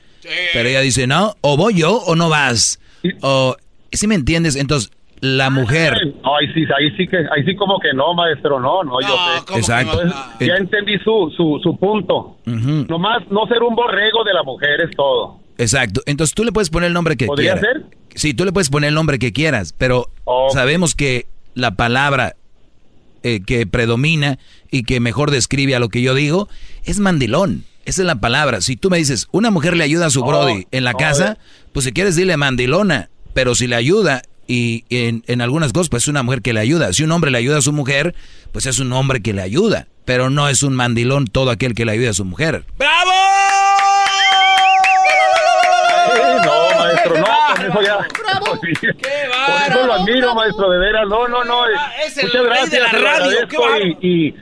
Pero ella dice, no, o voy yo o no vas. O, ¿sí me entiendes? Entonces, la mujer... No, ahí sí, ahí sí que, ahí sí como que no, maestro, no, no, yo sé. Exacto. Entonces, ya entendí su, su, su punto. Nomás no ser un borrego de la mujer es todo. Exacto. Entonces tú le puedes poner el nombre que ¿Podría quieras. ser? Sí, tú le puedes poner el nombre que quieras, pero sabemos que la palabra eh, que predomina y que mejor describe a lo que yo digo es mandilón. Esa es la palabra. Si tú me dices, una mujer le ayuda a su Oh, brody en la no, casa, eh. pues si quieres dile mandilona, pero si le ayuda y en, en algunas cosas, pues es una mujer que le ayuda. Si un hombre le ayuda a su mujer, pues es un hombre que le ayuda, pero no es un mandilón todo aquel que le ayuda a su mujer. ¡Bravo! no, maestro, no, con eso ya. Por eso lo admiro, maestro, de veras. No, no, no. eh, es el Muchas rey gracias, de la radio, qué y,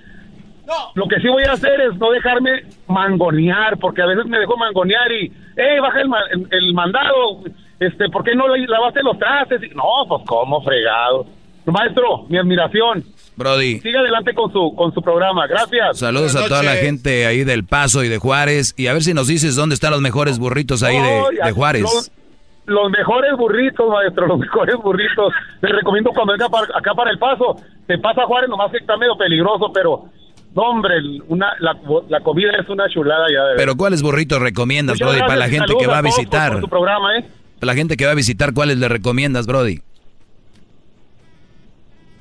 lo que sí voy a hacer es no dejarme mangonear, porque a veces me dejo mangonear y, hey, baja el, ma- el- el mandado, este, ¿por qué no la- lavaste los trastes? Y, no, pues cómo fregado. Maestro, mi admiración. Brody. Siga adelante con su con su programa. Gracias. Saludos a toda la gente ahí del Paso y de Juárez. Y a ver si nos dices dónde están los mejores burritos ahí de, de Juárez. Los, los mejores burritos, maestro, los mejores burritos. Les recomiendo cuando venga para- acá para el paso. Se pasa a Juárez, nomás que está medio peligroso, pero, no, hombre, una, la, la comida es una chulada ya. de Pero ¿cuáles burritos recomiendas, Muchas Brody, para la gente que va a visitar? por tu programa, ¿eh? Para la gente que va a visitar, ¿cuáles le recomiendas, Brody?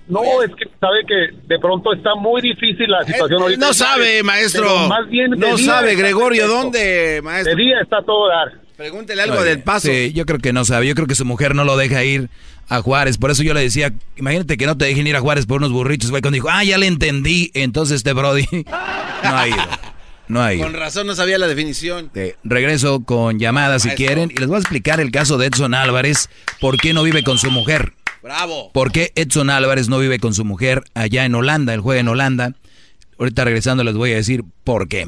No, es que sabe que de pronto está muy difícil la situación ahorita. no sabe, maestro. Más bien No sabe, Gregorio. ¿dónde, maestro? De día está todo dar. Pregúntele algo Oye, del paso. Sí, yo creo que no sabe. Yo creo que su mujer no lo deja ir a Juárez. Por eso yo le decía, imagínate que no te dejen ir a Juárez por unos burritos. Fue cuando dijo, ah, ya le entendí. Entonces este Brody no ha ido. No ha ido. Con razón no sabía la definición. Eh, regreso con llamadas si quieren. Y les voy a explicar el caso de Edson Álvarez. ¿Por qué no vive con su mujer? Bravo. ¿Por qué Edson Álvarez no vive con su mujer allá en Holanda? Él juega en Holanda. Ahorita regresando les voy a decir por qué.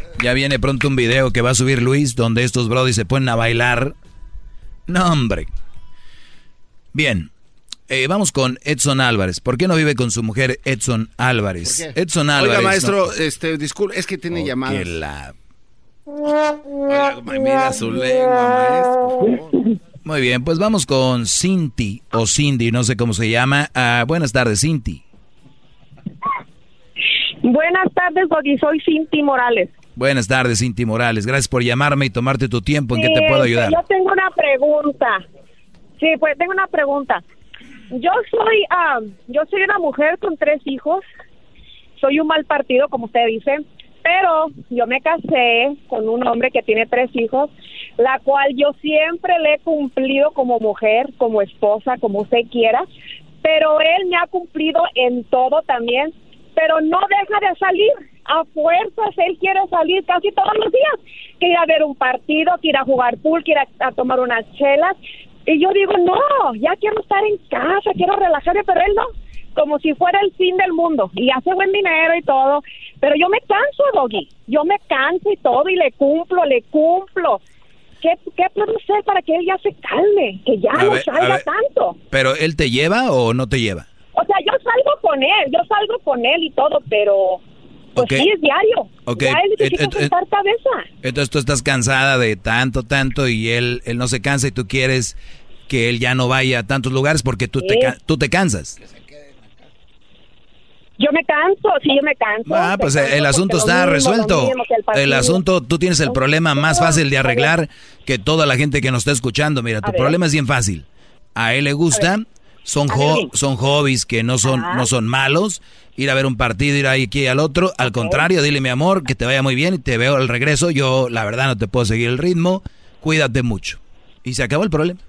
Ya viene pronto un video que va a subir Luis donde estos brodis se ponen a bailar. No, hombre. Bien. eh, vamos con Edson Álvarez. ¿Por qué no vive con su mujer Edson Álvarez? ¿Por qué? Edson Álvarez. Oiga, maestro, no- este, disculpe, es que tiene Oh, llamadas. que la- Oiga, mira su lengua, maestro. Muy bien, pues vamos con Cinti o Cindy, no sé cómo se llama. Ah, buenas tardes, Cinti. Buenas tardes, Doggy. Soy Cinti Morales. Buenas tardes, Cinti Morales. Gracias por llamarme y tomarte tu tiempo. ¿En qué te Sí, puedo este, ayudar? Yo tengo una pregunta. Sí, pues tengo una pregunta. Yo soy, ah, yo soy una mujer con tres hijos. Soy un mal partido, como usted dice, pero yo me casé con un hombre que tiene tres hijos, la cual yo siempre le he cumplido como mujer, como esposa, como usted quiera. pero él me ha cumplido en todo también, pero no deja de salir. A fuerzas él quiere salir casi todos los días. Que ir a ver un partido, que ir a jugar pool, que ir a, a tomar unas chelas. Y yo digo, no, ya quiero estar en casa, quiero relajarme, pero él no. Como si fuera el fin del mundo. Y hace buen dinero y todo. Pero yo me canso, Doggy. Yo me canso y todo y le cumplo, le cumplo. ¿Qué, qué puedo hacer para que él ya se calme? Que ya A no ver, salga tanto. ¿Pero él te lleva o no te lleva? O sea, yo salgo con él, yo salgo con él y todo, pero pues sí es diario. Ok, Ya él necesita et- et- et- cabeza. Entonces tú estás cansada de tanto, tanto y él, él no se cansa y tú quieres que él ya no vaya a tantos lugares porque tú, te, tú te cansas. Yo me canso, sí, yo me canso. Ah, pues canso el asunto está mismo, resuelto. el asunto, tú tienes el problema más fácil de arreglar que toda la gente que nos está escuchando. Mira, tu problema es bien fácil. A él le gusta, son, jo- son hobbies que no son, Ajá. no son malos. Ir a ver un partido, ir ahí aquí al otro. Al contrario, dile mi amor, que te vaya muy bien y te veo al regreso. Yo, la verdad, no te puedo seguir el ritmo. Cuídate mucho. Y se acabó el problema.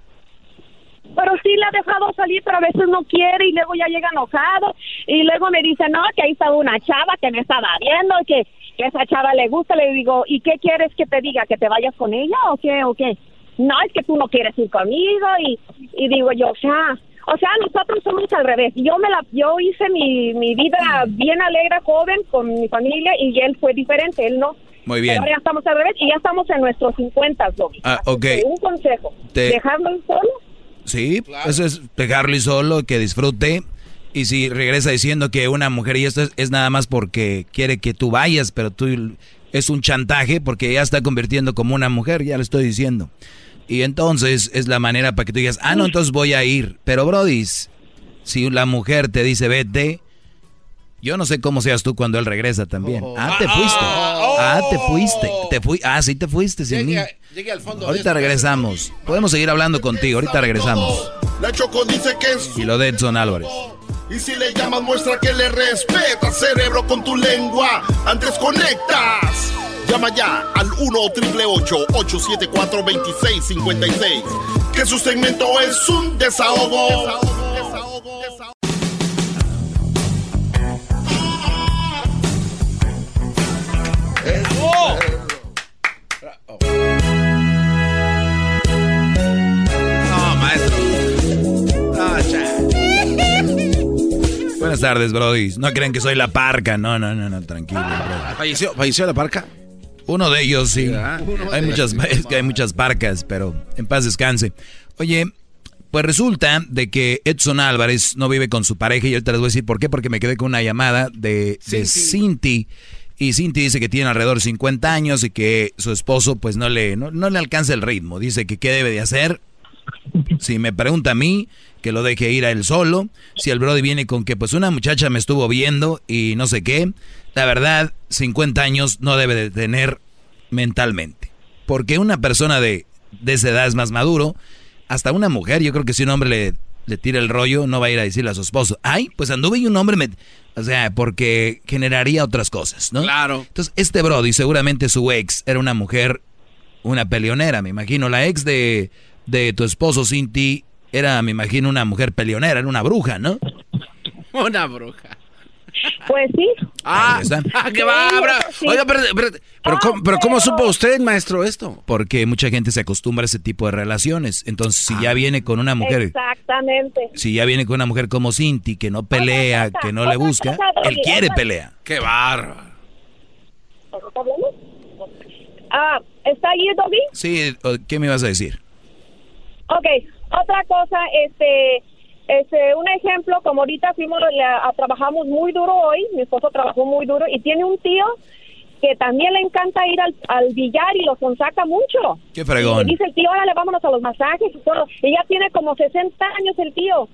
Pero sí le ha dejado salir, pero a veces no quiere y luego ya llega enojado y luego me dice, no, que ahí estaba una chava que me estaba viendo, que, que esa chava le gusta. Le digo, ¿y qué quieres que te diga? ¿Que te vayas con ella o qué? ¿O qué? No, es que tú no quieres ir conmigo y, y digo yo, o sea, o sea, nosotros somos al revés. Yo me la, yo hice mi, mi vida bien alegre, joven, con mi familia y él fue diferente, él no. Muy bien. Ahora ya estamos al revés y ya estamos en nuestros 50, Doggy. Ah, ok. Un consejo, Te- dejarlo solo Sí, eso es dejarlo y solo, que disfrute. Y si regresa diciendo que una mujer y esto es, es nada más porque quiere que tú vayas, pero tú es un chantaje porque ya está convirtiendo como una mujer, ya lo estoy diciendo. Y entonces es la manera para que tú digas, ah, no, entonces voy a ir. Pero, Brody, si la mujer te dice vete, yo no sé cómo seas tú cuando él regresa también. Ah, te fuiste. Ah, te fuiste. Te fui ah, sí te fuiste sin mí. Llegue, llegue al fondo. Ahorita esto. regresamos. Podemos seguir hablando contigo. Ahorita regresamos. La Choco dice que es Y lo de Edson Álvarez. Y si le llamas, muestra que le respeta, cerebro, con tu lengua. Antes conectas. Llama ya al 1-888-874-2656. Que su segmento es un desahogo. No, maestro. No, cha. Buenas tardes, Brody. No creen que soy la parca. No, no, no, no, tranquilo. brody. ¿Falleció, ¿Falleció la parca? Uno de ellos, sí. Hay muchas, es que hay muchas parcas, pero en paz descanse. Oye, pues resulta de que Edson Álvarez no vive con su pareja y ahorita les voy a decir por qué, porque me quedé con una llamada de, de Cinti. Y Cinti dice que tiene alrededor de 50 años y que su esposo pues no le, no, no le alcanza el ritmo. Dice que qué debe de hacer. Si me pregunta a mí, que lo deje ir a él solo. Si el Brody viene con que pues una muchacha me estuvo viendo y no sé qué. La verdad, 50 años no debe de tener mentalmente. Porque una persona de, de esa edad es más maduro. Hasta una mujer, yo creo que si un hombre le, le tira el rollo, no va a ir a decirle a su esposo, ay, pues anduve y un hombre me... O sea, porque generaría otras cosas, ¿no? Claro. Entonces, este Brody, seguramente su ex era una mujer, una peleonera, me imagino. La ex de, de tu esposo, Cinti, era, me imagino, una mujer peleonera, era una bruja, ¿no? Una bruja. Pues sí. Ah, ah, qué bárbaro. sí. Oiga, pero, pero, pero, ¿cómo, pero ¿cómo supo usted, maestro, esto? Porque mucha gente se acostumbra a ese tipo de relaciones. Entonces, si ya viene con una mujer, Exactamente. si ya viene con una mujer como Cinti, que no pelea, que no le busca, él quiere pelea. Qué bárbaro. Ah, ¿está ahí, Dobby? Sí, ¿qué me ibas a decir? Ok, otra cosa, este, este, un ejemplo, como ahorita fuimos, la- a- trabajamos muy duro hoy, mi esposo trabajó muy duro y tiene un tío que también le encanta ir al, al billar y lo sonsaca mucho. Qué fregón. Y dice el tío, órale, vámonos a los masajes y todo. Y ya tiene como 60 años el tío.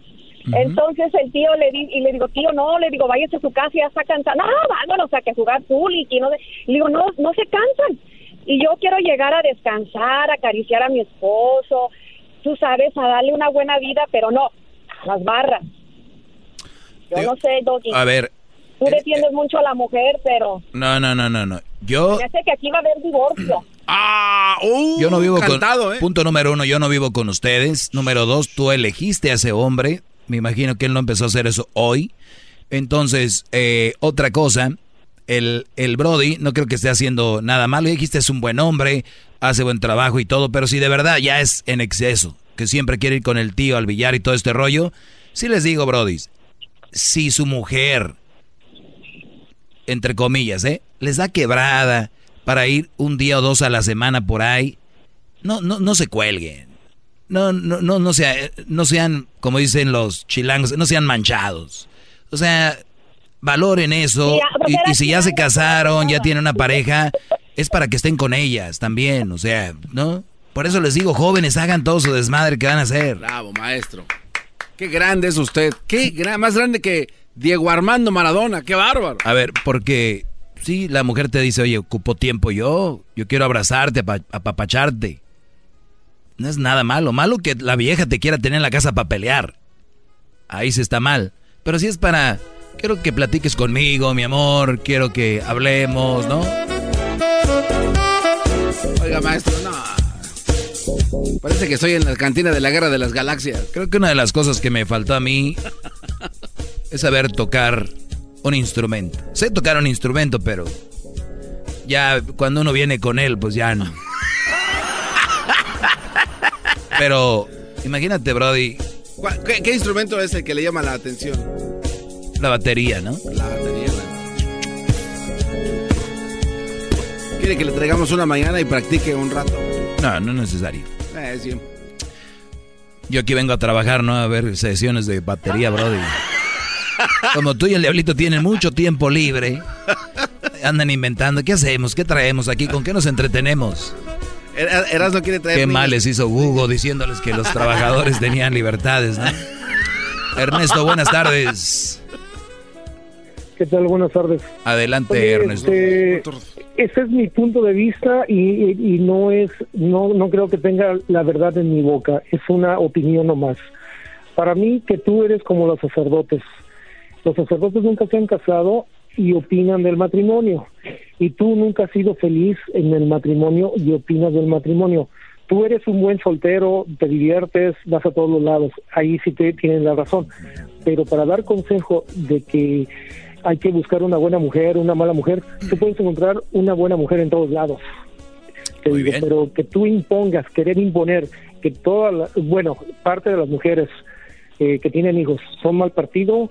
Entonces el tío le di, y le digo, tío, no, le digo, váyase a su casa, ya está cansado. No, vámonos a que jugar pool y no. de-". Le digo, no, no se cansan. Y yo quiero llegar a descansar, acariciar a mi esposo, tú sabes, a darle una buena vida, pero no, a las barras. Yo no sé, Doggy. A ver, Tú defiendes mucho a la mujer, pero no, no, no, no, no. Yo, me hace que aquí va a haber divorcio. Ah, uh, yo no vivo cantado, con... ¿eh? Punto número uno, yo no vivo con ustedes. Número dos, tú elegiste a ese hombre. Me imagino que él no empezó a hacer eso hoy. Entonces, eh, otra cosa, el, el Brody no creo que esté haciendo nada malo. Ya dijiste, es un buen hombre, hace buen trabajo y todo, pero si de verdad ya es en exceso, que siempre quiere ir con el tío al billar y todo este rollo, sí les digo, Brody, si su mujer, entre comillas, ¿eh? les da quebrada para ir un día o dos a la semana por ahí, no, no, no se cuelguen. No, no, no, no, no sean, como dicen los chilangos, no sean manchados. O sea, valoren eso. Y, y si ya se casaron, ya tienen una pareja, es para que estén con ellas también. O sea, ¿no? Por eso les digo, jóvenes, hagan todo su desmadre que van a hacer. Bravo, maestro. Qué grande es usted. Qué gran, más grande que Diego Armando Maradona. Qué bárbaro. A ver, porque sí, la mujer te dice, oye, ocupo tiempo yo. Yo quiero abrazarte, apa- apapacharte. No es nada malo. Malo que la vieja te quiera tener en la casa para pelear. Ahí se está mal. Pero si es para, quiero que platiques conmigo, mi amor. Quiero que hablemos, ¿no? Oiga, maestro, no. Parece que estoy en la cantina de la Guerra de las Galaxias. Creo que una de las cosas que me faltó a mí es saber tocar un instrumento. Sé tocar un instrumento, pero ya cuando uno viene con él, pues ya no. Pero imagínate, Brody, ¿Cuál- ¿Qué, qué instrumento es el que le llama la atención? La batería, ¿no? La batería. la- ¿Quiere que le traigamos una mañana y practique un rato? No, no es necesario. Eh, sí. Yo aquí vengo a trabajar, no a ver sesiones de batería, Brody. Como tú y el diablito tienen mucho tiempo libre, andan inventando. ¿Qué hacemos? ¿Qué traemos aquí? ¿Con qué nos entretenemos? Er- Eras no quiere traer. Qué niños. mal les hizo Hugo diciéndoles que los trabajadores tenían libertades, ¿no? Ernesto, buenas tardes. ¿Qué tal? Buenas tardes. Adelante, Oye, Ernesto. este, ese es mi punto de vista y, y- y no es, no, no creo que tenga la verdad en mi boca. Es una opinión nomás. Para mí, que tú eres como los sacerdotes. Los sacerdotes nunca se han casado y opinan del matrimonio. Y tú nunca has sido feliz en el matrimonio y opinas del matrimonio. Tú eres un buen soltero, te diviertes, vas a todos los lados. Ahí sí te tienen la razón. Pero para dar consejo de que hay que buscar una buena mujer, una mala mujer, tú puedes encontrar una buena mujer en todos lados. Te digo, pero que tú impongas, querer imponer que toda la, bueno, parte de las mujeres eh, que tienen hijos son mal partido,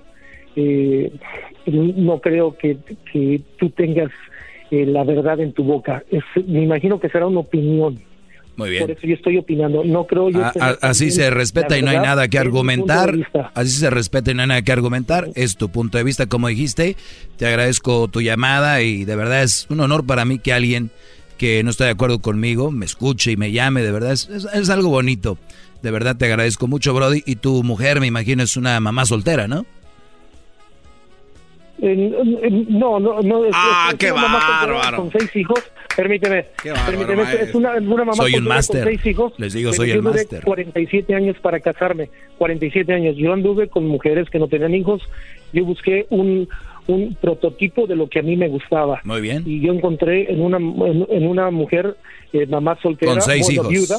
eh, no creo que, que tú tengas eh, la verdad en tu boca. Es, me imagino que será una opinión. Muy Por bien. eso yo estoy opinando. No creo yo. A- tener a- así se respeta y no hay nada que argumentar. Así se respeta y no hay nada que argumentar. Es tu punto de vista, como dijiste. Te agradezco tu llamada y de verdad es un honor para mí que alguien que no está de acuerdo conmigo me escuche y me llame. De verdad es, es- es algo bonito. De verdad te agradezco mucho, Brody. Y tu mujer, me imagino, es una mamá soltera, ¿no? Eh, no, no, no. es- Ah, es qué bárbaro. Con seis hijos. Permíteme. bárbaro, permíteme. Es una, una mamá Soy un máster. con seis hijos. Les digo, soy el máster. 47 años para casarme. 47 años. Yo anduve con mujeres que no tenían hijos. Yo busqué un, un prototipo de lo que a mí me gustaba. Muy bien. Y yo encontré en una, en, en una mujer, eh, mamá soltera, Con seis hijos. viuda,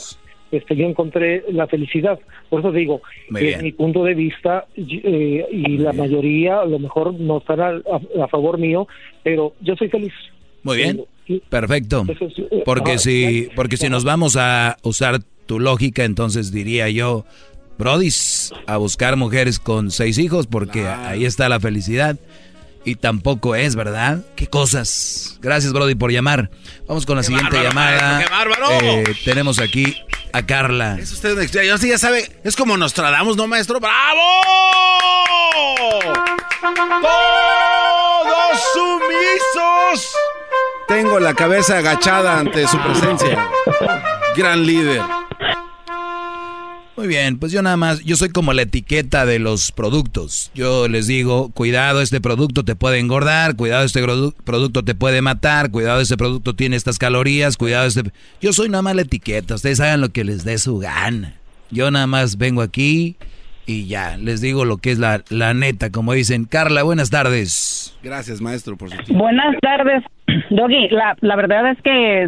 este, yo encontré la felicidad. Por eso digo, bien. mi punto de vista y, eh, y la mayoría a lo mejor no están a, a- a favor mío, pero yo soy feliz. Muy bien. Perfecto. Eh, Porque si, porque si nos vamos a usar tu lógica, entonces diría yo, Brody, a buscar mujeres con seis hijos, porque ahí está la felicidad. Y tampoco es, ¿verdad? ¿Qué cosas? Gracias, Brody, por llamar. Vamos con la siguiente bárbaro, llamada. maestro, qué bárbaro. Eh, tenemos aquí a Carla. Es usted un extraño. Usted ya sabe, es como nos tratamos, ¿no, maestro? ¡Bravo! ¡Todos sumisos! Tengo la cabeza agachada ante su presencia. Gran líder. Muy bien, pues yo nada más, yo soy como la etiqueta de los productos. Yo les digo, cuidado, este producto te puede engordar, cuidado, este produ- producto te puede matar, cuidado, este producto tiene estas calorías, cuidado, este... Yo soy nada más la etiqueta, ustedes hagan lo que les dé su gana. Yo nada más vengo aquí y ya, les digo lo que es la, la neta, como dicen. Carla, buenas tardes. Gracias, maestro, por su tiempo. Buenas tardes, Doggy. La, la verdad es que,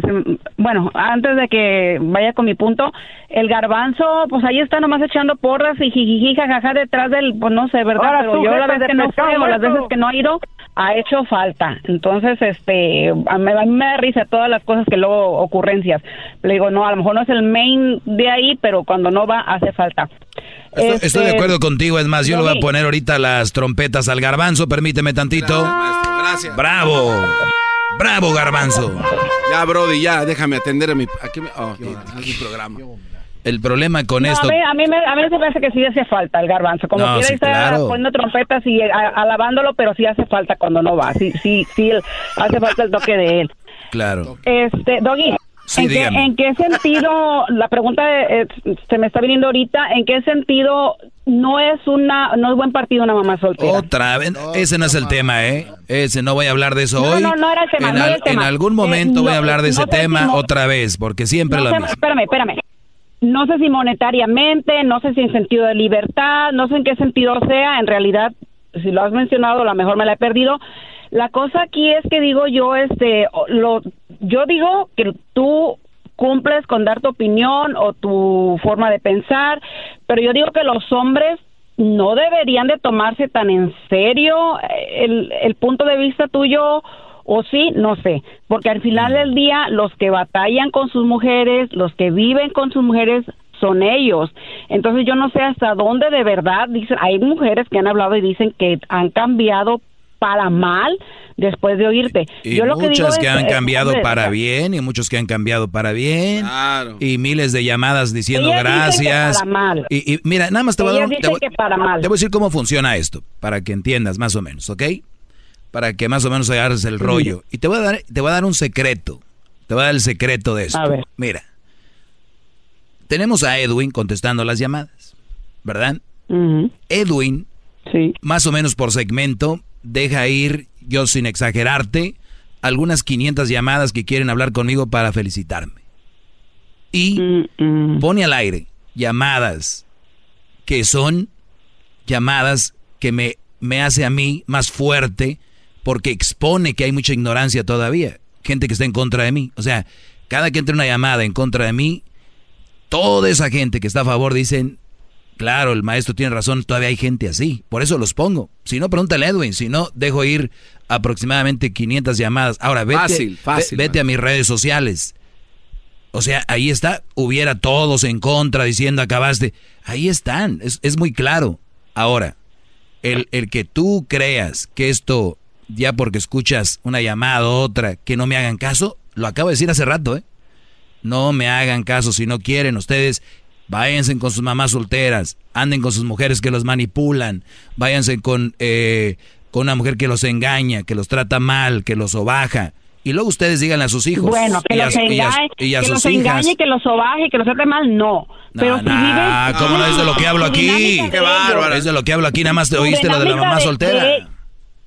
bueno, antes de que vaya con mi punto, el garbanzo, pues ahí está nomás echando porras y jijiji, jajaja detrás del, pues no sé, ¿verdad? Ahora Pero yo la vez que no fue o las veces que no ha ido, ha hecho falta. Entonces, este, a mí, a mí me da risa todas las cosas que luego, ocurrencias. Le digo, no, a lo mejor no es el main de ahí, pero cuando no va, hace falta. Estoy, estoy de Este, acuerdo contigo, es más, yo le voy a Doggy. poner ahorita las trompetas al garbanzo, permíteme tantito. Gracias. Bravo. Bravo, garbanzo. Ya, Brody, ya, déjame atender a mi, aquí me- oh, a mi programa. El problema con No, esto... A mí, a mí me, a mí se me hace que sí hace falta el garbanzo. Como No, quiera sí, estar claro. poniendo trompetas y a- alabándolo, pero sí hace falta cuando no va. Sí, sí, sí, el- hace falta el toque de él. Claro. Este, Doggy, Sí, ¿en, qué, en qué sentido, la pregunta eh, se me está viniendo ahorita, ¿en qué sentido no es una, no es buen partido una mamá soltera? Otra vez, ese no es el tema, ¿eh? Ese no voy a hablar de eso No, hoy. no, no era el tema, en, no al- el tema. en algún momento Eh, voy a no, hablar de no ese tema si otra vez, porque siempre no lo sé, mismo. espérame, espérame. No sé si monetariamente, no sé si en sentido de libertad, no sé en qué sentido sea. En realidad, si lo has mencionado, a lo mejor me la he perdido. La cosa aquí es que digo yo, este, lo, yo digo que tú cumples con dar tu opinión o tu forma de pensar, pero yo digo que los hombres no deberían de tomarse tan en serio eh, el, el punto de vista tuyo o sí, no sé, porque al final del día los que batallan con sus mujeres, los que viven con sus mujeres son ellos. Entonces yo no sé hasta dónde de verdad dicen, hay mujeres que han hablado y dicen que han cambiado para mal después de oírte. Y yo lo que digo muchas que es, han cambiado para bien y muchos que han cambiado para bien. Y miles de llamadas diciendo Ellas dicen que gracias. para mal. Y, y mira, nada más te voy, a dar un- te, voy, que para mal. te voy a decir cómo funciona esto, para que entiendas más o menos, ¿ok? Para que más o menos agarres el rollo. Y te voy a dar, te voy a dar un secreto. Te voy a dar el secreto de esto. A ver. Mira. Tenemos a Edwin contestando las llamadas, ¿verdad? Edwin, más o menos por segmento, deja ir, yo sin exagerarte, algunas 500 llamadas que quieren hablar conmigo para felicitarme. Y pone al aire llamadas que son llamadas que me, me hace a mí más fuerte porque expone que hay mucha ignorancia todavía. Gente que está en contra de mí. O sea, cada que entra una llamada en contra de mí, toda esa gente que está a favor dicen, claro, el maestro tiene razón, todavía hay gente así. Por eso los pongo. Si no, pregúntale a Edwin. Si no, dejo ir aproximadamente 500 llamadas. Ahora, vete, Fácil, fácil, ve- vete a mis redes sociales. O sea, ahí está, hubiera todos en contra diciendo acabaste. Ahí están, es, es muy claro. Ahora, el, el que tú creas que esto, ya porque escuchas una llamada otra, que no me hagan caso, lo acabo de decir hace rato, ¿eh? No me hagan caso si no quieren ustedes. Váyanse con sus mamás solteras, anden con sus mujeres que los manipulan, váyanse con, eh, con una mujer que los engaña, que los trata mal, que los sobaja. Y luego ustedes díganle a sus hijos. Bueno, que y a- los y a- engañe, y a que sus los hijas. engañe, que los sobaje, que los trate mal, no. Pero si Nah, vives... ¿cómo no es de lo que hablo aquí? de ellos. Es de lo que hablo aquí, nada más te oíste lo de la mamá de- soltera.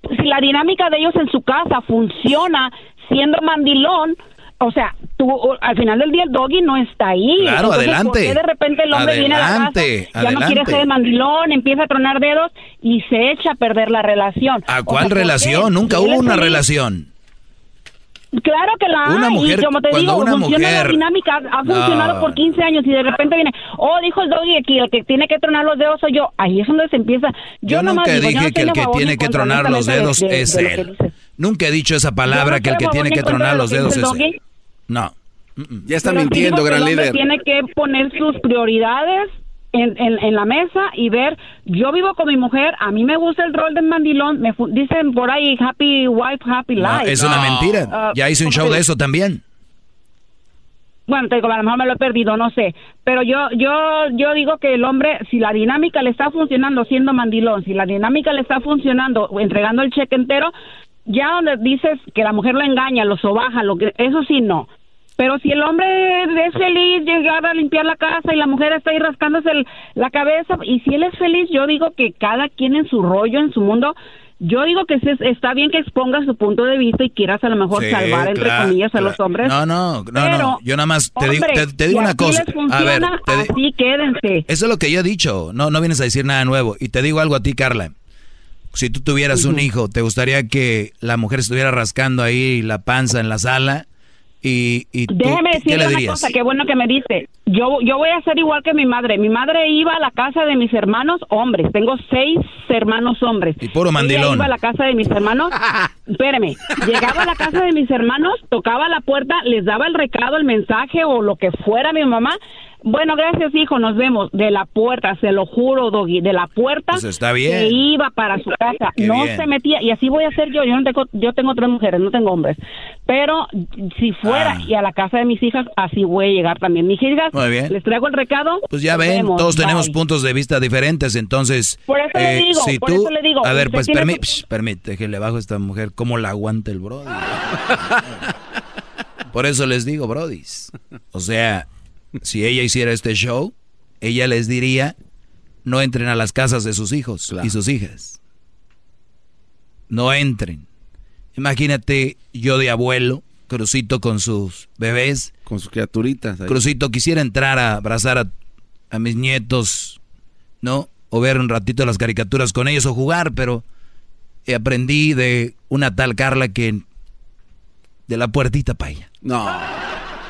si la dinámica de ellos en su casa funciona siendo mandilón, o sea, tú al final del día el doggy no está ahí. Claro, Entonces, adelante. ¿por qué de repente el hombre viene a la Adelante, casa, ya no quiere ser mandilón, empieza a tronar dedos y se echa a perder la relación? ¿A O cuál relación? Nunca hubo una relación. Claro que la Una hay, mujer- y como te digo, una funciona mujer- la dinámica, ha No. funcionado por 15 años y de repente viene, oh, dijo el doggy que el que tiene que tronar los dedos soy yo. Ahí es donde se empieza. Yo, Yo nunca digo, yo dije no que el que tiene que tronar los dedos de- de- es de él. Nunca he dicho esa palabra no que el que tiene que tronar de lo los dedos es él. No. Ya está Pero mintiendo, gran el hombre líder. Tiene que poner sus prioridades en, en, en la mesa y ver, yo vivo con mi mujer, a mí me gusta el rol del mandilón, me dicen por ahí happy wife, happy No, life. es una mentira. Ah, Ya hice un ¿cómo show de eso también. Bueno, te digo, a lo mejor me lo he perdido, no sé. Pero yo, yo, yo digo que el hombre, si la dinámica le está funcionando siendo mandilón, si la dinámica le está funcionando entregando el cheque entero, ya donde dices que la mujer lo engaña, lo sobaja, lo que, eso sí no. Pero si el hombre es feliz, llegar a limpiar la casa y la mujer está ahí rascándose el- la cabeza, y si él es feliz, yo digo que cada quien en su rollo, en su mundo, Yo digo que sí es- está bien que expongas su punto de vista y quieras a lo mejor Sí, salvar, entre claro, comillas, a claro. los hombres. No, no, no, Pero, no. Yo nada más te digo, te, te digo una cosa. A ver, te así quédense. eso es lo que yo he dicho. No, no vienes a decir nada nuevo. Y te digo algo a ti, Carla. Si tú tuvieras un hijo, ¿te gustaría que la mujer estuviera rascando ahí la panza en la sala? Y, y tú, Déjeme ¿qué decirle le una cosa, qué bueno que me dice. Yo, yo voy a ser igual que mi madre. Mi madre iba a la casa de mis hermanos hombres. Tengo seis hermanos hombres. Y puro Ella mandilón. iba a la casa de mis hermanos. Espéreme. Llegaba a la casa de mis hermanos, tocaba la puerta, les daba el recado, el mensaje o lo que fuera mi mamá. Bueno, gracias, hijo, nos vemos. De la puerta, se lo juro, Doggy, de la puerta Pues está bien. se iba para su casa. Qué no bien. se metía. Y así voy a hacer yo. Yo, no tengo, yo tengo tres mujeres, no tengo hombres. Pero si fuera Ah. y a la casa de mis hijas, así voy a llegar también. Mis hijas, Muy bien. les traigo el recado. Pues ya ven, vemos, todos tenemos puntos de vista diferentes, entonces... Por eso le digo, si por tú, eso le digo, A ver, pues que- psh, permite que le bajo a esta mujer, ¿cómo la aguanta el brody? Por eso les digo, brodis. O sea, si ella hiciera este show, ella les diría, no entren a las casas de sus hijos y sus hijas. No entren. Imagínate yo de abuelo, Crucito con sus bebés. Con sus criaturitas. ahí. Crucito, quisiera entrar a abrazar a, a mis nietos, ¿no? O ver un ratito las caricaturas con ellos o jugar, pero aprendí de una tal Carla que de la puertita para ella. No.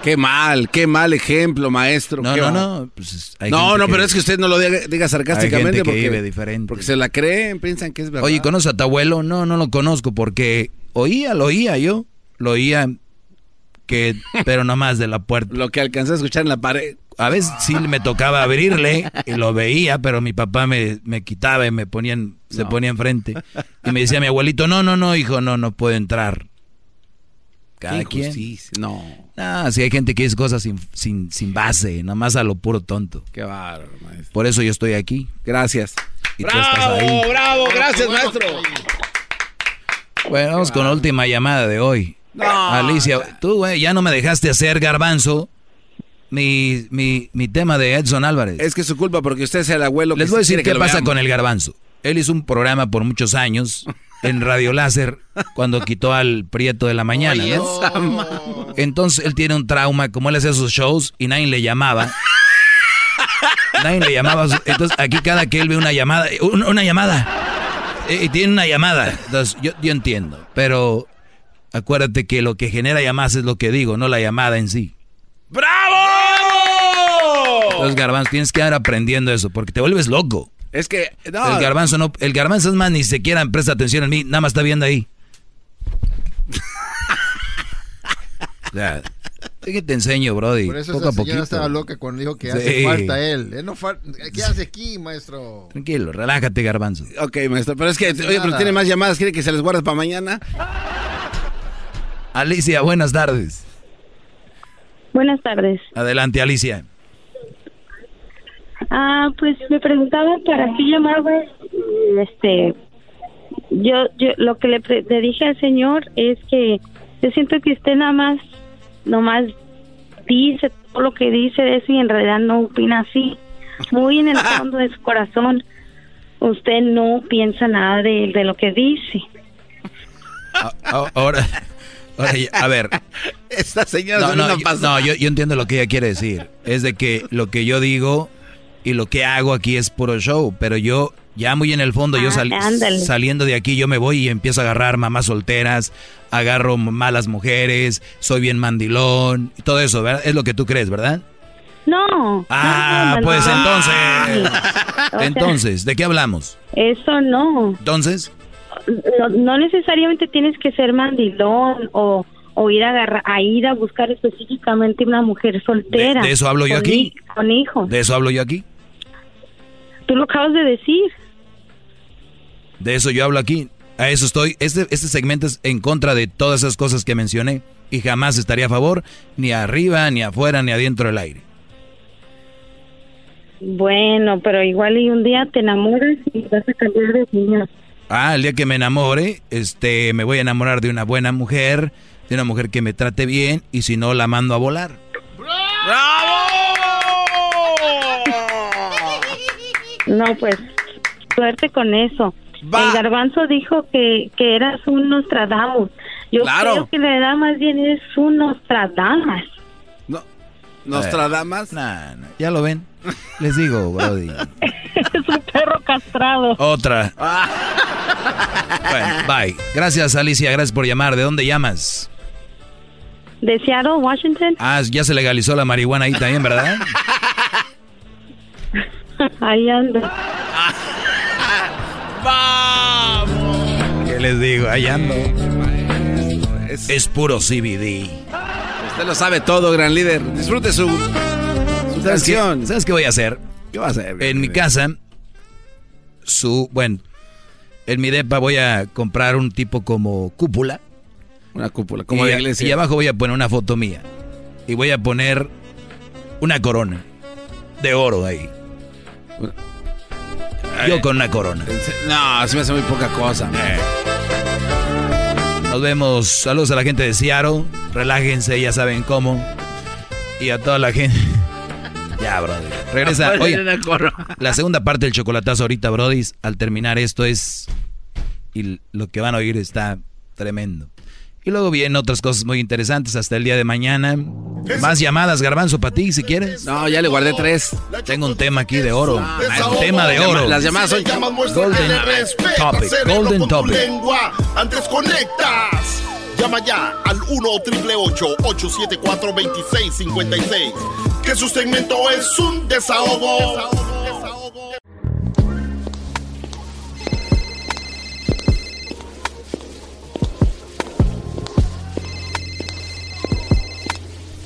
Qué mal, qué mal ejemplo, maestro. No, no, no. pues, hay no, no, pero es que usted no lo diga, diga sarcásticamente Hay gente que porque, vive diferente. porque se la creen, piensan que es verdad. Oye, ¿conoces a tu abuelo? No, no lo conozco porque oía, lo oía yo. Lo oía que, pero nomás de la puerta. Lo que alcancé a escuchar en la pared. A veces sí me tocaba abrirle y lo veía, pero mi papá me, me quitaba y me ponían, se ponía enfrente. Y me decía mi abuelito, no, no, no, hijo, no, no puede entrar. Cada No. Ah, sí hay gente que dice cosas sin, sin, sin base, nomás a lo puro tonto. Qué bárbaro, maestro. Por eso yo estoy aquí. Gracias. Y tú estás ahí. Bravo, bravo, gracias, maestro. Bueno, vamos con la última llamada de hoy. No. Alicia, tú, güey, ya no me dejaste hacer garbanzo mi, mi, mi tema de Edson Álvarez. Es que es su culpa porque usted es el abuelo Les que voy a decir que qué pasa veamos. con el garbanzo. Él hizo un programa por muchos años en Radio Láser cuando quitó al Prieto de la mañana, Oye, ¿no? Entonces él tiene un trauma, como él hacía sus shows y nadie le llamaba. nadie le llamaba. Entonces aquí cada que él ve una llamada, un- una, llamada, y tiene una llamada. Entonces yo, yo entiendo, pero acuérdate que lo que genera llamadas es lo que digo, no la llamada en sí. ¡Bravo! Entonces garbanzo, tienes que ir aprendiendo eso porque te vuelves loco. Es que, no, El garbanzo no, el garbanzo es más ni siquiera presta atención en mí, nada más está viendo ahí. o sea, ¿qué te enseño, Brody? Por eso Poco a esa señora poquito. estaba loca cuando dijo que Sí. hace falta él. Él no fal- ¿Qué hace aquí, maestro? Tranquilo, relájate, garbanzo. Ok, maestro, pero es que, No oye, pero tiene más llamadas, quiere que se les guarde para mañana. Alicia, buenas tardes. Buenas tardes. Adelante, Alicia. Ah, pues me preguntaba para qué llamaba. Este, yo, yo lo que le, pre- le dije al señor es que yo siento que usted nada más, nomás dice todo lo que dice de eso y en realidad no opina así. Muy en el fondo de su corazón, usted no piensa nada de, de lo que dice. A- a- Ahora, a ver. Esta señora No, no, yo, pasada. no, yo, yo entiendo lo que ella quiere decir. Es de que lo que yo digo y lo que hago aquí es puro show, pero yo ya muy en el fondo, yo Ah, sal- ándale. saliendo de aquí, yo me voy y empiezo a agarrar mamás solteras, agarro malas mujeres, soy bien mandilón, y todo eso, ¿verdad? Es lo que tú crees, ¿verdad? No. Ah, no, no, pues no. entonces, O sea, entonces, ¿de qué hablamos? Eso no. Entonces, no, no necesariamente tienes que ser mandilón o, o ir a agarrar, a ir a buscar específicamente una mujer soltera. De- de eso hablo yo con aquí. hi- Con hijos. de eso hablo yo aquí, Tú lo acabas de decir. de eso yo hablo aquí, a eso estoy, este, este segmento es en contra de todas esas cosas que mencioné y jamás estaría a favor, ni arriba, ni afuera, ni adentro del aire. Bueno, pero igual y un día te enamoras y vas a cambiar de opinión. Ah, el día que me enamore, este, me voy a enamorar de una buena mujer, de una mujer que me trate bien y si no la mando a volar. No, pues suerte con eso. El garbanzo dijo que, que eras un Nostradamus. Yo Claro. creo que la edad más bien es un Nostradamus. ¿Nostradamas? Nah, nah, ya lo ven. Les digo, Brody. es un perro castrado. Otra. Bueno, bye. Gracias, Alicia. Gracias por llamar. ¿De dónde llamas? De Seattle, Washington. Ah, ya se legalizó la marihuana ahí también, ¿verdad? Ahí ando. ¿Qué les digo? Ahí ando. Es, puro CBD. Usted lo sabe todo, gran líder. Disfrute su, su ¿Sabes qué, canción. ¿Sabes qué voy a hacer? ¿Qué va a hacer? En mi casa, su, bueno, en mi depa voy a comprar un tipo como cúpula. Una cúpula, como y, de iglesia. Y abajo voy a poner una foto mía. Y voy a poner una corona de oro ahí. Yo con una corona. No, se me hace muy poca cosa. Nos vemos. Saludos a la gente de Seattle. Relájense, ya saben cómo. Y a toda la gente. Ya, Brody. Regresa. Oye, la segunda parte del chocolatazo ahorita, Brody. Al terminar esto es. Y lo que van a oír está tremendo. Y luego vienen otras cosas muy interesantes hasta el día de mañana. Más llamadas, Garbanzo, para ti, si quieres. No, ya le guardé tres. Tengo un tema aquí de oro. Un tema de oro. Las llamadas son Golden topic, golden topic. Antes conectas. Llama ya al 1 874 2656 Que su segmento es un desahogo.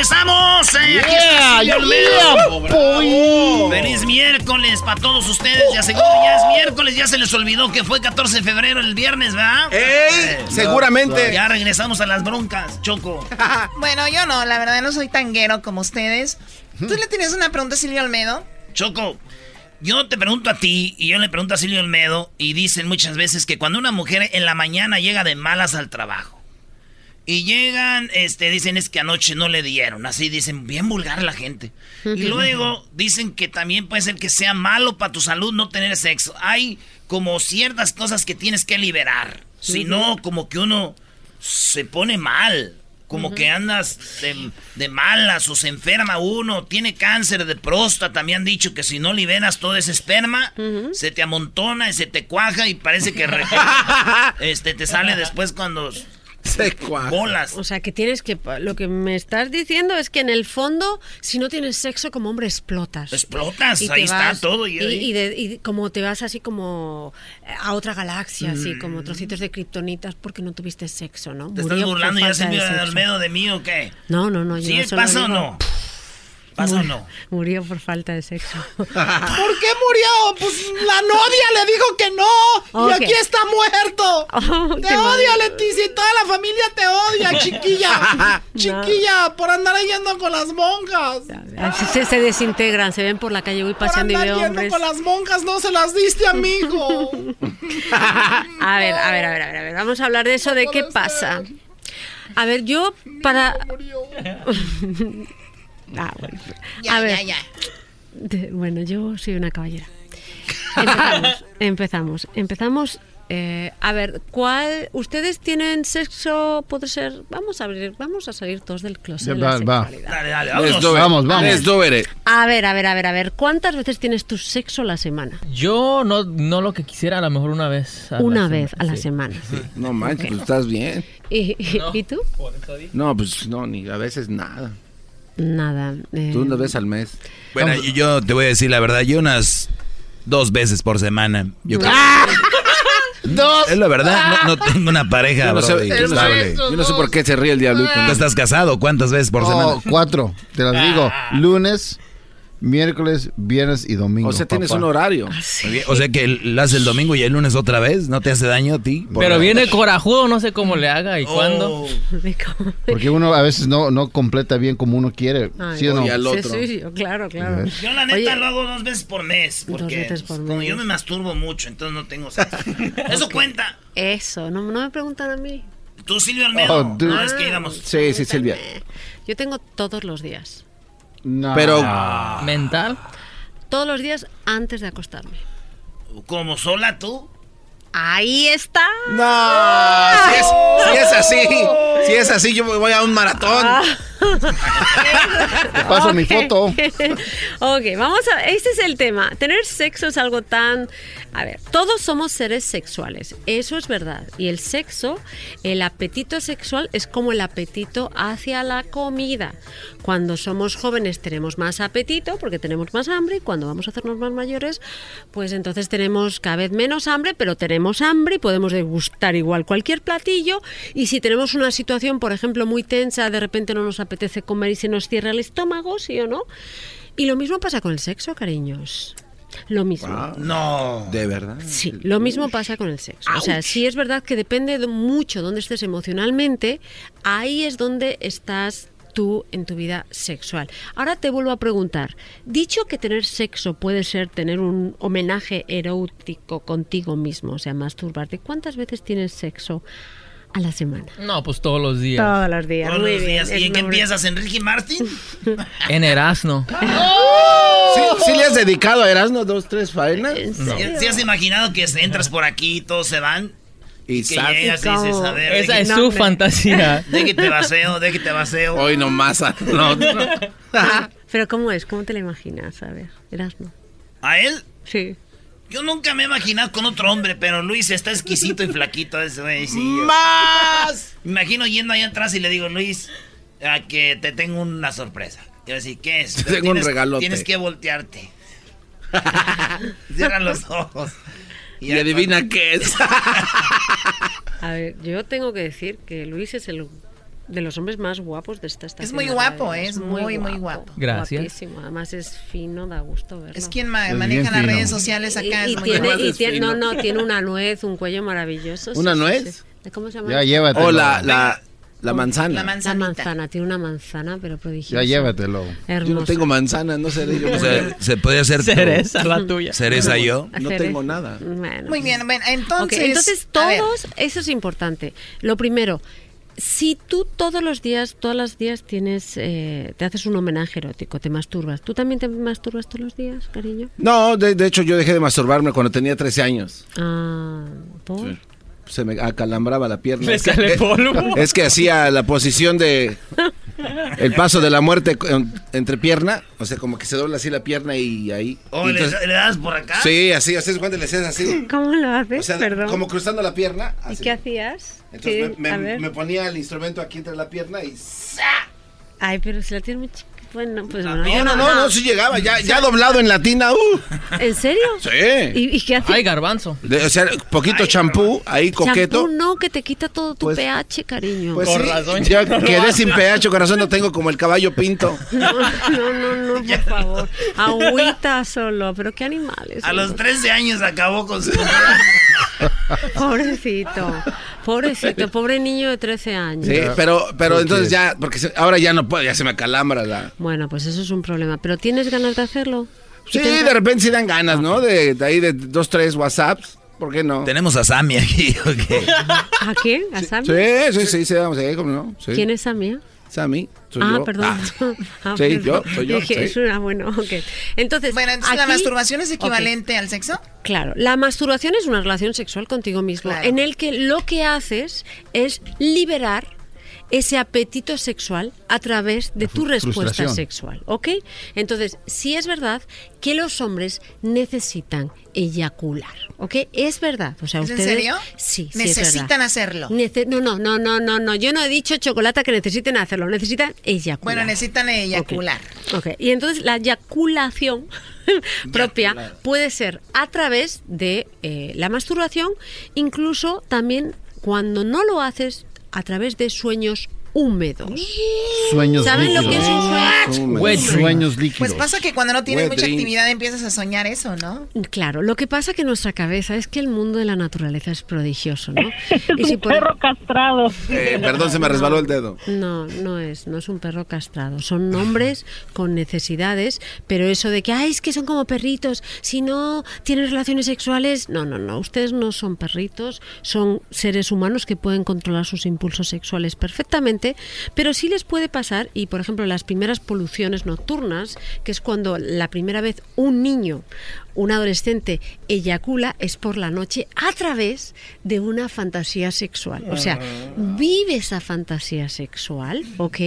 Regresamos. Eh, aquí Yeah, está Silvio yeah, Olmedo. boy. Feliz miércoles para todos ustedes. Ya seguro ya es miércoles, ya se les olvidó que fue 14 de febrero el viernes, ¿verdad? ¡Ey! Seguramente. Ya regresamos a las broncas, Choco. Bueno, yo no, la verdad no soy tanguero como ustedes. ¿Tú le tienes una pregunta a Silvio Almedo? Choco, yo te pregunto a ti y yo le pregunto a Silvio Olmedo y dicen muchas veces que cuando una mujer en la mañana llega de malas al trabajo y llegan, este, dicen es que anoche no le dieron, así dicen, bien vulgar la gente. Y luego dicen que también puede ser que sea malo para tu salud no tener sexo. Hay como ciertas cosas que tienes que liberar, si no como que uno se pone mal. Como que andas de, de malas o se enferma uno, tiene cáncer de próstata. Me han dicho que si no liberas todo ese esperma, se te amontona y se te cuaja y parece que este, te sale después cuando. Bolas. O sea, que tienes que... Lo que me estás diciendo es que en el fondo, si no tienes sexo como hombre, explotas. Explotas, Y ahí está todo. Y, Y, y de- y como te vas así como a otra galaxia, así como trocitos de kriptonitas porque no tuviste sexo, ¿no? Mm. ¿Te Murió estás burlando ya falta de. Almedo de mí o qué? No, no, no. yo ¿Sí solo pasa o no? ¿Pasa o murió- no? Murió por falta de sexo. ¿Por qué murió? Pues la novia le dijo que no. Ok. Y aquí está muerto. Oh, te odio. Leticia. Y toda la familia te odia, chiquilla. chiquilla, por andar yendo con las monjas. Se, se desintegran, se ven por la calle, voy Por paseando y andar veo yendo hombres. con las monjas, no se las diste, amigo. A ver, a ver, a ver, a ver, a ver, vamos a hablar de eso, de qué pasa. A ver, yo para... Ah, bueno. Ya, a ver. ya, bueno, yo soy una caballera. Empezamos, empezamos, empezamos. eh, a ver, ¿cuál? ¿Ustedes tienen sexo? Puede ser. Vamos a abrir, vamos a salir todos del closet. de la Va. Dale, dale. Vamos, vamos. It. A ver, a ver, a ver, a ver. ¿Cuántas veces tienes tu sexo a la semana? Yo no, no lo que quisiera, a lo mejor una vez. a la Una semana, vez a la sí. semana. No manches, Ok. pues estás bien. ¿Y, y- ¿y tú? No, pues no, ni a veces nada. Nada. eh, Tú una vez al mes. Bueno, yo- yo te voy a decir la verdad, yo unas dos veces por semana. Yo creo. Dos. Es la verdad, no, no tengo una pareja, Yo no, sé, yo no sé- estable. yo no sé por qué se ríe el diablito. ¿Tú estás casado? ¿Cuántas veces por Oh, semana? cuatro, te las digo. Lunes, Miércoles, viernes y domingo. O sea, tienes papá. un horario. Muy bien, O sea que lo haces el domingo y el lunes otra vez, ¿no te hace daño a ti? Pero viene corajudo, no sé cómo le haga y Oh. cuándo. Porque uno a veces no, no completa bien como uno quiere. Ay, ¿Sí o no? sí, sí, claro, claro. Yo la neta Oye, lo hago dos veces por mes. Dos Porque veces por como mes. yo me masturbo mucho, entonces no tengo sexo. Eso cuenta. Eso, no, no me preguntan a mí. Tú, Silvio Almedo. Oh, no, es que íbamos. Sí, sí, Silvia. Yo tengo todos los días. Pero. ¿Mental? Todos los días antes de acostarme. Como sola tú. Ahí está. No, si es, si es así, si es así, yo me voy a un maratón. Ah. Te paso mi Ok. foto. ok, vamos a. Este es el tema. Tener sexo es algo tan. A ver, todos somos seres sexuales. Eso es verdad. Y el sexo, el apetito sexual es como el apetito hacia la comida. Cuando somos jóvenes tenemos más apetito porque tenemos más hambre. Y cuando vamos a hacernos más mayores, pues entonces tenemos cada vez menos hambre, pero tenemos hambre y podemos degustar igual cualquier platillo. Y si tenemos una situación, por ejemplo, muy tensa, de repente no nos apetece comer y se nos cierra el estómago, ¿sí o no? Y lo mismo pasa con el sexo, cariños. Lo mismo. No. De verdad. Sí, lo mismo pasa con el sexo. O sea, sí es verdad que depende de mucho dónde estés emocionalmente, ahí es donde estás tú en tu vida sexual. Ahora te vuelvo a preguntar, dicho que tener sexo puede ser tener un homenaje erótico contigo mismo, o sea, masturbarte, ¿cuántas veces tienes sexo a la semana? No, pues todos los días. Todos los días. Todos muy los bien, días. es ¿Y en qué empiezas? ¿En Ricky Martin? En Erasmo. ¿Sí, sí le has dedicado a Erasmo dos, tres faenas? ¿Sí, sí has imaginado que entras por aquí y todos se van? Y que sal- llegas y dices, a ver... Esa de es que- su fantasía. De que te vaseo, de que te vaseo. Hoy nomás. ah, No, Pero ¿cómo es? ¿Cómo te la imaginas? A ver, Erasmo. ¿A él? Sí. Yo nunca me he imaginado con otro hombre, pero Luis está exquisito y flaquito ese güey. sí. ¡Más! Me imagino yendo ahí atrás y le digo, Luis, a que te tengo una sorpresa. Y va a decir, ¿qué es? Te tengo un regalote. Tienes que voltearte. Cierra los ojos. Y adivina qué es. A ver, yo tengo que decir que Luis es el de los hombres más guapos de esta estación. Es muy guapo, es muy, muy guapo. Gracias. Guapísimo, además es fino, da gusto verlo. Es quien ma- Es maneja las redes sociales acá. y, es muy tiene, guapo. y tiene- no, no, tiene una nuez, un cuello maravilloso. ¿Una sí, nuez? sí. ¿Cómo se llama? Ya llévatelo. O la, la, la manzana. La manzanita. manzana, tiene una manzana, pero prodigiosa. Ya llévatelo. Hermosa. Yo no tengo manzana, no sé. Yo O sea, se puede hacer Cereza la tuya. cereza yo. no tengo nada. Bueno. Muy bien, bueno, entonces... entonces todos, eso es importante. Lo primero, si tú todos los días, todos los días tienes, eh, te haces un homenaje erótico, te masturbas, ¿tú también te masturbas todos los días, cariño? No, de, de hecho yo dejé de masturbarme cuando tenía 13 años. Ah, ¿por? Se me acalambraba la pierna. Le Es que- sale polvo. Es que hacía la posición de el paso de la muerte entre pierna, o sea, como que se dobla así la pierna y ahí. ¿O Y le, entonces- le das por acá? sí, así, así es cuando le haces así. ¿Cómo lo haces? O sea, Perdón. como cruzando la pierna. ¿Y así. qué hacías? Entonces Sí, me, ponía el instrumento aquí entre la pierna y... Ay, pero si la tienes muy chiquita. Bueno, pues No, bueno, yo no, no, no, sí llegaba, ya, ya doblado en latina, uh. ¿En serio? Sí. ¿Y, y qué haces? Ay, garbanzo. De- o sea, poquito champú, ahí coqueto. Champú no, que te quita todo tu Pues- pH, cariño. Pues Con sí, razón, ya ya no quedé sin pH, corazón, no tengo como el caballo pinto. No, no, no, no, por favor. Agüita solo, pero qué animales. A los- 13 años acabó con su... Pobrecito, pobrecito, pobre niño de 13 años. Sí, pero, pero ¿Por entonces qué? ya, porque se- ahora ya no puedo, ya se me acalambra la... Bueno, pues eso es un problema. ¿Pero tienes ganas de hacerlo? ¿Y Sí, de repente sí dan ganas, ¿no? De, de ahí de dos, tres WhatsApps, ¿por qué no? Tenemos a Sammy aquí. ¿A quién? ¿A Sammy? Sí, sí, sí, sí, vamos a ¿cómo no? Sí. ¿Quién es Sammy? Sammy, soy ah, yo. perdón. Ah. Ah, Sí, perdón. yo, soy yo, Dije, sí. es una, bueno, ok. Entonces, Bueno, entonces la masturbación es equivalente al sexo. Claro, la masturbación es una relación sexual contigo mismo, Claro. en el que lo que haces es liberar ese apetito sexual a través de tu respuesta sexual, ¿ok? Entonces, sí es verdad que los hombres necesitan eyacular, ¿ok? Es verdad, o sea, ¿Es en ustedes serio? sí, sí es Necesitan hacerlo. Nece- no, no, no, no, no, no, yo no he dicho chocolate que necesiten hacerlo, necesitan eyacular. Bueno, necesitan eyacular. Ok, y entonces la eyaculación propia puede ser a través de eh, la masturbación, incluso también cuando no lo haces a través de sueños húmedos. Sueños ¿Saben lo que es líquidos. un sueño? Wet sueños líquidos. Pues pasa que cuando no tienes Wet mucha dreams. actividad empiezas a soñar eso, ¿no? Claro, lo que pasa que en nuestra cabeza es que el mundo de la naturaleza es prodigioso, ¿no? Es un perro castrado. Eh, perdón, se me resbaló el dedo. No, no es, no es un perro castrado. Son hombres con necesidades, pero eso de que, ay, es que son como perritos, si no tienen relaciones sexuales, no, no, no, ustedes no son perritos, son seres humanos que pueden controlar sus impulsos sexuales perfectamente, pero sí les puede pasar, y por ejemplo, las primeras poluciones nocturnas, que es cuando la primera vez un niño, un adolescente eyacula, es por la noche a través de una fantasía sexual. O sea, vive esa fantasía sexual, ¿ok?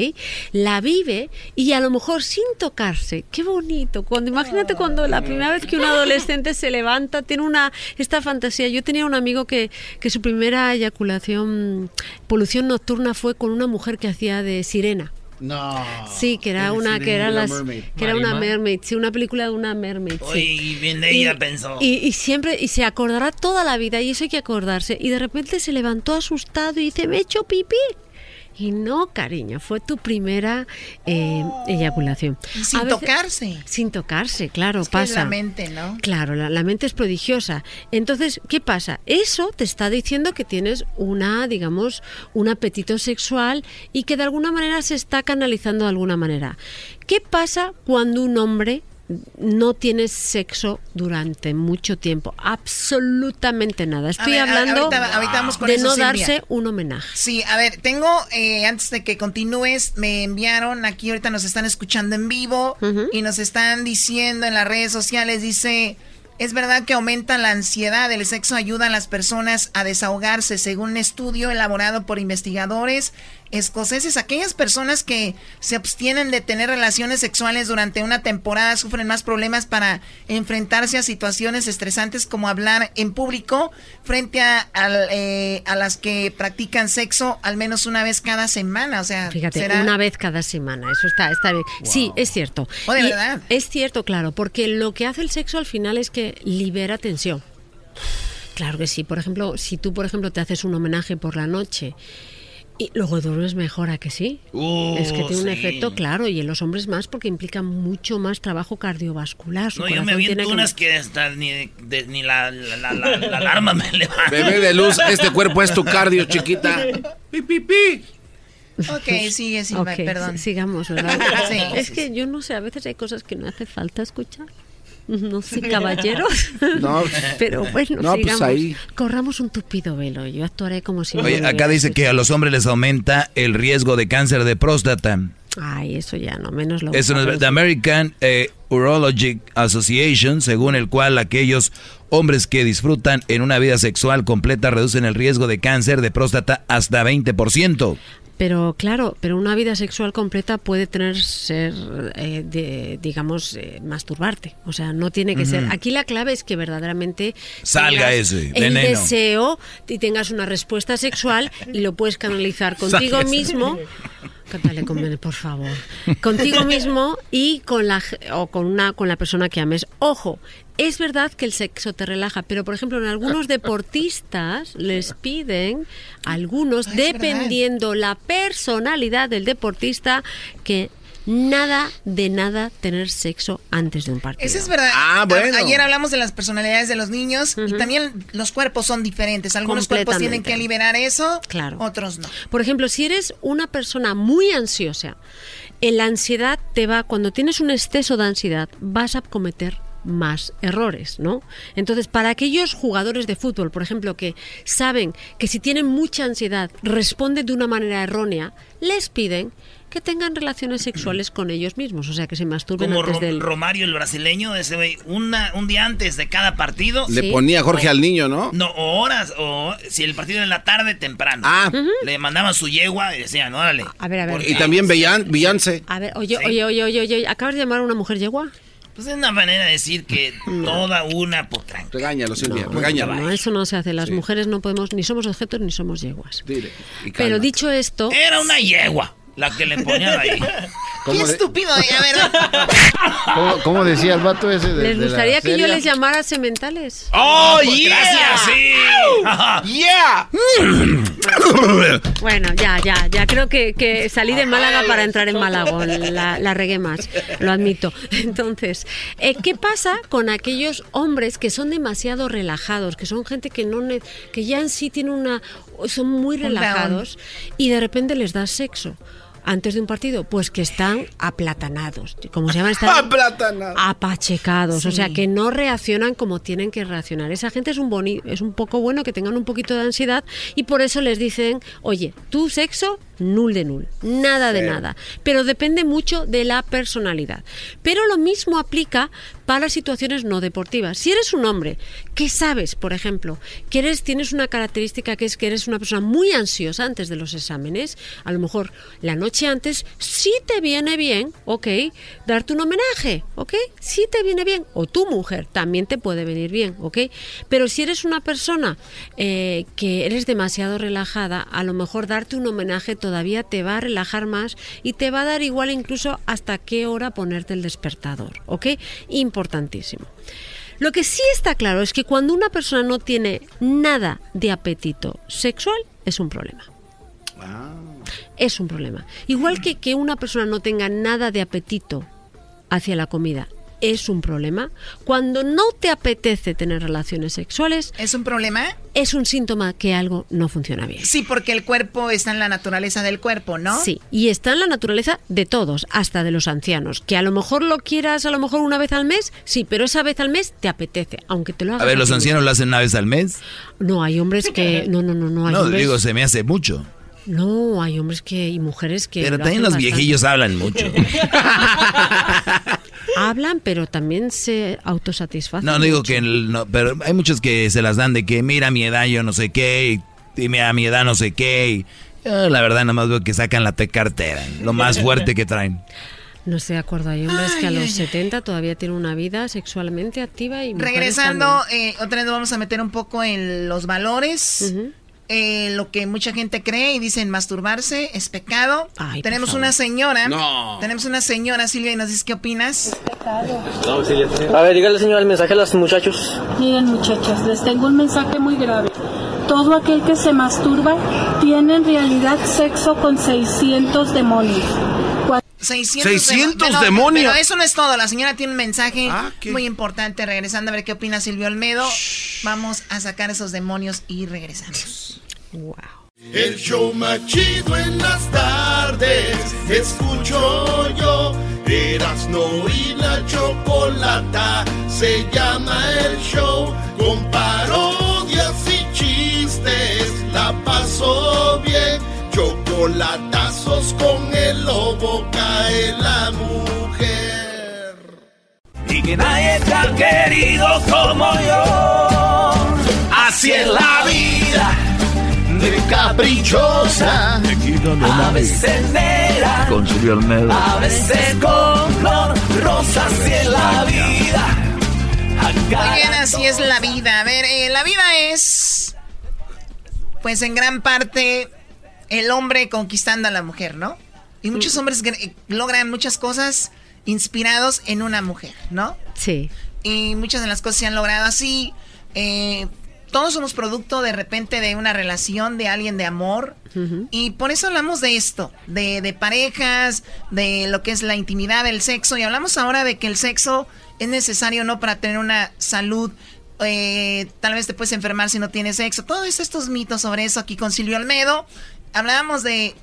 La vive y a lo mejor sin tocarse. Qué bonito. Cuando imagínate cuando la primera vez que un adolescente se levanta, tiene una esta fantasía. Yo tenía un amigo que, que su primera eyaculación, polución nocturna fue con una mujer que hacía de sirena. No. Sí, que era ¿Qué una que era las mermaid. que era una mermaid, sí, una película de una mermaid. sí. Oye, y bien ella pensó. Y, y siempre, y se acordará toda la vida, y eso hay que acordarse. Y de repente se levantó asustado y dice, me he hecho pipí. Y no, cariño, fue tu primera eh, eyaculación. Y sin veces- tocarse. Sin tocarse, claro, Es que pasa. la mente, ¿no? Claro, la, la mente es prodigiosa. Entonces, ¿qué pasa? Eso te está diciendo que tienes una, digamos, un apetito sexual y que de alguna manera se está canalizando de alguna manera. ¿Qué pasa cuando un hombre no tiene sexo durante mucho tiempo? Absolutamente nada. Estoy ver, hablando ahorita- ahorita vamos con de eso, no Silvia. darse un homenaje. Sí, a ver, tengo, eh, antes de que continúes, me enviaron aquí, ahorita nos están escuchando en vivo y nos están diciendo en las redes sociales, dice, es verdad que aumenta la ansiedad, el sexo ayuda a las personas a desahogarse, según un estudio elaborado por investigadores escoceses, aquellas personas que se abstienen de tener relaciones sexuales durante una temporada sufren más problemas para enfrentarse a situaciones estresantes como hablar en público frente a, al, eh, a las que practican sexo al menos una vez cada semana. O sea, Fíjate, será- una vez cada semana, eso está, está bien. Sí, es cierto. Oh, ¿de verdad? Es cierto, claro, porque lo que hace el sexo al final es que libera tensión. Claro que sí. Por ejemplo, si tú, por ejemplo, te haces un homenaje por la noche y luego duermes mejor, ¿a que sí? Uh, es que tiene un efecto, claro, y en los hombres más porque implica mucho más trabajo cardiovascular. Su No, yo me que- unas que hasta ni, de- ni la, la, la- la- la alarma me levanta. Bebé de luz, este cuerpo es tu cardio, chiquita. Ok, sigue, Silva, Ok, perdón. si- sigamos, ¿verdad? Sí. Es que yo no sé, a veces hay cosas que no hace falta escuchar. No sé, caballeros. No, Pero bueno, no, pues ahí. Corramos un tupido velo. Yo actuaré como si no Oye, me acá dice que a los hombres les aumenta el riesgo de cáncer de próstata. Ay, eso ya no, menos lo Eso no es The American eh, Urologic Association, según el cual aquellos hombres que disfrutan en una vida sexual completa reducen el riesgo de cáncer de próstata hasta 20%. Pero claro, pero una vida sexual completa puede tener ser, eh, de, digamos, eh, masturbarte. O sea, no tiene que ser. Aquí la clave es que verdaderamente Salga ese el deseo y tengas una respuesta sexual y lo puedes canalizar contigo mismo. Cántale con Bene, por favor. Contigo mismo y con la o con una con la persona que ames. Ojo, es verdad que el sexo te relaja, pero por ejemplo en algunos deportistas les piden algunos dependiendo la personalidad del deportista que nada de nada tener sexo antes de un partido. Eso es verdad. Ah, bueno. Ayer hablamos de las personalidades de los niños y también los cuerpos son diferentes. Algunos cuerpos tienen que liberar eso, Claro. otros no. Por ejemplo, si eres una persona muy ansiosa, en la ansiedad te va, cuando tienes un exceso de ansiedad, vas a cometer más errores, ¿no? Entonces, para aquellos jugadores de fútbol, por ejemplo, que saben que si tienen mucha ansiedad responden de una manera errónea, les piden que tengan relaciones sexuales con ellos mismos, o sea, que se masturben Como antes Ro- del... Romario, el brasileño, ese güey, una, un día antes de cada partido. Le ponía Jorge al niño, ¿no? No, o horas, o si el partido era en la tarde, temprano. Ah. Le mandaban su yegua y decían, órale. A ver, a ver. Y también Beyoncé. A ver, oye, oye, oye, oye, oye, ¿acabas de llamar a una mujer yegua? Pues es una manera de decir que toda una pues, potranca. Regáñalo, Silvia, No, regáñalo. no, eso no se hace. Las mujeres no podemos, ni somos objetos ni somos yeguas. Dile, Pero dicho esto... Era una yegua. La que le ponían ahí. Qué estúpido, eh, a ver. ¿Cómo, cómo decía el vato ese de, ¿Les de la gustaría que yo les llamara sementales? ¡Oh, pues yeah! gracias, sí. ¡Yeah! Bueno, ya, ya, ya creo que, que salí de Málaga para entrar en Málaga, la, la regué más, lo admito. Entonces, eh, ¿qué pasa con aquellos hombres que son demasiado relajados, que son gente que no que ya en sí tienen una son muy relajados y de repente les das sexo? Antes de un partido, pues que están aplatanados. como se llama? Están Aplatanados. apachecados, o sea que no reaccionan como tienen que reaccionar. Esa gente es un boni es un poco bueno que tengan un poquito de ansiedad y por eso les dicen, oye, tu sexo nul de nul, nada de nada. Pero depende mucho de la personalidad. Pero lo mismo aplica para situaciones no deportivas. Si eres un hombre que sabes, por ejemplo, que eres tienes una característica que es que eres una persona muy ansiosa antes de los exámenes, a lo mejor la noche antes sí te viene bien, ¿ok? Darte un homenaje, ¿ok? Sí te viene bien. O tu mujer también te puede venir bien, ¿ok? Pero si eres una persona eh, que eres demasiado relajada, a lo mejor darte un homenaje todavía te va a relajar más y te va a dar igual incluso hasta qué hora ponerte el despertador, ¿ok? Importantísimo. Lo que sí está claro es que cuando una persona no tiene nada de apetito sexual, es un problema. Es un problema. Igual que que una persona no tenga nada de apetito hacia la comida, es un problema. Cuando no te apetece tener relaciones sexuales, ¿es un problema? Es un síntoma que algo no funciona bien. Sí, porque el cuerpo está en la naturaleza del cuerpo, ¿no? Sí, y está en la naturaleza de todos, hasta de los ancianos. Que a lo mejor lo quieras a lo mejor una vez al mes, sí, pero esa vez al mes te apetece, aunque te lo hagas. A ver, los ancianos lo hacen una vez al mes. No, hay hombres que. No, no, no, no. Hay No, hombres, digo, se me hace mucho. No, hay hombres que y mujeres que. Pero lo también hacen los bastante. viejillos hablan mucho. Hablan, pero también se autosatisfacen. No, no digo mucho. que... el- no, pero hay muchos que se las dan de que mira a mi edad yo no sé qué, y dime a mi edad no sé qué. Y, yo, la verdad nada más veo que sacan la pecartera, lo más fuerte que traen. No estoy de acuerdo. Hay hombres que a los 70 todavía tienen una vida sexualmente activa y Regresando, eh, otra vez nos vamos a meter un poco en los valores. Eh, lo que mucha gente cree y dicen masturbarse es pecado. tenemos una señora. No. Tenemos una señora, Silvia, y nos dice qué opinas. A ver, dígale señor el mensaje a los muchachos. Miren muchachas, les tengo un mensaje muy grave. Todo aquel que se masturba tiene en realidad sexo con 600 demonios. Cua- 600, 600 demo- pero- demonios. Pero eso no es todo. La señora tiene un mensaje muy importante. Regresando a ver qué opina Silvio Olmedo. Vamos a sacar esos demonios y regresamos. El show más chido en las tardes. Escucho yo. Erasno y la chocolata. Se llama el show. Con parodias y chistes. La paso bien. Chocolatazos con el lobo. Cae la mujer. Y que nadie te ha querido como yo. Así es la vida, de caprichosa. A veces negra, Con a veces color rosa. Así es la vida. Muy bien, así es la vida. A ver, eh, la vida es, pues en gran parte, el hombre conquistando a la mujer, ¿no? Y muchos hombres gr- logran muchas cosas inspirados en una mujer, ¿no? Sí. Y muchas de las cosas se han logrado así. eh, todos somos producto de repente de una relación de alguien de amor. Y por eso hablamos de esto, de, de parejas, de lo que es la intimidad, el sexo. Y hablamos ahora de que el sexo es necesario no para tener una salud. eh, tal vez te puedes enfermar si no tienes sexo. Todos estos mitos sobre eso aquí con Silvio Almedo. Hablábamos de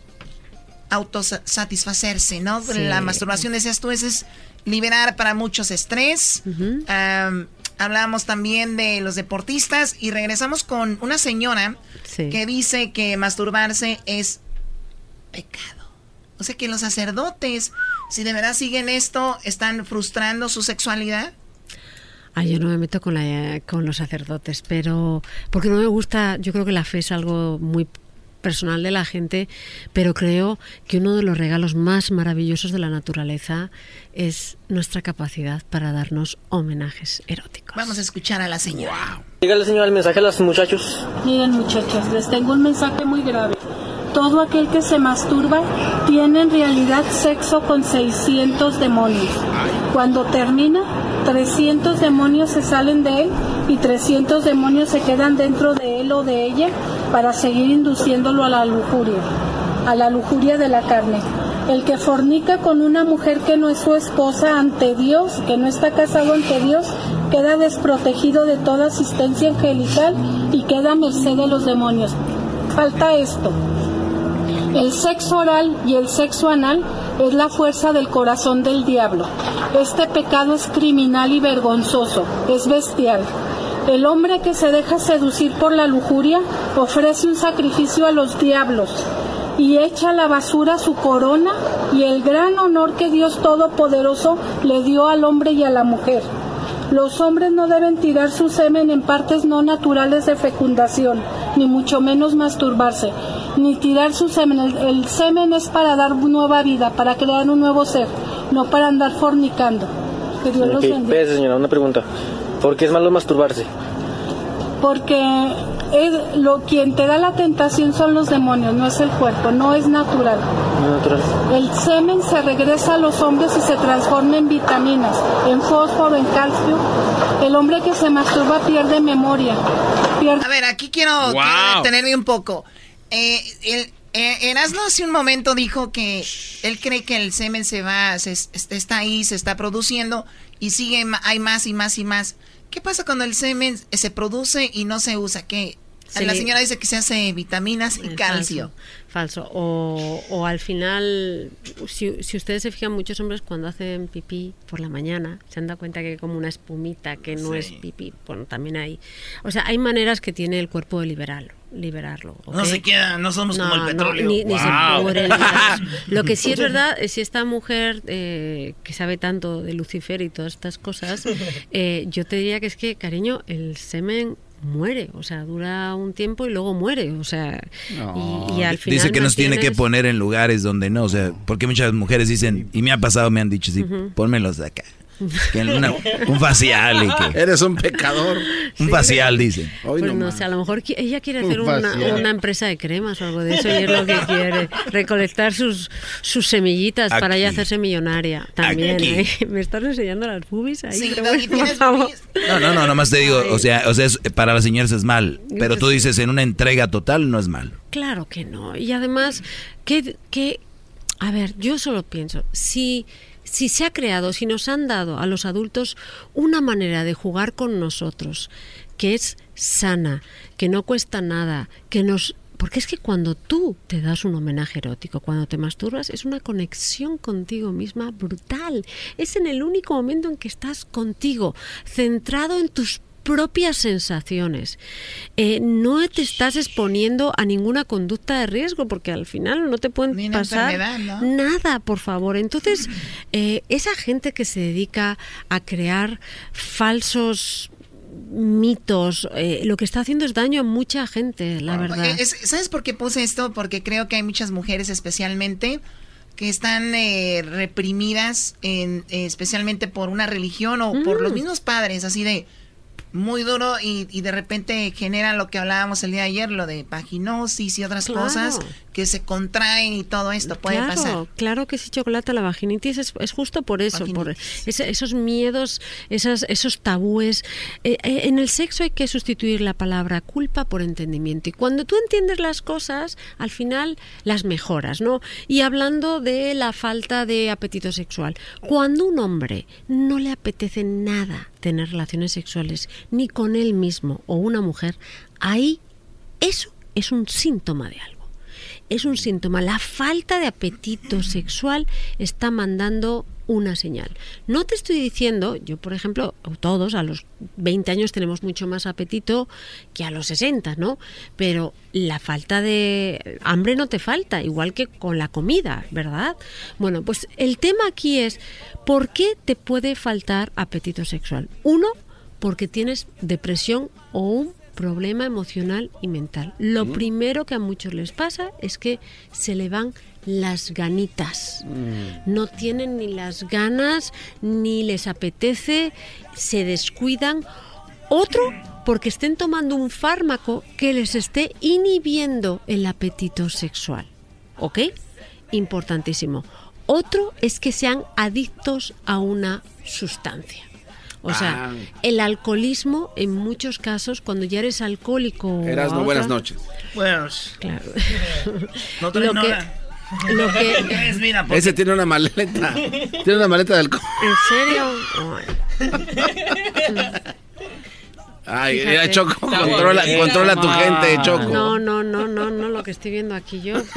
autosatisfacerse, ¿no? Sí. La masturbación, decías tú, es liberar para muchos estrés. Am, hablábamos también de los deportistas y regresamos con una señora Sí. que dice que masturbarse es pecado. O sea que los sacerdotes, si de verdad siguen esto, están frustrando su sexualidad. Ah, yo no me meto con, la, con los sacerdotes, pero porque no me gusta, yo creo que la fe es algo muy personal de la gente, pero creo que uno de los regalos más maravillosos de la naturaleza es nuestra capacidad para darnos homenajes eróticos. Vamos a escuchar a la señora. Dígale señor el mensaje a los muchachos. Miren muchachas, les tengo un mensaje muy grave. Todo aquel que se masturba tiene en realidad sexo con 600 demonios. Cuando termina, 300 demonios se salen de él y 300 demonios se quedan dentro de él o de ella para seguir induciéndolo a la lujuria, a la lujuria de la carne. El que fornica con una mujer que no es su esposa ante Dios, que no está casado ante Dios, queda desprotegido de toda asistencia angelical y queda a merced de los demonios. Falta esto. El sexo oral y el sexo anal es la fuerza del corazón del diablo. Este pecado es criminal y vergonzoso, es bestial. El hombre que se deja seducir por la lujuria ofrece un sacrificio a los diablos y echa a la basura su corona y el gran honor que Dios Todopoderoso le dio al hombre y a la mujer. Los hombres no deben tirar su semen en partes no naturales de fecundación, ni mucho menos masturbarse, ni tirar su semen. El, el semen es para dar nueva vida, para crear un nuevo ser, no para andar fornicando. Que Dios los bendiga. señora, una pregunta. ¿Por qué es malo masturbarse? Porque es, lo, quien te da la tentación son los demonios, no es el cuerpo, no es natural. No. El semen se regresa a los hombres y se transforma en vitaminas, en fósforo, en calcio. El hombre que se masturba pierde memoria. Pierde... A ver, aquí quiero, quiero detenerme un poco. Eh, el, eh, Erasmo hace un momento dijo que él cree que el semen se va, se, es- está ahí, se está produciendo y sigue, hay más y más y más. ¿Qué pasa cuando el semen se produce y no se usa? ¿Qué? La señora dice que se hace vitaminas y Eh, calcio. Falso. falso. O, o al final, si, si ustedes se fijan, muchos hombres cuando hacen pipí por la mañana se han dado cuenta que hay como una espumita que no Sí. es pipí. Bueno, también hay. O sea, hay maneras que tiene el cuerpo de liberarlo. Liberarlo No se queda, no somos como el No, no, petróleo. ni, ni se Wow. pudre, ni eso. Lo que sí es verdad es si esta mujer eh, que sabe tanto de Lucifer y todas estas cosas, eh, yo te diría que es que, cariño, el semen muere, o sea, dura un tiempo y luego muere, o sea, y, y al final Dice que nos tiene que poner en lugares donde no, o sea, porque muchas mujeres dicen, y me ha pasado, me han dicho, sí, Ujú. pónmelos de acá. Que una- un facial y que... Eres un pecador. Un facial, dicen. Pues no sé, a lo mejor ella quiere hacer Un una, empresa de cremas o algo de eso y es lo que quiere, recolectar sus, sus semillitas para ya hacerse millonaria también. ¿eh? ¿Me estás enseñando las boobies ahí? Sí, Pero Doggy, bueno, por ¿tienes favor. No, no, no, nomás te digo, o sea, o sea es- para las señoras es mal, pero tú dices en una entrega total no es mal. Claro que no. Y además, que, que a ver, yo solo pienso, si, si se ha creado, si nos han dado a los adultos una manera de jugar con nosotros, que es sana, que no cuesta nada, que nos... Porque es que cuando tú te das un homenaje erótico, cuando te masturbas, es una conexión contigo misma brutal. Es en el único momento en que estás contigo, centrado en tus propias sensaciones. Eh, no te estás exponiendo a ninguna conducta de riesgo porque al final no te pueden pasar ¿no? nada, por favor. Entonces, eh, esa gente que se dedica a crear falsos mitos, eh, lo que está haciendo es daño a mucha gente, la verdad. Es- ¿Sabes por qué puse esto? Porque creo que hay muchas mujeres especialmente que están eh, reprimidas, en, especialmente por una religión o por Mm. los mismos padres, así de muy duro y, y de repente generan lo que hablábamos el día de ayer, lo de paginosis y otras Claro. cosas que se contraen y todo esto puede claro, pasar. Claro que sí, chocolate, la vaginitis es, es justo por eso, por ese- esos miedos, esas, esos tabúes. Eh, eh, en el sexo hay que sustituir la palabra culpa por entendimiento. Y cuando tú entiendes las cosas, al final las mejoras, ¿no? Y hablando de la falta de apetito sexual, cuando un hombre no le apetece nada tener relaciones sexuales, ni con él mismo o una mujer, ahí eso es un síntoma de algo es un síntoma. La falta de apetito sexual está mandando una señal. No te estoy diciendo, yo por ejemplo, todos a los 20 años tenemos mucho más apetito que a los 60, ¿no? Pero la falta de hambre no te falta, igual que con la comida, ¿verdad? Bueno, pues el tema aquí es, ¿por qué te puede faltar apetito sexual? Uno, porque tienes depresión o un problema emocional y mental. Lo primero que a muchos les pasa es que se le van las ganitas. No tienen ni las ganas, ni les apetece, se descuidan. Otro, porque estén tomando un fármaco que les esté inhibiendo el apetito sexual. ¿Ok? Importantísimo. Otro es que sean adictos a una sustancia. O sea, Ah. el alcoholismo en muchos casos, cuando ya eres alcohólico... Eras no buenas noches. Pues. Claro. No te Lo que- no. lo que- Es, mira, porque- Ese tiene una maleta. tiene una maleta de alcohol. ¿En serio? Ay, mira, Choco, controla, controla tu gente, Choco. No, no, no, no, no, lo que estoy viendo aquí yo.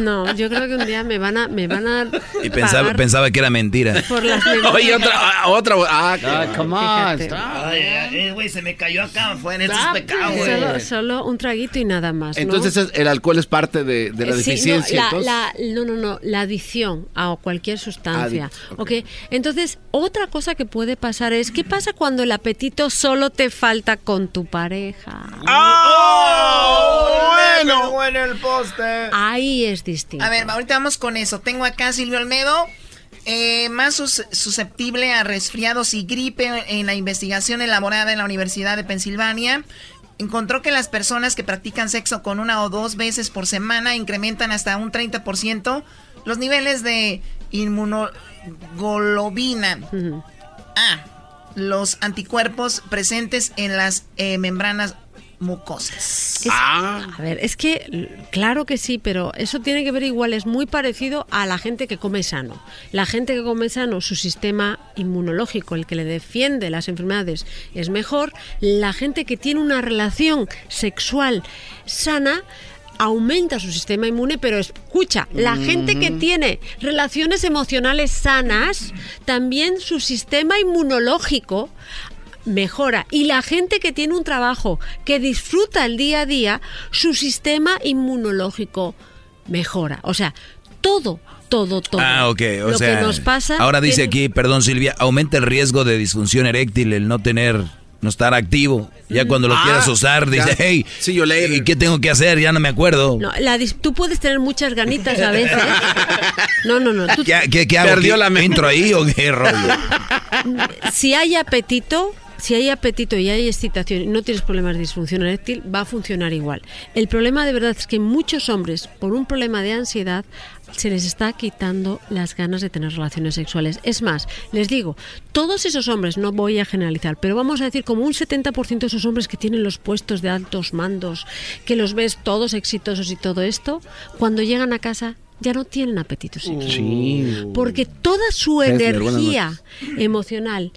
No, yo creo que un día me van a, me van a Y pensaba, pagar pensaba que era mentira. por las. Oye, otra, ah, otra. Ah, Ah, come on. Ay, ay, güey, se me cayó acá, fue en estos pecados. Solo, solo un traguito y nada más. ¿no? Entonces es- el alcohol es parte de, de la Eh, sí, deficiencia. no, la, entonces. la- no, no, no, la adicción a cualquier sustancia. Adic- ¿ok? Entonces, otra cosa que puede pasar es, ¿qué pasa cuando el apetito solo te falta con tu pareja? ¡Oh! Bueno, bueno el poste. Ahí es distinto. A ver, ahorita vamos con eso. Tengo acá a Silvio Olmedo, eh, más sus- susceptible a resfriados y gripe en la investigación elaborada en la Universidad de Pensilvania. Encontró que las personas que practican sexo con una o dos veces por semana incrementan hasta un 30% los niveles de inmunoglobina. Ah, los anticuerpos presentes en las eh, membranas mucosas. Es- A ver, es que claro que sí, pero eso tiene que ver igual, es muy parecido a la gente que come sano. La gente que come sano, su sistema inmunológico, el que le defiende las enfermedades, es mejor. La gente que tiene una relación sexual sana aumenta su sistema inmune, pero escucha, la gente que tiene relaciones emocionales sanas, también su sistema inmunológico mejora. Y la gente que tiene un trabajo que disfruta el día a día, su sistema inmunológico mejora. O sea, todo, todo, todo. Ah, ok. O Lo sea, que nos pasa. ahora dice tiene- aquí, perdón Silvia, aumenta el riesgo de disfunción eréctil el no tener, no estar activo. Ya cuando lo Ah, quieras usar, dice, ya. hey, ¿y qué tengo que hacer? Ya no me acuerdo. No, la dis- tú puedes tener muchas ganitas a veces. No, no, no. tú- ¿Qué, qué, qué hago? Perdió ¿Qué- la. ¿Entro ahí o qué rollo? si hay apetito, si hay apetito y hay excitación y no tienes problemas de disfunción eréctil, va a funcionar igual. El problema de verdad es que muchos hombres, por un problema de ansiedad, se les está quitando las ganas de tener relaciones sexuales. Es más, les digo, todos esos hombres, no voy a generalizar, pero vamos a decir como un 70% de esos hombres que tienen los puestos de altos mandos, que los ves todos exitosos y todo esto, cuando llegan a casa ya no tienen apetito sexual. Porque toda su energía emocional,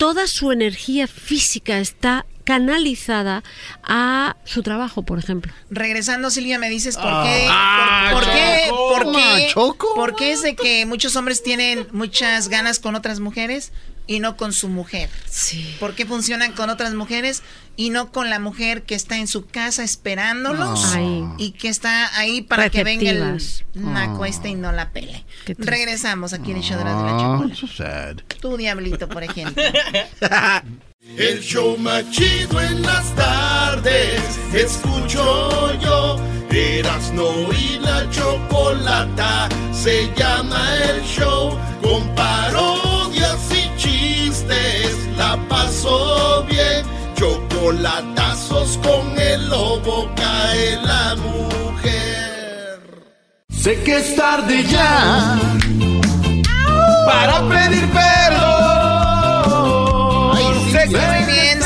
toda su energía física está canalizada a su trabajo, por ejemplo. Regresando, Silvia, me dices por Ah. qué. Ah, por, por qué, por qué- Choco. por qué es de que muchos hombres tienen muchas ganas con otras mujeres y no con su mujer? Sí. ¿Por qué funcionan con otras mujeres y no con la mujer que está en su casa esperándolos? Ay. Y que está ahí para que venga el Ah. este y no la pele. Regresamos aquí en el show de la, de la Ah, so sad. Tú, Diablito, por ejemplo. El show más chido en las tardes, escucho yo. Erasno y la chocolata, se llama el show. Con la paso bien. Chocolatazos con el lobo, cae la mujer. Sé que es tarde ya para pedir perdón. Sé que- Muy bien,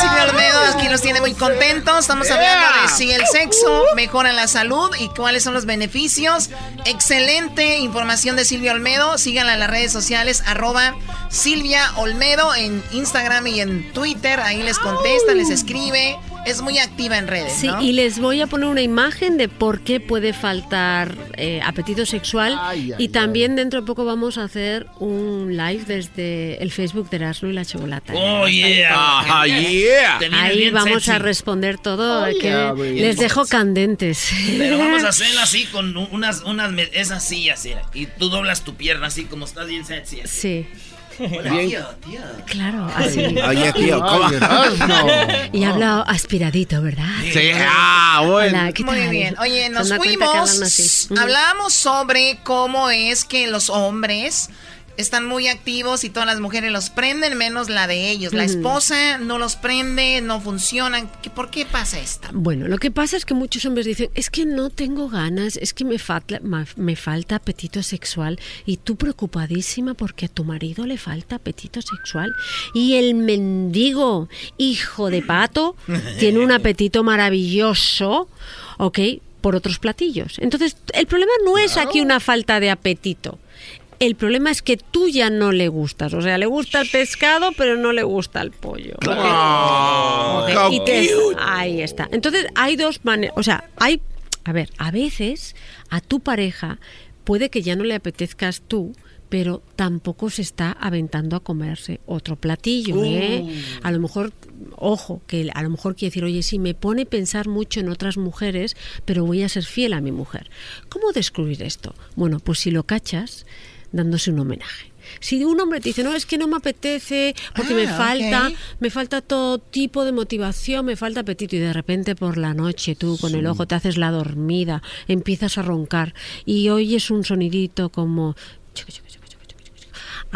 nos tiene muy contentos. Estamos hablando de si el sexo mejora la salud y cuáles son los beneficios. Excelente información de Silvia Olmedo. Síganla en las redes sociales, arroba Silvia Olmedo en Instagram y en Twitter. Ahí les contesta, les escribe. Es muy activa en redes, Sí, ¿no? y les voy a poner una imagen de por qué puede faltar eh, apetito sexual. y también dentro de poco vamos a hacer un live desde el Facebook de Erasmo y la Chocolata. Oh, yeah. Ah, yeah. Ahí vamos sexy. a responder todo. Oh, que yeah, les dejo candentes. Pero vamos a hacerlo así con unas, unas, esas sillas, mira. Y tú doblas tu pierna así como estás bien sexy. así. Sí. Hola, Bien. tío, tío. Claro, así. Oye, tío, ¿cómo? Y habla aspiradito, ¿verdad? Sí, ah, bueno. Hola, ¿qué Muy tal? bien. Oye, ¿Se nos fuimos. Hablábamos sobre cómo es que los hombres están muy activos y todas las mujeres los prenden, menos la de ellos. La esposa no los prende, no funcionan. ¿Qué- ¿Por qué pasa esto? Bueno, lo que pasa es que muchos hombres dicen, es que no tengo ganas, es que me falta, ma- me falta apetito sexual y tú preocupadísima porque a tu marido le falta apetito sexual y el mendigo hijo de pato tiene un apetito maravilloso, ¿ok? Por otros platillos. Entonces, el problema no es aquí una falta de apetito. El problema es que tú ya no le gustas. O sea, le gusta el pescado, pero no le gusta el pollo. Oh, y te- ahí está. Entonces, hay dos maneras. O sea, hay. A ver, a veces a tu pareja puede que ya no le apetezcas tú, pero tampoco se está aventando a comerse otro platillo. ¿eh? A lo mejor, ojo, que a lo mejor quiere decir, oye, sí, me pone pensar mucho en otras mujeres, pero voy a ser fiel a mi mujer. ¿Cómo descubrir esto? Bueno, pues si lo cachas, dándose un homenaje. Si un hombre te dice, no, es que no me apetece, porque me Ah, falta, me falta todo tipo de motivación, me falta apetito y de repente por la noche tú con el ojo te haces la dormida, empiezas a roncar y oyes un sonidito como... chuc, chuc.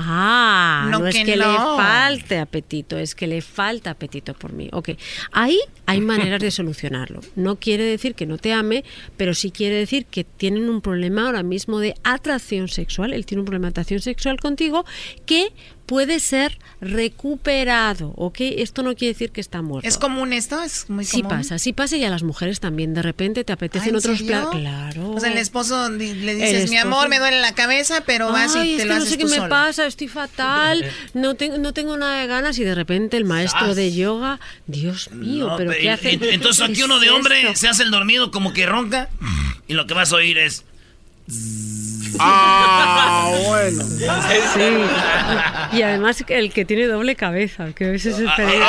Ah, No no, es que que le falte apetito, es que le falta apetito por mí. Ok, ahí hay maneras de solucionarlo. No quiere decir que no te ame, pero sí quiere decir que tienen un problema ahora mismo de atracción sexual. Él tiene un problema de atracción sexual contigo que puede ser recuperado, ¿ok? Esto no quiere decir que está muerto. ¿Es común esto? ¿Es muy Sí común? pasa, sí pasa y a las mujeres también. De repente te Ah, apetecen ¿en otros platos. Claro. O sea, el esposo le dices, mi amor, me duele la cabeza, pero vas Ay, y es te que lo no haces sé qué me pasa, estoy fatal, no, tengo no tengo nada de ganas y de repente el maestro de yoga, Dios mío, No, pero pe- ¿qué y- hace? entonces ¿Qué aquí es uno de hombre esto? se hace el dormido como que ronca y lo que vas a oír es... Ah, bueno. Sí. Y además el que tiene doble cabeza, que a veces es peligro.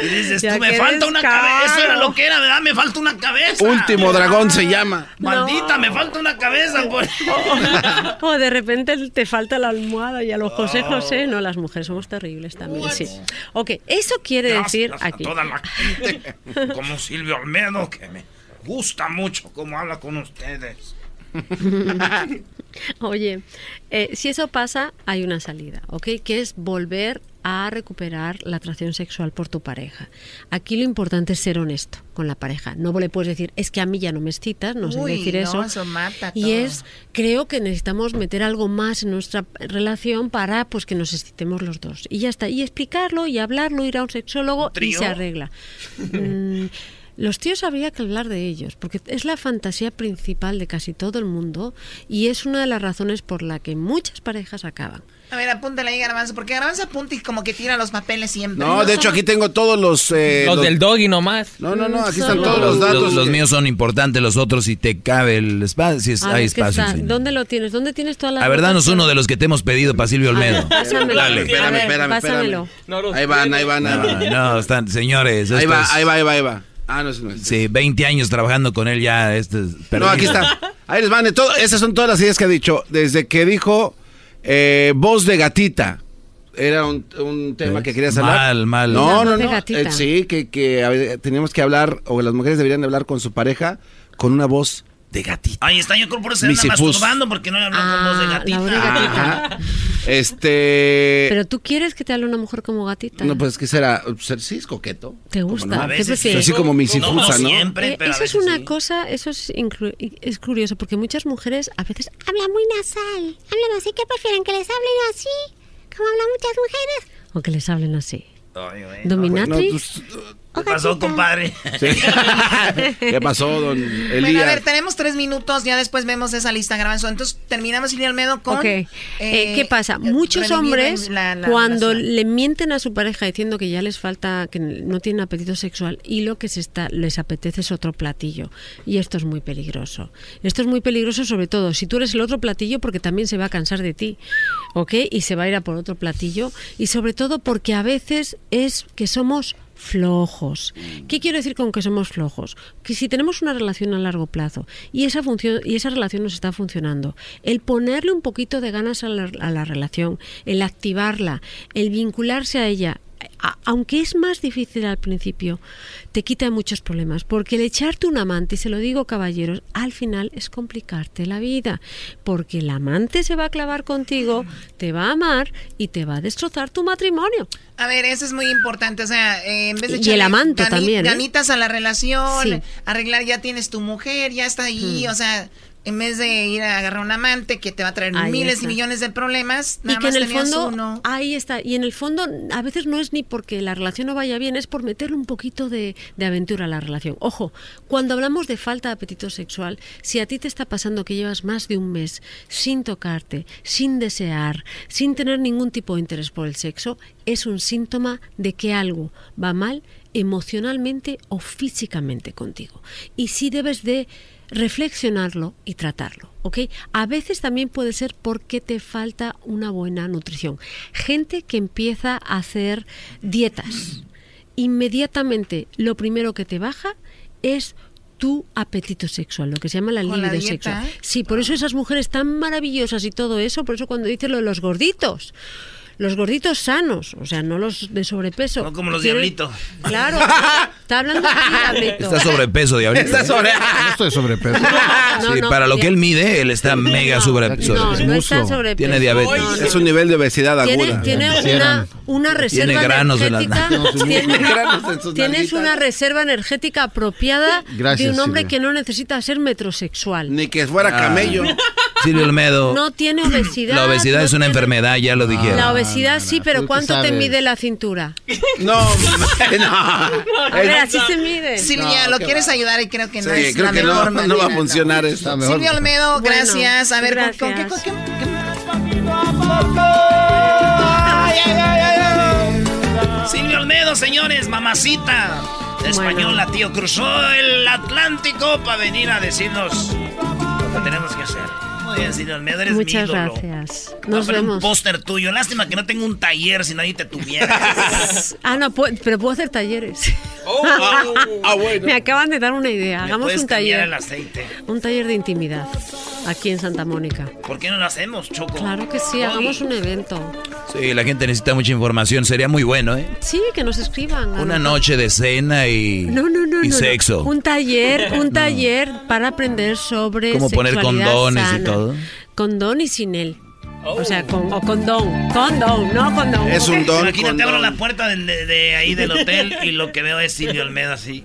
Y dices, Ya tú me falta una cabeza, eso era lo que era, ¿verdad? Me falta una cabeza. Último dragón se llama. Maldita, me falta una cabeza. Por... O de repente te falta la almohada y a los José José, no, las mujeres somos terribles también, sí. Ok, eso quiere decir Gracias a aquí. toda la gente, como Silvio Olmedo, que me gusta mucho cómo habla con ustedes. Oye, eh, si eso pasa, hay una salida, ¿ok? Que es volver a recuperar la atracción sexual por tu pareja. Aquí lo importante es ser honesto con la pareja. No le puedes decir, es que a mí ya no me excitas, no sé Uy, decir no, eso. eso mata y todo. es, creo que necesitamos meter algo más en nuestra relación para pues que nos excitemos los dos. Y ya está. Y explicarlo y hablarlo, ir a un sexólogo y trío? se arregla. Mm, los tíos habría que hablar de ellos, porque es la fantasía principal de casi todo el mundo y es una de las razones por la que muchas parejas acaban. A ver, apúntale ahí, Garbanzo, porque Garbanzo apunta y como que tira los papeles siempre. No, de hecho aquí tengo todos los... eh, Los del doggy nomás. No, no, no, aquí están todos los datos. Los, los míos son importantes, los otros si te cabe el espacio, si es- A hay ver, ¿qué espacio. está? sí. ¿Dónde lo tienes? ¿Dónde tienes todas las La verdad no notas? es uno de los que te hemos pedido para Silvio Olmedo. Pásamelo. Dale. Espérame, A ver, espérame, pásamelo. espérame. Ahí van, ahí van, ahí No, van. no, están, señores. Ahí va, es- ahí va, ahí va, ahí va. Ah, no, no es. Sí, 20 años trabajando con él ya. Este, es No, aquí está. Ahí les van. de todo- esas son todas las ideas que ha dicho. Desde que dijo eh, voz de gatita. Era un, un tema que querías hablar. Mal, mal. No, no, no. gatita. Eh, sí, que, que a ver, teníamos que hablar, o las mujeres deberían de hablar con su pareja con una voz de gatita. Ahí está, yo creo por eso se anda Misifus. masturbando porque no le hablan con voz de Ah, gatita. la voz de gatita. Este. Pero tú quieres que te hable una mujer como gatita. No, pues que será. Ser, sí, es coqueto. ¿Te ¿Cómo gusta? no? A ¿Qué veces prefieres? Así como mis No, no siempre, Eh, pero eso es una sí. cosa, eso es, es curioso, porque muchas mujeres a veces hablan muy nasal, hablan así, ¿qué prefieren? ¿Que les hablen así? Como hablan muchas mujeres. O que les hablen así. ¿Dominatrix? No, pues, ¿Qué pasó, compadre? sí. ¿Qué pasó, don Elías? Bueno, a ver, tenemos tres minutos, ya después vemos esa lista, Garbanzo. Entonces, terminamos Silvia Almedo con... Ok. Eh, ¿Qué pasa? Muchos hombres, la- la cuando le mienten a su pareja diciendo que ya les falta, que no tienen apetito sexual y lo que se está, les apetece es otro platillo. Y esto es muy peligroso. Esto es muy peligroso, sobre todo si tú eres el otro platillo, porque también se va a cansar de ti. ¿Ok? Y se va a ir a por otro platillo. Y sobre todo porque a veces es que somos flojos. ¿Qué quiero decir con que somos flojos? Que si tenemos una relación a largo plazo y esa función y esa relación nos está funcionando, el ponerle un poquito de ganas a la, a la relación, el activarla, el vincularse a ella a- aunque es más difícil al principio, te quita muchos problemas. Porque el echarte un amante, y se lo digo caballeros, al final es complicarte la vida. Porque el amante se va a clavar contigo, te va a amar y te va a destrozar tu matrimonio. A ver, eso es muy importante. O sea, eh, en vez de Y el amante también, ¿eh? ganitas a la relación, Sí. arreglar, ya tienes tu mujer, ya está ahí. Mm. O sea, en vez de ir a agarrar un amante que te va a traer Ahí miles está. y millones de problemas, y nada que en más el tenías fondo uno. ahí está y en el fondo a veces no es ni porque la relación no vaya bien es por meterle un poquito de, de aventura a la relación ojo cuando hablamos de falta de apetito sexual si a ti te está pasando que llevas más de un mes sin tocarte sin desear sin tener ningún tipo de interés por el sexo es un síntoma de que algo va mal emocionalmente o físicamente contigo y sí debes de reflexionarlo y tratarlo, ¿ok? A veces también puede ser porque te falta una buena nutrición. Gente que empieza a hacer dietas, inmediatamente lo primero que te baja es tu apetito sexual, lo que se llama la libido sexual. Sí, por eso esas mujeres tan maravillosas y todo eso, por eso cuando dice lo de los gorditos, los gorditos sanos, o sea, no los de sobrepeso. No como los Tienen- diablitos. Claro, está hablando aquí, diablito. Está sobrepeso, diablito. Está sobre- No estoy sobrepeso. No, sí, no, para lo que él mide, él está mega sobre, No, no está sobrepeso. Tiene diabetes. No, no. Es un nivel de obesidad Tiene, aguda. tiene una, Quisieran. una reserva Tiene granos en las energética. tiene- granos en sus tienes una reserva energética apropiada Gracias, de un hombre Silvia. que no necesita ser metrosexual. Ni que fuera camello. Silvio Olmedo. No tiene obesidad. la obesidad no es una tiene- enfermedad, ya lo dijeron. La obesidad sí, pero ¿tú qué ¿cuánto te mide la cintura? No, no. A ver, así se mide. Silvia, lo qué quieres va. ayudar y creo que no Sí, es creo la que mejor no, no va a funcionar mejor. Silvia Olmedo, Bueno, gracias. A ver, ¿con- ¿con, qué, gracias. con qué- Silvio Olmedo, señores, mamacita. Española, tío, cruzó el Atlántico para venir a decirnos lo que tenemos que hacer. Muy bien, Silvio Olmedo, eres mi Muchas ídolo. gracias. Nos poner un vemos. póster tuyo. Lástima que no tengo un taller si nadie te tuviera. Ah, no, pero puedo hacer talleres. ah, ah, bueno. Me acaban de dar una idea. Hagamos un taller. el aceite. Un taller de intimidad aquí en Santa Mónica. ¿Por qué no lo hacemos, Choco? Claro que sí, hagamos un evento. Sí, la gente necesita mucha información. Sería muy bueno, ¿eh? Sí, que nos escriban. Una noche de cena y, No, no, no, y no, no. sexo. Un taller, un taller para aprender sobre Cómo poner condones y sana. Todo. Condón y sin él. O sea, con, o condón. Condón, no condón. Es un don. Imagínate, con abro don. la puerta de, de ahí del hotel y lo que veo es Silvio Olmedo así.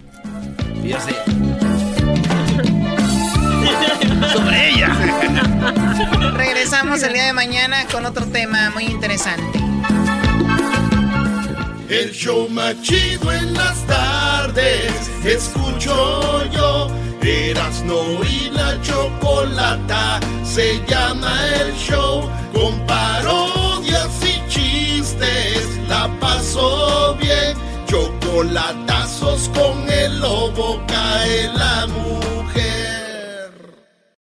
Y yo así. Sobre ella. Regresamos el día de mañana con otro tema muy interesante. El show más chido en las tardes. Escucho yo. Erasno y la chocolata. Se llama el show. Con parodias y chistes. La paso bien. Chocolatazos con el lobo. Cae la mugre.